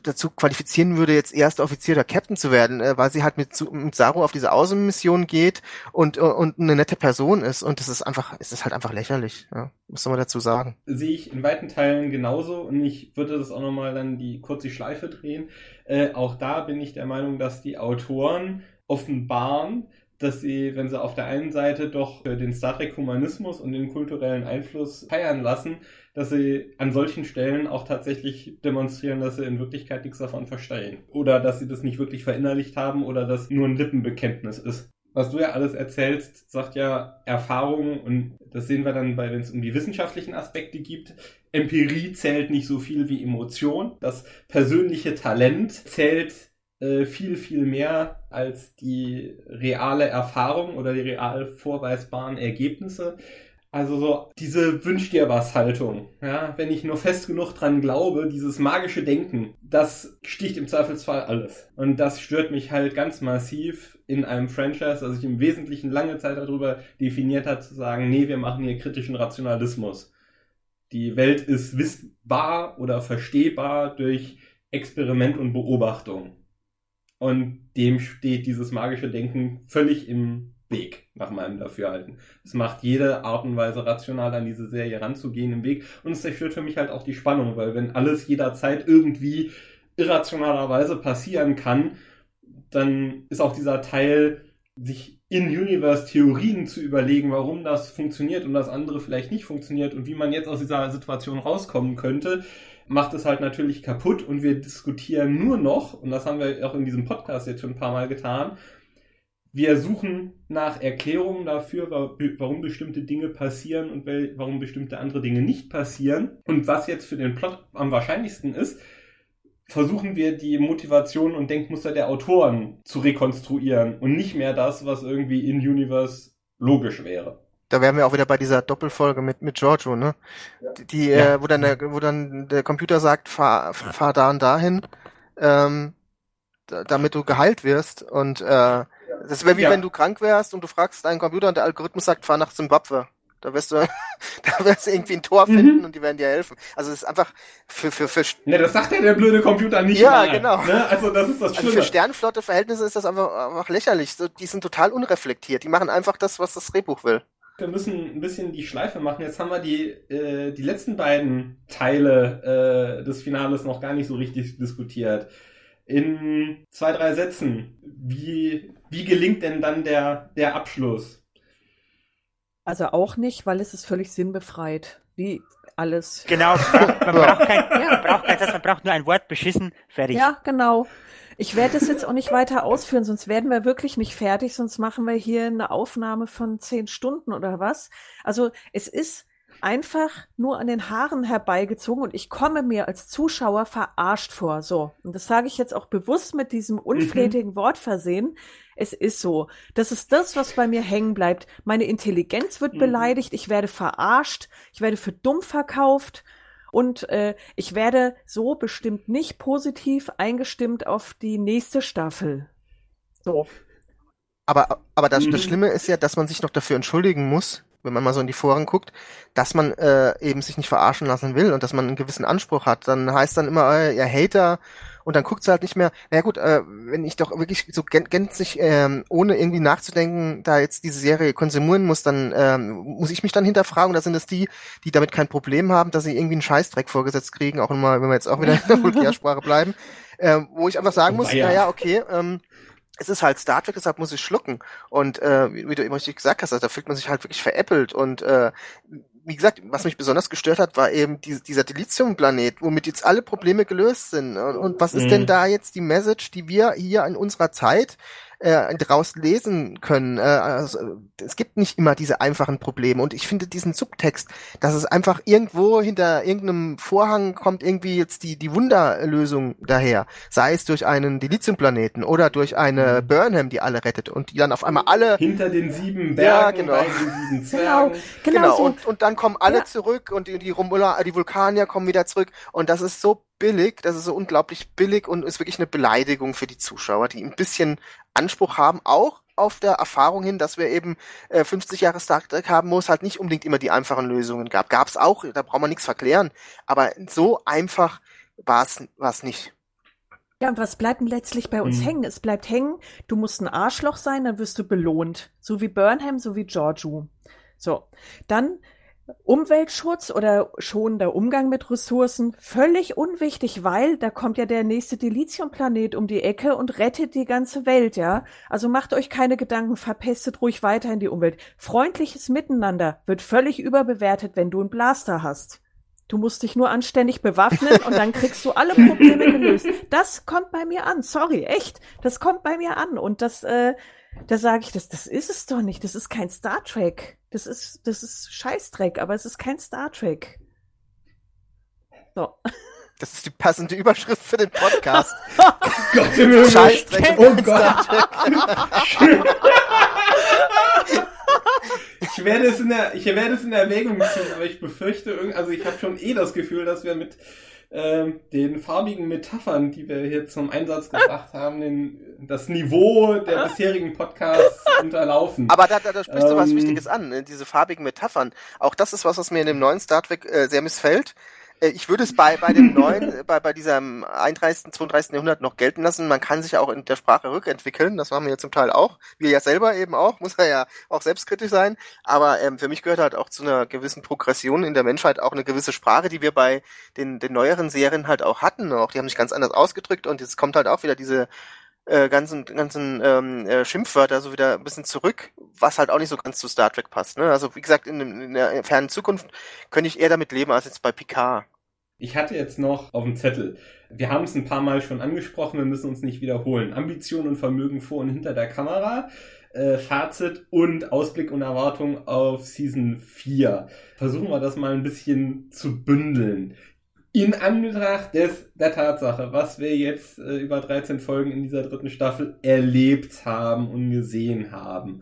dazu qualifizieren würde, jetzt erster Offizier oder Captain zu werden, äh, weil sie halt mit, mit Saru auf diese Außenmission geht und, und eine nette Person ist. Und das ist einfach, es ist halt einfach lächerlich. Ja, was soll man dazu sagen? Sehe ich in weiten Teilen genauso und ich würde das auch nochmal dann die kurz die Schleife drehen. Äh, auch da bin ich der Meinung, dass die Autoren offenbaren, dass sie, wenn sie auf der einen Seite doch den Star Trek Humanismus und den kulturellen Einfluss feiern lassen, dass sie an solchen Stellen auch tatsächlich demonstrieren, dass sie in Wirklichkeit nichts davon verstehen. Oder dass sie das nicht wirklich verinnerlicht haben oder dass nur ein Lippenbekenntnis ist. Was du ja alles erzählst, sagt ja Erfahrung und das sehen wir dann bei, wenn es um die wissenschaftlichen Aspekte geht. Empirie zählt nicht so viel wie Emotion. Das persönliche Talent zählt äh, viel, viel mehr als die reale Erfahrung oder die real vorweisbaren Ergebnisse. Also so diese Wünsch dir was Haltung. Ja, wenn ich nur fest genug dran glaube, dieses magische Denken, das sticht im Zweifelsfall alles. Und das stört mich halt ganz massiv in einem Franchise, das sich im Wesentlichen lange Zeit darüber definiert hat, zu sagen, nee, wir machen hier kritischen Rationalismus. Die Welt ist wissbar oder verstehbar durch Experiment und Beobachtung. Und dem steht dieses magische Denken völlig im Weg, nach meinem Dafürhalten. Es macht jede Art und Weise rational an diese Serie ranzugehen im Weg. Und es zerstört für mich halt auch die Spannung, weil wenn alles jederzeit irgendwie irrationalerweise passieren kann, dann ist auch dieser Teil, sich in Universe-Theorien zu überlegen, warum das funktioniert und das andere vielleicht nicht funktioniert und wie man jetzt aus dieser Situation rauskommen könnte, macht es halt natürlich kaputt und wir diskutieren nur noch, und das haben wir auch in diesem Podcast jetzt schon ein paar Mal getan, wir suchen nach Erklärungen dafür, warum bestimmte Dinge passieren und warum bestimmte andere Dinge nicht passieren. Und was jetzt für den Plot am wahrscheinlichsten ist, versuchen wir die Motivation und Denkmuster der Autoren zu rekonstruieren und nicht mehr das, was irgendwie in Universe logisch wäre da wären wir auch wieder bei dieser Doppelfolge mit mit Giorgio, ne? Die, ja. äh, wo dann der, wo dann der Computer sagt, fahr, fahr da und dahin, ähm, damit du geheilt wirst. Und äh, das wäre wie ja. wenn du krank wärst und du fragst deinen Computer und der Algorithmus sagt, fahr nach Zimbabwe. Da wirst du, da wirst du irgendwie ein Tor mhm. finden mhm. und die werden dir helfen. Also es ist einfach für für für. Ne, das sagt ja der blöde Computer nicht. Ja, mal, genau. Ne? Also das ist das Schlimme. Also für Sternflotte-Verhältnisse ist das einfach, einfach lächerlich. So, die sind total unreflektiert. Die machen einfach das, was das Drehbuch will. Wir müssen ein bisschen die Schleife machen. Jetzt haben wir die, äh, die letzten beiden Teile äh, des Finales noch gar nicht so richtig diskutiert. In zwei, drei Sätzen, wie, wie gelingt denn dann der, der Abschluss? Also auch nicht, weil es ist völlig sinnbefreit. Wie alles. Genau, man braucht kein, man braucht kein Satz, man braucht nur ein Wort, beschissen, fertig. Ja, genau. Ich werde das jetzt auch nicht weiter ausführen, sonst werden wir wirklich nicht fertig, sonst machen wir hier eine Aufnahme von zehn Stunden oder was. Also es ist einfach nur an den Haaren herbeigezogen und ich komme mir als Zuschauer verarscht vor. So. Und das sage ich jetzt auch bewusst mit diesem unflätigen mhm. Wort versehen. Es ist so. Das ist das, was bei mir hängen bleibt. Meine Intelligenz wird mhm. beleidigt, ich werde verarscht, ich werde für dumm verkauft und äh, ich werde so bestimmt nicht positiv eingestimmt auf die nächste Staffel. So. Aber, aber das, mhm. das Schlimme ist ja, dass man sich noch dafür entschuldigen muss, wenn man mal so in die Foren guckt, dass man äh, eben sich nicht verarschen lassen will und dass man einen gewissen Anspruch hat. Dann heißt dann immer, äh, ihr Hater und dann guckt sie halt nicht mehr, naja gut, äh, wenn ich doch wirklich so gänzlich, ähm, ohne irgendwie nachzudenken, da jetzt diese Serie konsumieren muss, dann ähm, muss ich mich dann hinterfragen, da sind es die, die damit kein Problem haben, dass sie irgendwie einen Scheißdreck vorgesetzt kriegen, auch immer, wenn wir jetzt auch wieder in der Vulgärsprache bleiben, äh, wo ich einfach sagen muss, ja. naja, okay, ähm, es ist halt Star Trek, deshalb muss ich schlucken. Und äh, wie, wie du eben richtig gesagt hast, also da fühlt man sich halt wirklich veräppelt. Und äh, wie gesagt, was mich besonders gestört hat, war eben die, dieser Dilithium-Planet, womit jetzt alle Probleme gelöst sind. Und, und was ist mhm. denn da jetzt die Message, die wir hier in unserer Zeit äh, daraus lesen können. Äh, also, es gibt nicht immer diese einfachen Probleme und ich finde diesen Subtext, dass es einfach irgendwo hinter irgendeinem Vorhang kommt irgendwie jetzt die die Wunderlösung daher, sei es durch einen Dilithium-Planeten oder durch eine mhm. Burnham, die alle rettet und die dann auf einmal alle hinter den sieben Bergen, ja, genau. sieben Zwergen. Genau, genau, genau. So. Und, und dann kommen alle ja. zurück und die, die Romula, die Vulkanier kommen wieder zurück und das ist so billig, das ist so unglaublich billig und ist wirklich eine Beleidigung für die Zuschauer, die ein bisschen Anspruch haben, auch auf der Erfahrung hin, dass wir eben äh, 50 Jahre Star Trek haben, wo es halt nicht unbedingt immer die einfachen Lösungen gab. Gab es auch, da braucht man nichts verklären, aber so einfach war es nicht. Ja, und was bleibt denn letztlich bei uns mhm. hängen? Es bleibt hängen, du musst ein Arschloch sein, dann wirst du belohnt. So wie Burnham, so wie Giorgio. So. Dann Umweltschutz oder schonender Umgang mit Ressourcen völlig unwichtig, weil da kommt ja der nächste Dilithium-Planet um die Ecke und rettet die ganze Welt, ja. Also macht euch keine Gedanken, verpestet ruhig weiter in die Umwelt. Freundliches Miteinander wird völlig überbewertet, wenn du einen Blaster hast. Du musst dich nur anständig bewaffnen und dann kriegst du alle Probleme gelöst. Das kommt bei mir an. Sorry, echt. Das kommt bei mir an. Und das, äh, da sage ich, das, das ist es doch nicht. Das ist kein Star Trek. Das ist, das ist Scheißdreck, aber es ist kein Star Trek. So. Das ist die passende Überschrift für den Podcast. Gott im Himmel. Scheißdreck. Oh Gott. ich werde es in der, ich werde es in Erwägung ziehen, aber ich befürchte, also ich habe schon eh das Gefühl, dass wir mit ähm, den farbigen Metaphern, die wir hier zum Einsatz gebracht haben, den, das Niveau der bisherigen Podcasts unterlaufen. Aber da, da, da sprichst ähm, du was Wichtiges an, ne? diese farbigen Metaphern. Auch das ist was, was mir in dem neuen Star Trek äh, sehr missfällt. Äh, ich würde es bei, bei dem neuen, bei, bei diesem 31., 32. Jahrhundert noch gelten lassen. Man kann sich auch in der Sprache rückentwickeln. Das machen wir ja zum Teil auch. Wir ja selber eben auch. Muss er ja auch selbstkritisch sein. Aber ähm, für mich gehört halt auch zu einer gewissen Progression in der Menschheit auch eine gewisse Sprache, die wir bei den, den neueren Serien halt auch hatten. Auch die haben sich ganz anders ausgedrückt und jetzt kommt halt auch wieder diese äh, ganzen ganzen ähm, äh, Schimpfwörter so wieder ein bisschen zurück, was halt auch nicht so ganz zu Star Trek passt. Ne? Also wie gesagt, in, in der fernen Zukunft könnte ich eher damit leben als jetzt bei Picard. Ich hatte jetzt noch auf dem Zettel, wir haben es ein paar Mal schon angesprochen, wir müssen uns nicht wiederholen. Ambition und Vermögen vor und hinter der Kamera, äh, Fazit und Ausblick und Erwartung auf Season 4. Versuchen wir das mal ein bisschen zu bündeln in Anbetracht des, der Tatsache, was wir jetzt äh, über 13 Folgen in dieser dritten Staffel erlebt haben und gesehen haben,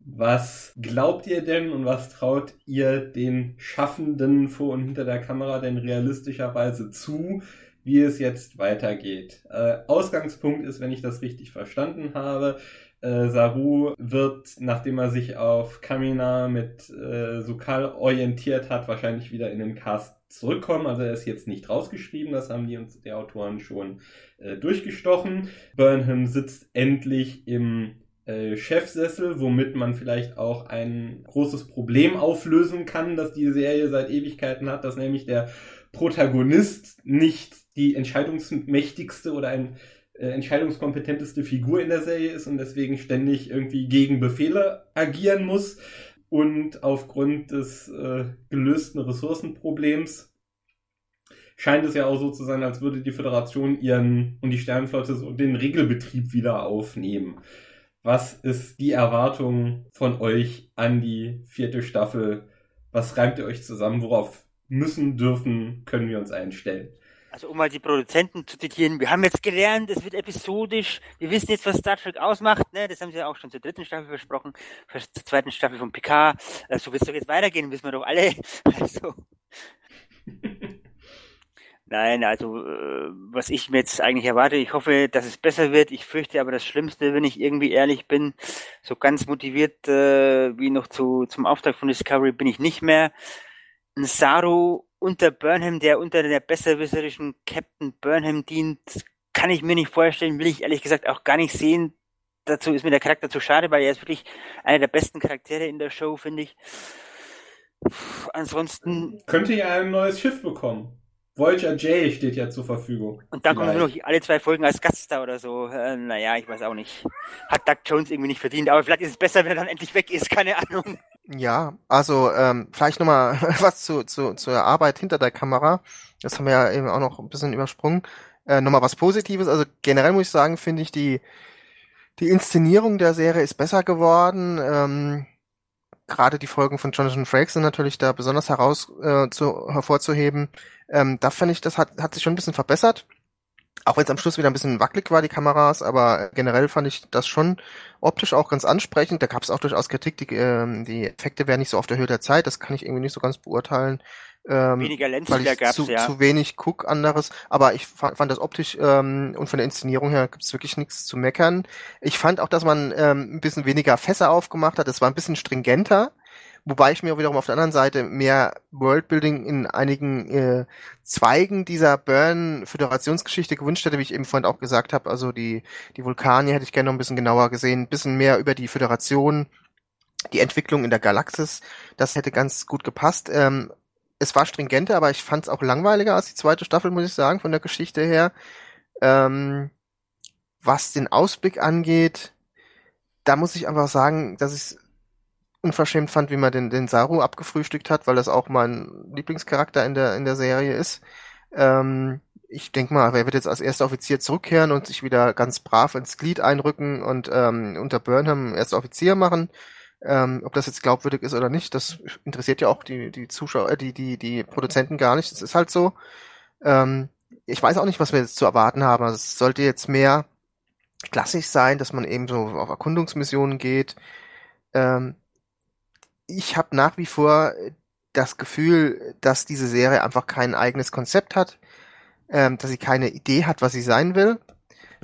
was glaubt ihr denn und was traut ihr den Schaffenden vor und hinter der Kamera denn realistischerweise zu, wie es jetzt weitergeht? Äh, Ausgangspunkt ist, wenn ich das richtig verstanden habe, äh, Saru wird, nachdem er sich auf Kamina mit äh, Sukal orientiert hat, wahrscheinlich wieder in den Cast zurückkommen. Also er ist jetzt nicht rausgeschrieben, das haben die uns die Autoren schon äh, durchgestochen. Burnham sitzt endlich im äh, Chefsessel, womit man vielleicht auch ein großes Problem auflösen kann, das die Serie seit Ewigkeiten hat, dass nämlich der Protagonist nicht die entscheidungsmächtigste oder ein äh, entscheidungskompetenteste Figur in der Serie ist und deswegen ständig irgendwie gegen Befehle agieren muss und aufgrund des äh, gelösten Ressourcenproblems scheint es ja auch so zu sein, als würde die Föderation ihren und die Sternenflotte so den Regelbetrieb wieder aufnehmen. Was ist die Erwartung von euch an die vierte Staffel? Was reimt ihr euch zusammen? Worauf müssen, dürfen, können wir uns einstellen? Also um mal die Produzenten zu zitieren, wir haben jetzt gelernt, es wird episodisch, wir wissen jetzt, was Star Trek ausmacht, ne? das haben sie ja auch schon zur dritten Staffel versprochen, zur zweiten Staffel von PK, äh, so wird es doch jetzt weitergehen, wissen wir doch alle. Also. Nein, also äh, was ich mir jetzt eigentlich erwarte, ich hoffe, dass es besser wird. Ich fürchte aber das Schlimmste, wenn ich irgendwie ehrlich bin. So ganz motiviert äh, wie noch zu, zum Auftrag von Discovery bin ich nicht mehr. Ein Saru unter Burnham, der unter der besserwisserischen Captain Burnham dient, kann ich mir nicht vorstellen, will ich ehrlich gesagt auch gar nicht sehen. Dazu ist mir der Charakter zu schade, weil er ist wirklich einer der besten Charaktere in der Show, finde ich. Ansonsten. Könnte ja ein neues Schiff bekommen. Voyager J steht ja zur Verfügung. Und dann kommen wir noch alle zwei Folgen als Gaststar oder so. Äh, naja, ich weiß auch nicht. Hat Doug Jones irgendwie nicht verdient, aber vielleicht ist es besser, wenn er dann endlich weg ist, keine Ahnung. Ja, also ähm, vielleicht nochmal was zu, zu, zur Arbeit hinter der Kamera. Das haben wir ja eben auch noch ein bisschen übersprungen. Äh, nochmal was Positives. Also generell muss ich sagen, finde ich die, die Inszenierung der Serie ist besser geworden. Ähm, Gerade die Folgen von Jonathan Frakes sind natürlich da besonders heraus äh, zu, hervorzuheben. Ähm, da finde ich, das hat, hat sich schon ein bisschen verbessert. Auch wenn es am Schluss wieder ein bisschen wackelig war, die Kameras, aber generell fand ich das schon optisch auch ganz ansprechend. Da gab es auch durchaus Kritik, die, ähm, die Effekte wären nicht so auf der Höhe der Zeit, das kann ich irgendwie nicht so ganz beurteilen. Ähm, Weniger Lensflare gab's, zu, ja. zu wenig guck anderes, aber ich fand, fand das optisch ähm, und von der Inszenierung her gibt's wirklich nichts zu meckern. Ich fand auch, dass man ähm, ein bisschen weniger Fässer aufgemacht hat, es war ein bisschen stringenter. Wobei ich mir wiederum auf der anderen Seite mehr Worldbuilding in einigen äh, Zweigen dieser Burn-Föderationsgeschichte gewünscht hätte, wie ich eben vorhin auch gesagt habe. Also die, die Vulkanier hätte ich gerne noch ein bisschen genauer gesehen, ein bisschen mehr über die Föderation, die Entwicklung in der Galaxis. Das hätte ganz gut gepasst. Ähm, es war stringenter, aber ich fand es auch langweiliger als die zweite Staffel, muss ich sagen, von der Geschichte her. Ähm, was den Ausblick angeht, da muss ich einfach sagen, dass ich unverschämt fand, wie man den, den Saru abgefrühstückt hat, weil das auch mein Lieblingscharakter in der, in der Serie ist. Ähm, ich denke mal, er wird jetzt als erster Offizier zurückkehren und sich wieder ganz brav ins Glied einrücken und ähm, unter Burnham erster Offizier machen. Ähm, ob das jetzt glaubwürdig ist oder nicht, das interessiert ja auch die, die Zuschauer, äh, die, die, die Produzenten gar nicht. Das ist halt so. Ähm, ich weiß auch nicht, was wir jetzt zu erwarten haben. Also es sollte jetzt mehr klassisch sein, dass man eben so auf Erkundungsmissionen geht. Ähm, ich habe nach wie vor das Gefühl, dass diese Serie einfach kein eigenes Konzept hat, ähm, dass sie keine Idee hat, was sie sein will.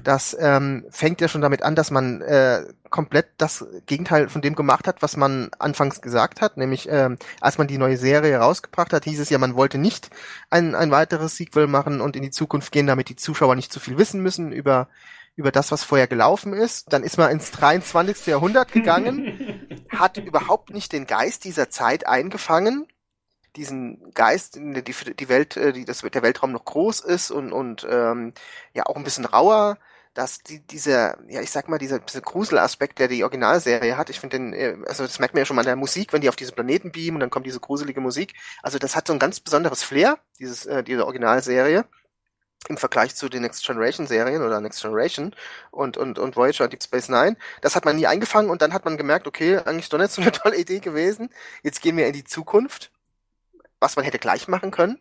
Das ähm, fängt ja schon damit an, dass man äh, komplett das Gegenteil von dem gemacht hat, was man anfangs gesagt hat. Nämlich, ähm, als man die neue Serie rausgebracht hat, hieß es ja, man wollte nicht ein, ein weiteres Sequel machen und in die Zukunft gehen, damit die Zuschauer nicht zu viel wissen müssen über über das, was vorher gelaufen ist. Dann ist man ins 23. Jahrhundert gegangen, hat überhaupt nicht den Geist dieser Zeit eingefangen, diesen Geist, die, die Welt, äh, die, das, der Weltraum noch groß ist und, und ähm, ja auch ein bisschen rauer, dass die, dieser, ja ich sag mal, dieser, dieser Gruselaspekt, der die Originalserie hat, ich finde den, äh, also das merkt man ja schon mal an der Musik, wenn die auf diese Planeten beamen und dann kommt diese gruselige Musik. Also das hat so ein ganz besonderes Flair, dieses, äh, diese Originalserie im Vergleich zu den Next Generation Serien oder Next Generation und, und, und Voyager Deep Space Nine. Das hat man nie eingefangen und dann hat man gemerkt, okay, eigentlich doch nicht so eine tolle Idee gewesen. Jetzt gehen wir in die Zukunft, was man hätte gleich machen können.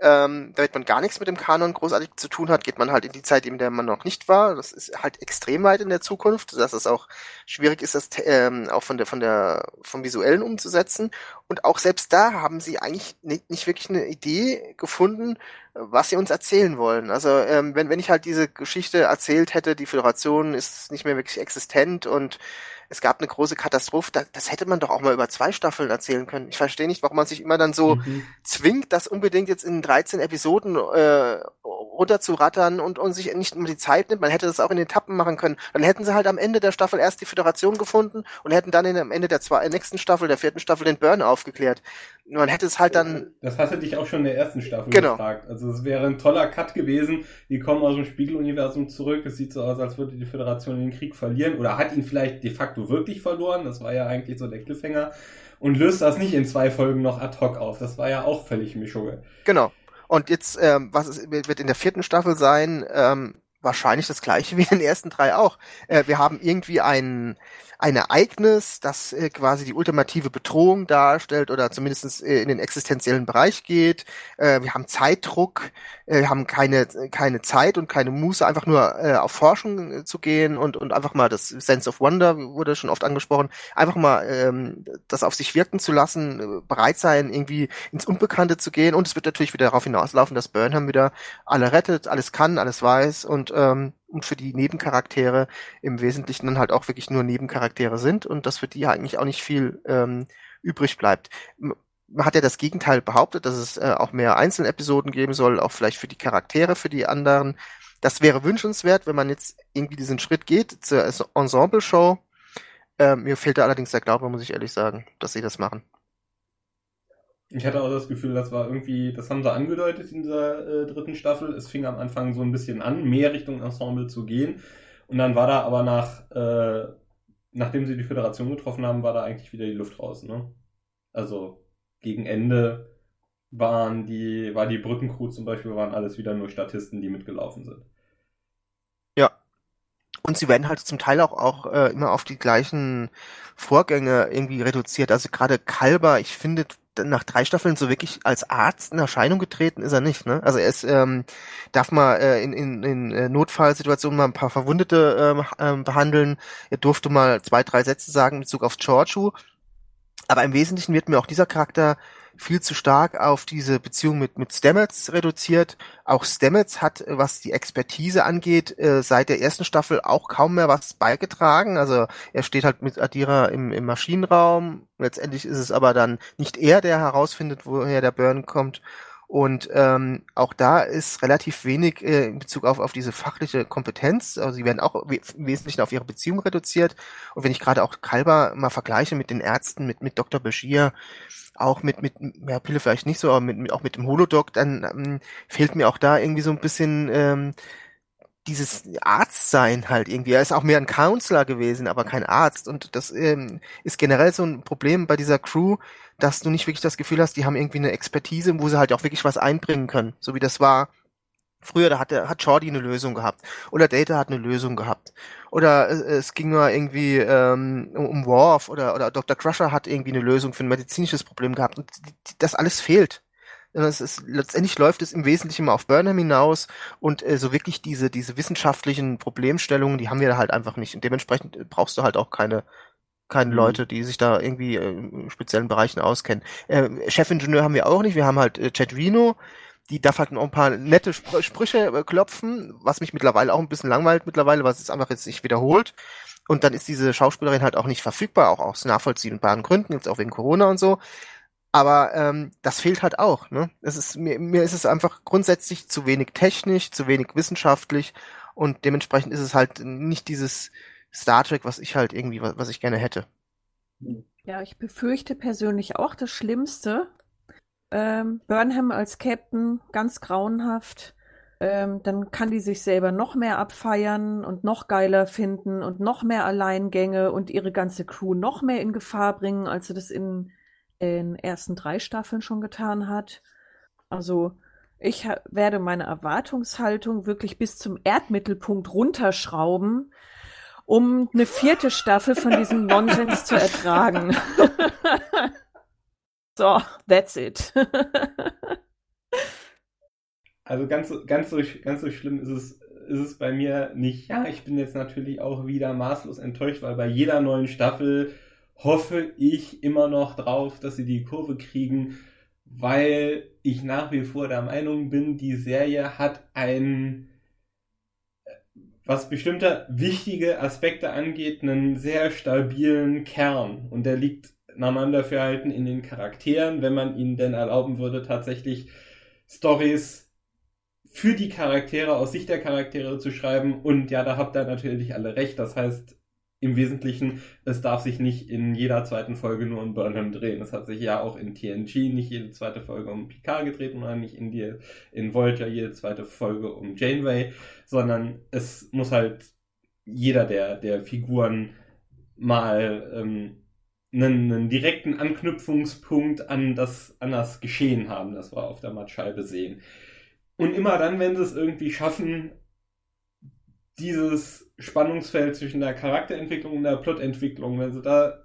Ähm, damit man gar nichts mit dem Kanon großartig zu tun hat, geht man halt in die Zeit, in der man noch nicht war. Das ist halt extrem weit in der Zukunft, dass es auch schwierig ist, das ähm, auch von der, von der, vom Visuellen umzusetzen. Und auch selbst da haben sie eigentlich nicht, nicht wirklich eine Idee gefunden, was sie uns erzählen wollen. Also ähm, wenn, wenn ich halt diese Geschichte erzählt hätte, die Föderation ist nicht mehr wirklich existent und es gab eine große Katastrophe, das, das hätte man doch auch mal über zwei Staffeln erzählen können. Ich verstehe nicht, warum man sich immer dann so mhm. zwingt, das unbedingt jetzt in 13 Episoden äh, runterzurattern und, und sich nicht immer die Zeit nimmt. Man hätte das auch in Etappen machen können. Dann hätten sie halt am Ende der Staffel erst die Föderation gefunden und hätten dann in, am Ende der zwei, nächsten Staffel, der vierten Staffel, den Burn aufgeklärt. Man hätte es halt dann. Das hast du dich auch schon in der ersten Staffel genau. gefragt. Also es wäre ein toller Cut gewesen. Die kommen aus dem Spiegeluniversum zurück. Es sieht so aus, als würde die Föderation den Krieg verlieren oder hat ihn vielleicht de facto wirklich verloren. Das war ja eigentlich so der Cliffhanger. Und löst das nicht in zwei Folgen noch ad hoc auf. Das war ja auch völlig Mischung. Genau. Und jetzt, ähm, was ist, wird in der vierten Staffel sein? Ähm, wahrscheinlich das gleiche wie in den ersten drei auch. Äh, wir haben irgendwie ein, ein Ereignis, das äh, quasi die ultimative Bedrohung darstellt oder zumindest äh, in den existenziellen Bereich geht. Äh, wir haben Zeitdruck, äh, wir haben keine, keine Zeit und keine Muße, einfach nur äh, auf Forschung zu gehen und, und einfach mal das Sense of Wonder, wurde schon oft angesprochen, einfach mal ähm, das auf sich wirken zu lassen, bereit sein, irgendwie ins Unbekannte zu gehen. Und es wird natürlich wieder darauf hinauslaufen, dass Burnham wieder alle rettet, alles kann, alles weiß und ähm, und für die Nebencharaktere im Wesentlichen dann halt auch wirklich nur Nebencharaktere sind und dass für die eigentlich auch nicht viel ähm, übrig bleibt. Man hat ja das Gegenteil behauptet, dass es äh, auch mehr Einzelepisoden geben soll, auch vielleicht für die Charaktere, für die anderen. Das wäre wünschenswert, wenn man jetzt irgendwie diesen Schritt geht zur Ensemble-Show. Äh, mir fehlt da allerdings der Glaube, muss ich ehrlich sagen, dass sie das machen. Ich hatte auch das Gefühl, das war irgendwie, das haben sie angedeutet in dieser äh, dritten Staffel. Es fing am Anfang so ein bisschen an, mehr Richtung Ensemble zu gehen. Und dann war da aber nach, äh, nachdem sie die Föderation getroffen haben, war da eigentlich wieder die Luft raus. Ne? Also gegen Ende waren die, war die Brückencrew zum Beispiel, waren alles wieder nur Statisten, die mitgelaufen sind. Und sie werden halt zum Teil auch, auch äh, immer auf die gleichen Vorgänge irgendwie reduziert. Also gerade Kalber, ich finde, nach drei Staffeln so wirklich als Arzt in Erscheinung getreten ist er nicht. Ne? Also er ist, ähm, darf mal äh, in, in, in äh, Notfallsituationen mal ein paar Verwundete ähm, ähm, behandeln. Er durfte mal zwei, drei Sätze sagen in Bezug auf Giorgio. Aber im Wesentlichen wird mir auch dieser Charakter viel zu stark auf diese Beziehung mit, mit Stamets reduziert. Auch Stamets hat, was die Expertise angeht, äh, seit der ersten Staffel auch kaum mehr was beigetragen. Also er steht halt mit Adira im, im Maschinenraum. Letztendlich ist es aber dann nicht er, der herausfindet, woher der Burn kommt. Und ähm, auch da ist relativ wenig äh, in Bezug auf, auf diese fachliche Kompetenz. Also sie werden auch im Wesentlichen auf ihre Beziehung reduziert. Und wenn ich gerade auch Kalber mal vergleiche mit den Ärzten, mit, mit Dr. Bashir, auch mit, mit, ja, Pille vielleicht nicht so, aber mit, mit, auch mit dem Holodoc, dann ähm, fehlt mir auch da irgendwie so ein bisschen ähm, dieses Arztsein halt irgendwie. Er ist auch mehr ein Counselor gewesen, aber kein Arzt. Und das ähm, ist generell so ein Problem bei dieser Crew, dass du nicht wirklich das Gefühl hast, die haben irgendwie eine Expertise, wo sie halt auch wirklich was einbringen können. So wie das war früher, da hat, der, hat Jordi eine Lösung gehabt. Oder Data hat eine Lösung gehabt. Oder es, es ging nur irgendwie ähm, um Worf oder, oder Dr. Crusher hat irgendwie eine Lösung für ein medizinisches Problem gehabt. Und das alles fehlt. Es ist, letztendlich läuft es im Wesentlichen auf Burnham hinaus und äh, so wirklich diese, diese wissenschaftlichen Problemstellungen, die haben wir da halt einfach nicht. Und dementsprechend brauchst du halt auch keine, keine mhm. Leute, die sich da irgendwie äh, in speziellen Bereichen auskennen. Äh, Chefingenieur haben wir auch nicht. Wir haben halt äh, Chad Reno, die darf halt noch ein paar nette Spr Sprüche äh, klopfen, was mich mittlerweile auch ein bisschen langweilt mittlerweile, was es einfach jetzt nicht wiederholt. Und dann ist diese Schauspielerin halt auch nicht verfügbar, auch aus nachvollziehbaren Gründen, jetzt auch wegen Corona und so. Aber ähm, das fehlt halt auch. Ne? Es ist, mir, mir ist es einfach grundsätzlich zu wenig technisch, zu wenig wissenschaftlich und dementsprechend ist es halt nicht dieses Star Trek, was ich halt irgendwie, was, was ich gerne hätte. Ja, ich befürchte persönlich auch das Schlimmste. Ähm, Burnham als Captain, ganz grauenhaft. Ähm, dann kann die sich selber noch mehr abfeiern und noch geiler finden und noch mehr Alleingänge und ihre ganze Crew noch mehr in Gefahr bringen, als sie das in den ersten drei Staffeln schon getan hat. Also ich werde meine Erwartungshaltung wirklich bis zum Erdmittelpunkt runterschrauben, um eine vierte Staffel von diesem Nonsens zu ertragen. so, that's it. also ganz, ganz, so, ganz so schlimm ist es, ist es bei mir nicht. Ja, ich bin jetzt natürlich auch wieder maßlos enttäuscht, weil bei jeder neuen Staffel hoffe ich immer noch drauf, dass sie die Kurve kriegen, weil ich nach wie vor der Meinung bin, die Serie hat ein was bestimmte wichtige Aspekte angeht, einen sehr stabilen Kern. Und der liegt meinem Dafürhalten in den Charakteren, wenn man ihnen denn erlauben würde, tatsächlich Stories für die Charaktere, aus Sicht der Charaktere zu schreiben. Und ja, da habt ihr natürlich alle recht. Das heißt, im Wesentlichen, es darf sich nicht in jeder zweiten Folge nur um Burnham drehen. Es hat sich ja auch in TNG nicht jede zweite Folge um Picard gedreht oder nicht in, die, in Voyager jede zweite Folge um Janeway, sondern es muss halt jeder der, der Figuren mal ähm, einen, einen direkten Anknüpfungspunkt an das, an das Geschehen haben, das wir auf der Mattscheibe sehen. Und immer dann, wenn sie es irgendwie schaffen, dieses Spannungsfeld zwischen der Charakterentwicklung und der Plotentwicklung, wenn sie da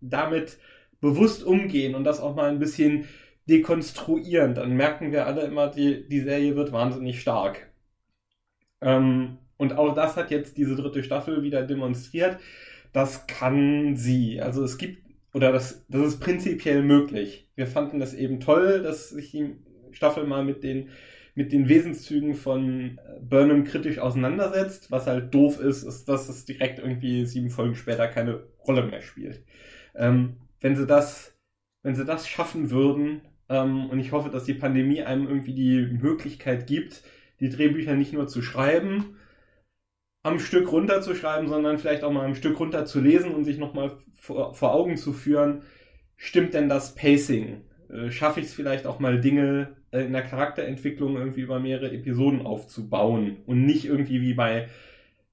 damit bewusst umgehen und das auch mal ein bisschen dekonstruieren, dann merken wir alle immer, die, die Serie wird wahnsinnig stark. Ähm, und auch das hat jetzt diese dritte Staffel wieder demonstriert. Das kann sie. Also es gibt, oder das, das ist prinzipiell möglich. Wir fanden das eben toll, dass sich die Staffel mal mit den mit den Wesenszügen von äh, Burnham kritisch auseinandersetzt. Was halt doof ist, ist, dass es direkt irgendwie sieben Folgen später keine Rolle mehr spielt. Ähm, wenn sie das, wenn sie das schaffen würden, ähm, und ich hoffe, dass die Pandemie einem irgendwie die Möglichkeit gibt, die Drehbücher nicht nur zu schreiben, am Stück runterzuschreiben, sondern vielleicht auch mal am Stück runter zu lesen und sich nochmal vor, vor Augen zu führen, stimmt denn das Pacing? Äh, schaffe ich es vielleicht auch mal Dinge in der Charakterentwicklung irgendwie über mehrere Episoden aufzubauen und nicht irgendwie wie bei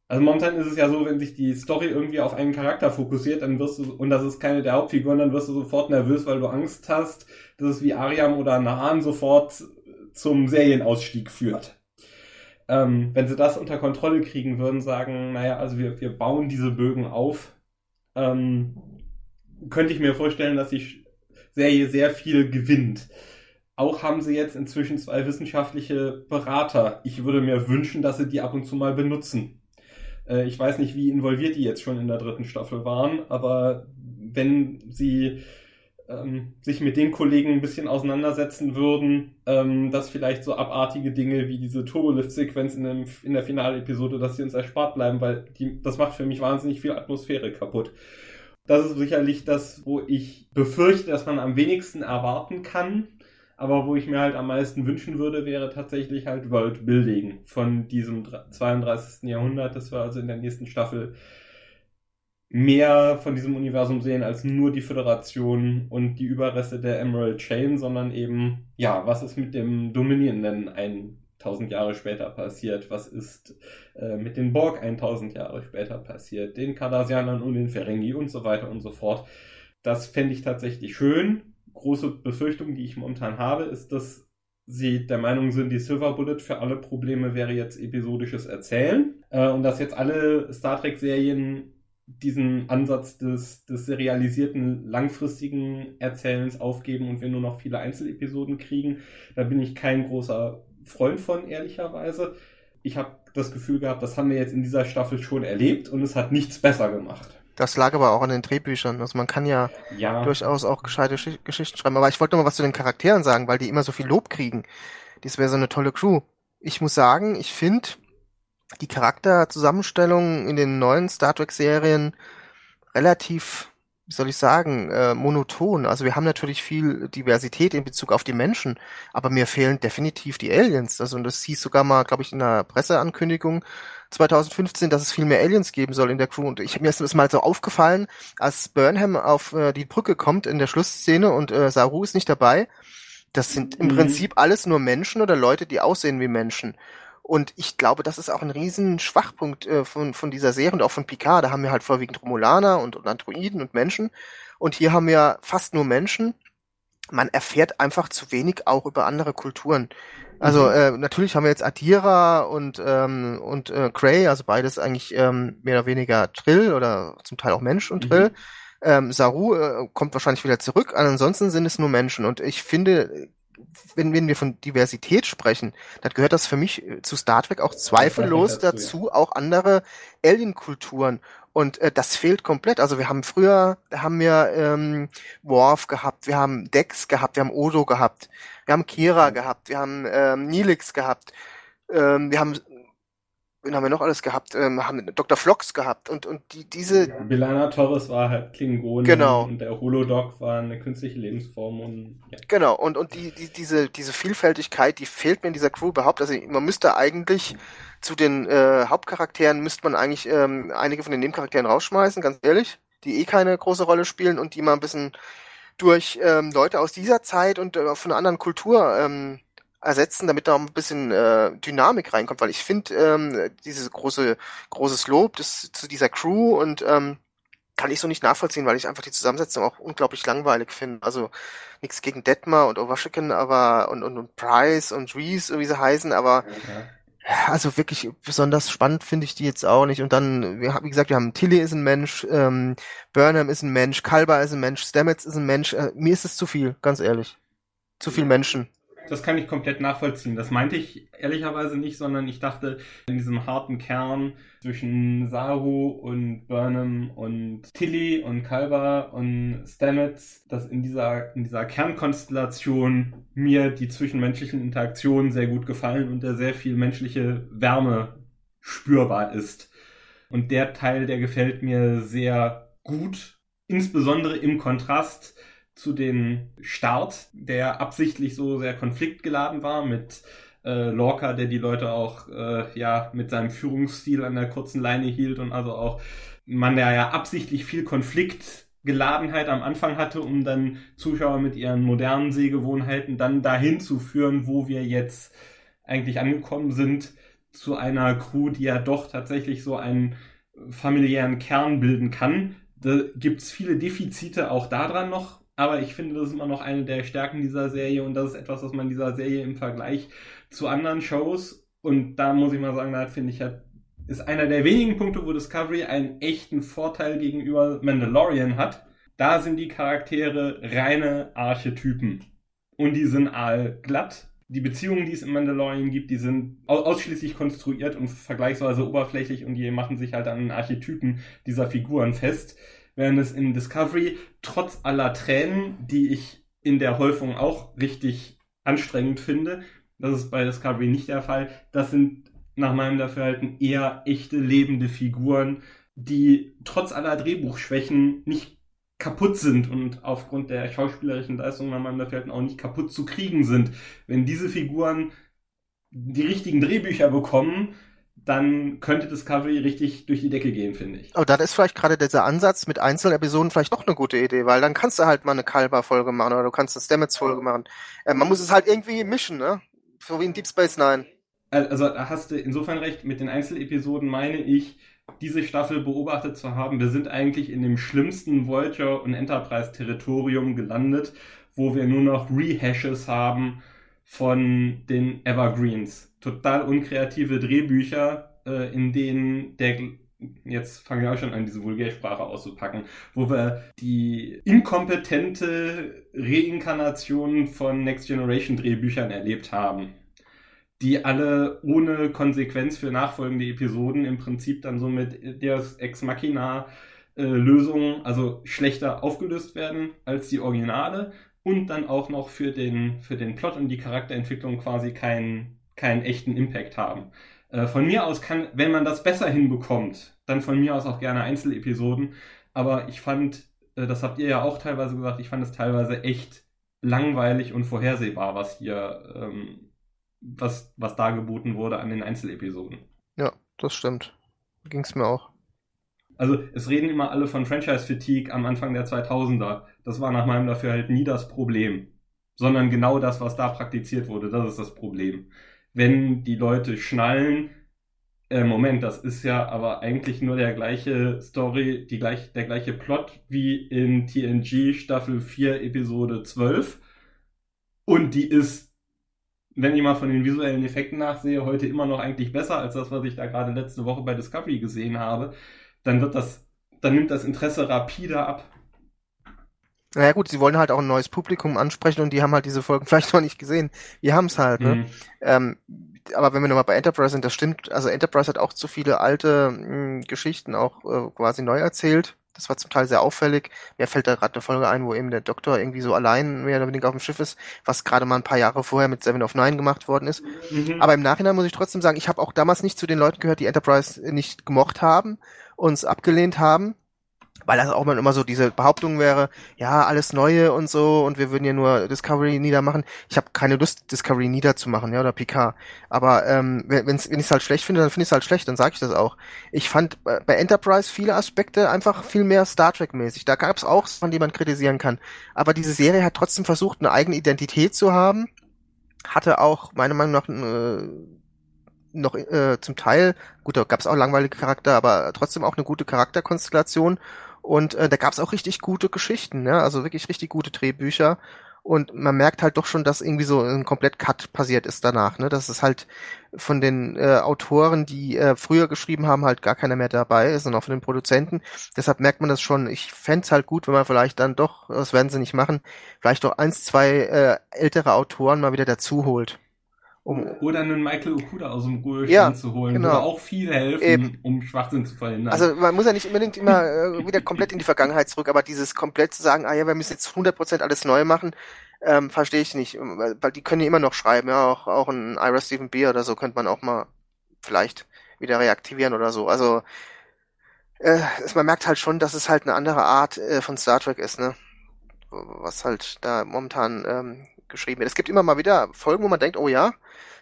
also momentan ist es ja so, wenn sich die Story irgendwie auf einen Charakter fokussiert, dann wirst du, und das ist keine der Hauptfiguren, dann wirst du sofort nervös, weil du Angst hast, dass es wie Ariam oder Naan sofort zum Serienausstieg führt. Ähm, wenn sie das unter Kontrolle kriegen würden, sagen, naja, also wir, wir bauen diese Bögen auf, ähm, könnte ich mir vorstellen, dass die Serie sehr viel gewinnt. Auch haben sie jetzt inzwischen zwei wissenschaftliche Berater. Ich würde mir wünschen, dass sie die ab und zu mal benutzen. Äh, ich weiß nicht, wie involviert die jetzt schon in der dritten Staffel waren, aber wenn sie ähm, sich mit den Kollegen ein bisschen auseinandersetzen würden, ähm, dass vielleicht so abartige Dinge wie diese Turbolift-Sequenz in, in, der Finalepisode, dass sie uns erspart bleiben, weil die, das macht für mich wahnsinnig viel Atmosphäre kaputt. Das ist sicherlich das, wo ich befürchte, dass man am wenigsten erwarten kann aber wo ich mir halt am meisten wünschen würde, wäre tatsächlich halt Worldbuilding von diesem 32. Jahrhundert, dass wir also in der nächsten Staffel mehr von diesem Universum sehen als nur die Föderation und die Überreste der Emerald Chain, sondern eben, ja, was ist mit dem Dominion denn 1000 Jahre später passiert? Was ist äh, mit den Borg 1000 Jahre später passiert? Den Cardassianern und den Ferengi und so weiter und so fort. Das fände ich tatsächlich schön große Befürchtung, die ich momentan habe, ist, dass sie der Meinung sind, die Silver Bullet für alle Probleme wäre jetzt episodisches Erzählen äh, und dass jetzt alle Star Trek-Serien diesen Ansatz des, des serialisierten, langfristigen Erzählens aufgeben und wir nur noch viele Einzelepisoden kriegen. Da bin ich kein großer Freund von, ehrlicherweise. Ich habe das Gefühl gehabt, das haben wir jetzt in dieser Staffel schon erlebt und es hat nichts besser gemacht. Das lag aber auch an den Drehbüchern. Also man kann ja, ja. durchaus auch gescheite Geschichten schreiben. Aber ich wollte noch mal was zu den Charakteren sagen, weil die immer so viel Lob kriegen. Das wäre so eine tolle Crew. Ich muss sagen, ich finde die Charakterzusammenstellung in den neuen Star Trek Serien relativ, wie soll ich sagen, äh, monoton. Also wir haben natürlich viel Diversität in Bezug auf die Menschen, aber mir fehlen definitiv die Aliens. Also und das hieß sogar mal, glaube ich, in einer Presseankündigung, 2015, dass es viel mehr Aliens geben soll in der Crew. Und ich mir ist das mal so aufgefallen, als Burnham auf äh, die Brücke kommt in der Schlussszene und äh, Saru ist nicht dabei. Das sind im mhm. Prinzip alles nur Menschen oder Leute, die aussehen wie Menschen. Und ich glaube, das ist auch ein riesen Schwachpunkt äh, von, von dieser Serie und auch von Picard. Da haben wir halt vorwiegend Romulaner und, und Androiden und Menschen. Und hier haben wir fast nur Menschen. Man erfährt einfach zu wenig auch über andere Kulturen. Also mhm. äh, natürlich haben wir jetzt Adira und ähm, und äh, Cray, also beides eigentlich ähm, mehr oder weniger Trill oder zum Teil auch Mensch und Trill. Mhm. Ähm, Saru äh, kommt wahrscheinlich wieder zurück, ansonsten sind es nur Menschen. Und ich finde, wenn, wenn wir von Diversität sprechen, dann gehört das für mich äh, zu Star Trek auch zweifellos dazu, dazu ja. auch andere Alien-Kulturen. Und äh, das fehlt komplett. Also wir haben früher, da haben wir ähm, Worf gehabt, wir haben Dex gehabt, wir haben Odo gehabt, wir haben Kira gehabt, wir haben ähm, Nilix gehabt, ähm, wir haben wen haben wir noch alles gehabt? Ähm, haben Dr. Flox gehabt und, und die, diese. Ja, Bilana Torres war halt Klingon genau. und der Holodoc war eine künstliche Lebensform und ja. Genau, und, und die, die, diese, diese Vielfältigkeit, die fehlt mir in dieser Crew überhaupt. Also man müsste eigentlich zu den äh, Hauptcharakteren müsste man eigentlich ähm, einige von den Nebencharakteren rausschmeißen, ganz ehrlich, die eh keine große Rolle spielen und die mal ein bisschen durch ähm, Leute aus dieser Zeit und äh, von einer anderen Kultur ähm, ersetzen, damit da ein bisschen äh, Dynamik reinkommt, weil ich finde ähm, dieses große großes Lob das, zu dieser Crew und ähm, kann ich so nicht nachvollziehen, weil ich einfach die Zusammensetzung auch unglaublich langweilig finde. Also nichts gegen Detmer und Overschicken, aber und, und, und Price und Reese, wie sie heißen, aber ja. Also wirklich besonders spannend finde ich die jetzt auch nicht. Und dann, wir, wie gesagt, wir haben Tilly ist ein Mensch, ähm, Burnham ist ein Mensch, Kalber ist ein Mensch, Stamets ist ein Mensch. Äh, mir ist es zu viel, ganz ehrlich. Zu viel Menschen das kann ich komplett nachvollziehen. Das meinte ich ehrlicherweise nicht, sondern ich dachte, in diesem harten Kern zwischen Saru und Burnham und Tilly und Kalber und Stamets, dass in dieser, in dieser Kernkonstellation mir die zwischenmenschlichen Interaktionen sehr gut gefallen und da sehr viel menschliche Wärme spürbar ist. Und der Teil, der gefällt mir sehr gut, insbesondere im Kontrast zu den Start, der absichtlich so sehr konfliktgeladen war mit äh, Lorca, der die Leute auch äh, ja mit seinem Führungsstil an der kurzen Leine hielt und also auch man der ja absichtlich viel Konfliktgeladenheit am Anfang hatte, um dann Zuschauer mit ihren modernen Sehgewohnheiten dann dahin zu führen, wo wir jetzt eigentlich angekommen sind, zu einer Crew, die ja doch tatsächlich so einen familiären Kern bilden kann. Da gibt's viele Defizite auch daran noch, aber ich finde, das ist immer noch eine der Stärken dieser Serie und das ist etwas, was man dieser Serie im Vergleich zu anderen Shows und da muss ich mal sagen, da finde ich, ist einer der wenigen Punkte, wo Discovery einen echten Vorteil gegenüber Mandalorian hat. Da sind die Charaktere reine Archetypen und die sind all glatt. Die Beziehungen, die es im Mandalorian gibt, die sind ausschließlich konstruiert und vergleichsweise oberflächlich und die machen sich halt an den Archetypen dieser Figuren fest während es in Discovery trotz aller Tränen, die ich in der Häufung auch richtig anstrengend finde, das ist bei Discovery nicht der Fall, das sind nach meinem Dafürhalten eher echte lebende Figuren, die trotz aller Drehbuchschwächen nicht kaputt sind und aufgrund der schauspielerischen Leistung nach meinem Dafürhalten auch nicht kaputt zu kriegen sind. Wenn diese Figuren die richtigen Drehbücher bekommen, dann könnte Discovery richtig durch die Decke gehen, finde ich. Aber dann ist vielleicht gerade dieser Ansatz mit Einzelepisoden vielleicht doch eine gute Idee, weil dann kannst du halt mal eine Kalber-Folge machen oder du kannst eine Stamets-Folge machen. Äh, man muss es halt irgendwie mischen, ne? So wie in Deep Space Nine. Also da hast du insofern recht, mit den Einzelepisoden meine ich, diese Staffel beobachtet zu haben. Wir sind eigentlich in dem schlimmsten Voyager- und Enterprise-Territorium gelandet, wo wir nur noch Rehashes haben von den Evergreens. Total unkreative Drehbücher, äh, in denen der jetzt fangen wir auch schon an, diese Vulgärsprache auszupacken, wo wir die inkompetente Reinkarnation von Next Generation Drehbüchern erlebt haben, die alle ohne Konsequenz für nachfolgende Episoden im Prinzip dann so mit Deus Ex Machina äh, Lösungen, also schlechter aufgelöst werden als die Originale und dann auch noch für den, für den Plot und die Charakterentwicklung quasi keinen keinen echten Impact haben. Äh, von mir aus kann, wenn man das besser hinbekommt, dann von mir aus auch gerne Einzelepisoden. Aber ich fand, äh, das habt ihr ja auch teilweise gesagt, ich fand es teilweise echt langweilig und vorhersehbar, was hier, ähm, was, was da geboten wurde an den Einzelepisoden. Ja, das stimmt. Ging es mir auch. Also es reden immer alle von Franchise-Fatigue am Anfang der 2000er. Das war nach meinem dafür halt nie das Problem. Sondern genau das, was da praktiziert wurde, das ist das Problem wenn die Leute schnallen, äh, Moment, das ist ja aber eigentlich nur der gleiche Story, die gleich, der gleiche Plot wie in TNG Staffel 4 Episode 12. Und die ist, wenn ich mal von den visuellen Effekten nachsehe, heute immer noch eigentlich besser als das, was ich da gerade letzte Woche bei Discovery gesehen habe. Dann wird das, dann nimmt das Interesse rapide ab. Naja gut, sie wollen halt auch ein neues Publikum ansprechen und die haben halt diese Folgen vielleicht noch nicht gesehen. Wir haben es halt, ne? Mhm. Ähm, aber wenn wir nochmal bei Enterprise sind, das stimmt, also Enterprise hat auch zu viele alte mh, hm, Geschichten auch äh, quasi neu erzählt. Das war zum Teil sehr auffällig. Mir fällt da gerade eine Folge ein, wo eben der Doktor irgendwie so allein mehr oder weniger auf dem Schiff ist, was gerade mal ein paar Jahre vorher mit Seven of Nine gemacht worden ist. Mhm. Aber im Nachhinein muss ich trotzdem sagen, ich habe auch damals nicht zu den Leuten gehört, die Enterprise nicht gemocht haben, uns abgelehnt haben weil das auch immer so diese Behauptung wäre, ja, alles Neue und so und wir würden ja nur Discovery niedermachen. Ich habe keine Lust, Discovery niederzumachen, ja, oder Picard. Aber ähm, wenn, wenn's, wenn ich es halt schlecht finde, dann finde ich es halt schlecht, dann sage ich das auch. Ich fand bei Enterprise viele Aspekte einfach viel mehr Star Trek-mäßig. Da gab es auch, von dem man kritisieren kann. Aber diese Serie hat trotzdem versucht, eine eigene Identität zu haben. Hatte auch, meiner Meinung nach, äh, noch äh, zum Teil, gut, da gab es auch langweilige Charakter, aber trotzdem auch eine gute Charakterkonstellation und äh, da gab es auch richtig gute Geschichten, ja, also wirklich richtig gute Drehbücher. Und man merkt halt doch schon, dass irgendwie so ein komplett Cut passiert ist danach, ne? Dass es halt von den äh, Autoren, die äh, früher geschrieben haben, halt gar keiner mehr dabei ist und auch von den Produzenten. Deshalb merkt man das schon. Ich fände halt gut, wenn man vielleicht dann doch, das werden sie nicht machen, vielleicht doch eins, zwei äh, ältere Autoren mal wieder dazu holt. Um, Oder einen Michael Okuda aus dem Ruhestand ja, zu holen, genau. würde auch viel helfen, Eben. um Schwachsinn zu verhindern. Also man muss ja nicht unbedingt immer äh, wieder komplett in die Vergangenheit zurück, aber dieses komplett zu sagen, ah ja, wir müssen jetzt 100% alles neu machen, ähm, verstehe ich nicht, weil die können ja immer noch schreiben, ja, auch, auch ein Ira Stephen Beer oder so könnte man auch mal vielleicht wieder reaktivieren oder so. Also äh, man merkt halt schon, dass es halt eine andere Art äh, von Star Trek ist, ne? Was halt da momentan ähm, geschrieben wird. Es gibt immer mal wieder Folgen, wo man denkt, oh ja,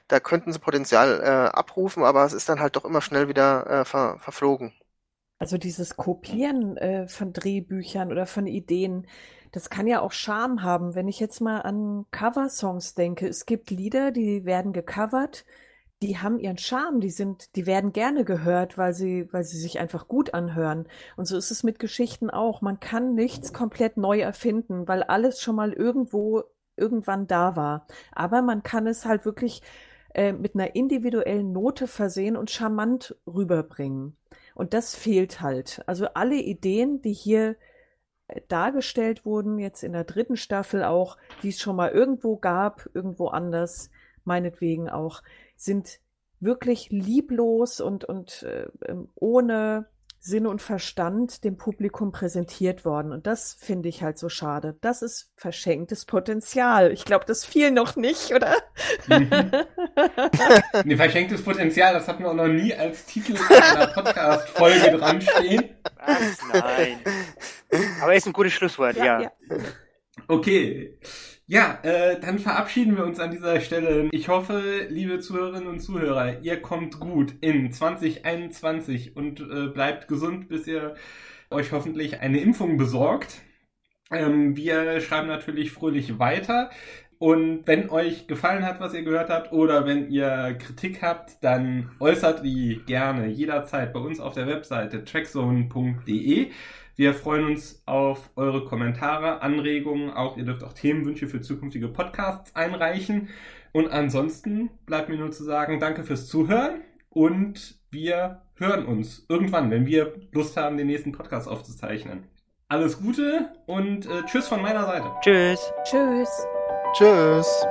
da könnten sie Potenzial äh, abrufen, aber es ist dann halt doch immer schnell wieder äh, ver verflogen. Also dieses Kopieren äh, von Drehbüchern oder von Ideen, das kann ja auch Charme haben. Wenn ich jetzt mal an Coversongs denke, es gibt Lieder, die werden gecovert, die haben ihren Charme, die sind, die werden gerne gehört, weil sie, weil sie sich einfach gut anhören. Und so ist es mit Geschichten auch. Man kann nichts komplett neu erfinden, weil alles schon mal irgendwo irgendwann da war. Aber man kann es halt wirklich äh, mit einer individuellen Note versehen und charmant rüberbringen. Und das fehlt halt. Also alle Ideen, die hier äh, dargestellt wurden, jetzt in der dritten Staffel auch, die es schon mal irgendwo gab, irgendwo anders, meinetwegen auch, sind wirklich lieblos und, und äh, ähm, ohne Sinn und Verstand dem Publikum präsentiert worden. Und das finde ich halt so schade. Das ist verschenktes Potenzial. Ich glaube, das fiel noch nicht, oder? Mhm. nee, verschenktes Potenzial, das hatten wir auch noch nie als Titel einer Podcast-Folge dran stehen. Was? Nein. Aber ist ein gutes Schlusswort, ja. ja. ja. Okay. Ja, äh, dann verabschieden wir uns an dieser Stelle. Ich hoffe, liebe Zuhörerinnen und Zuhörer, ihr kommt gut in 2021 und äh, bleibt gesund, bis ihr euch hoffentlich eine Impfung besorgt. Ähm, wir schreiben natürlich fröhlich weiter. Und wenn euch gefallen hat, was ihr gehört habt, oder wenn ihr Kritik habt, dann äußert die gerne jederzeit bei uns auf der Webseite trackzone.de. Wir freuen uns auf eure Kommentare, Anregungen, auch ihr dürft auch Themenwünsche für zukünftige Podcasts einreichen. Und ansonsten bleibt mir nur zu sagen, danke fürs Zuhören und wir hören uns irgendwann, wenn wir Lust haben, den nächsten Podcast aufzuzeichnen. Alles Gute und äh, tschüss von meiner Seite. Tschüss. Tschüss. Tschüss.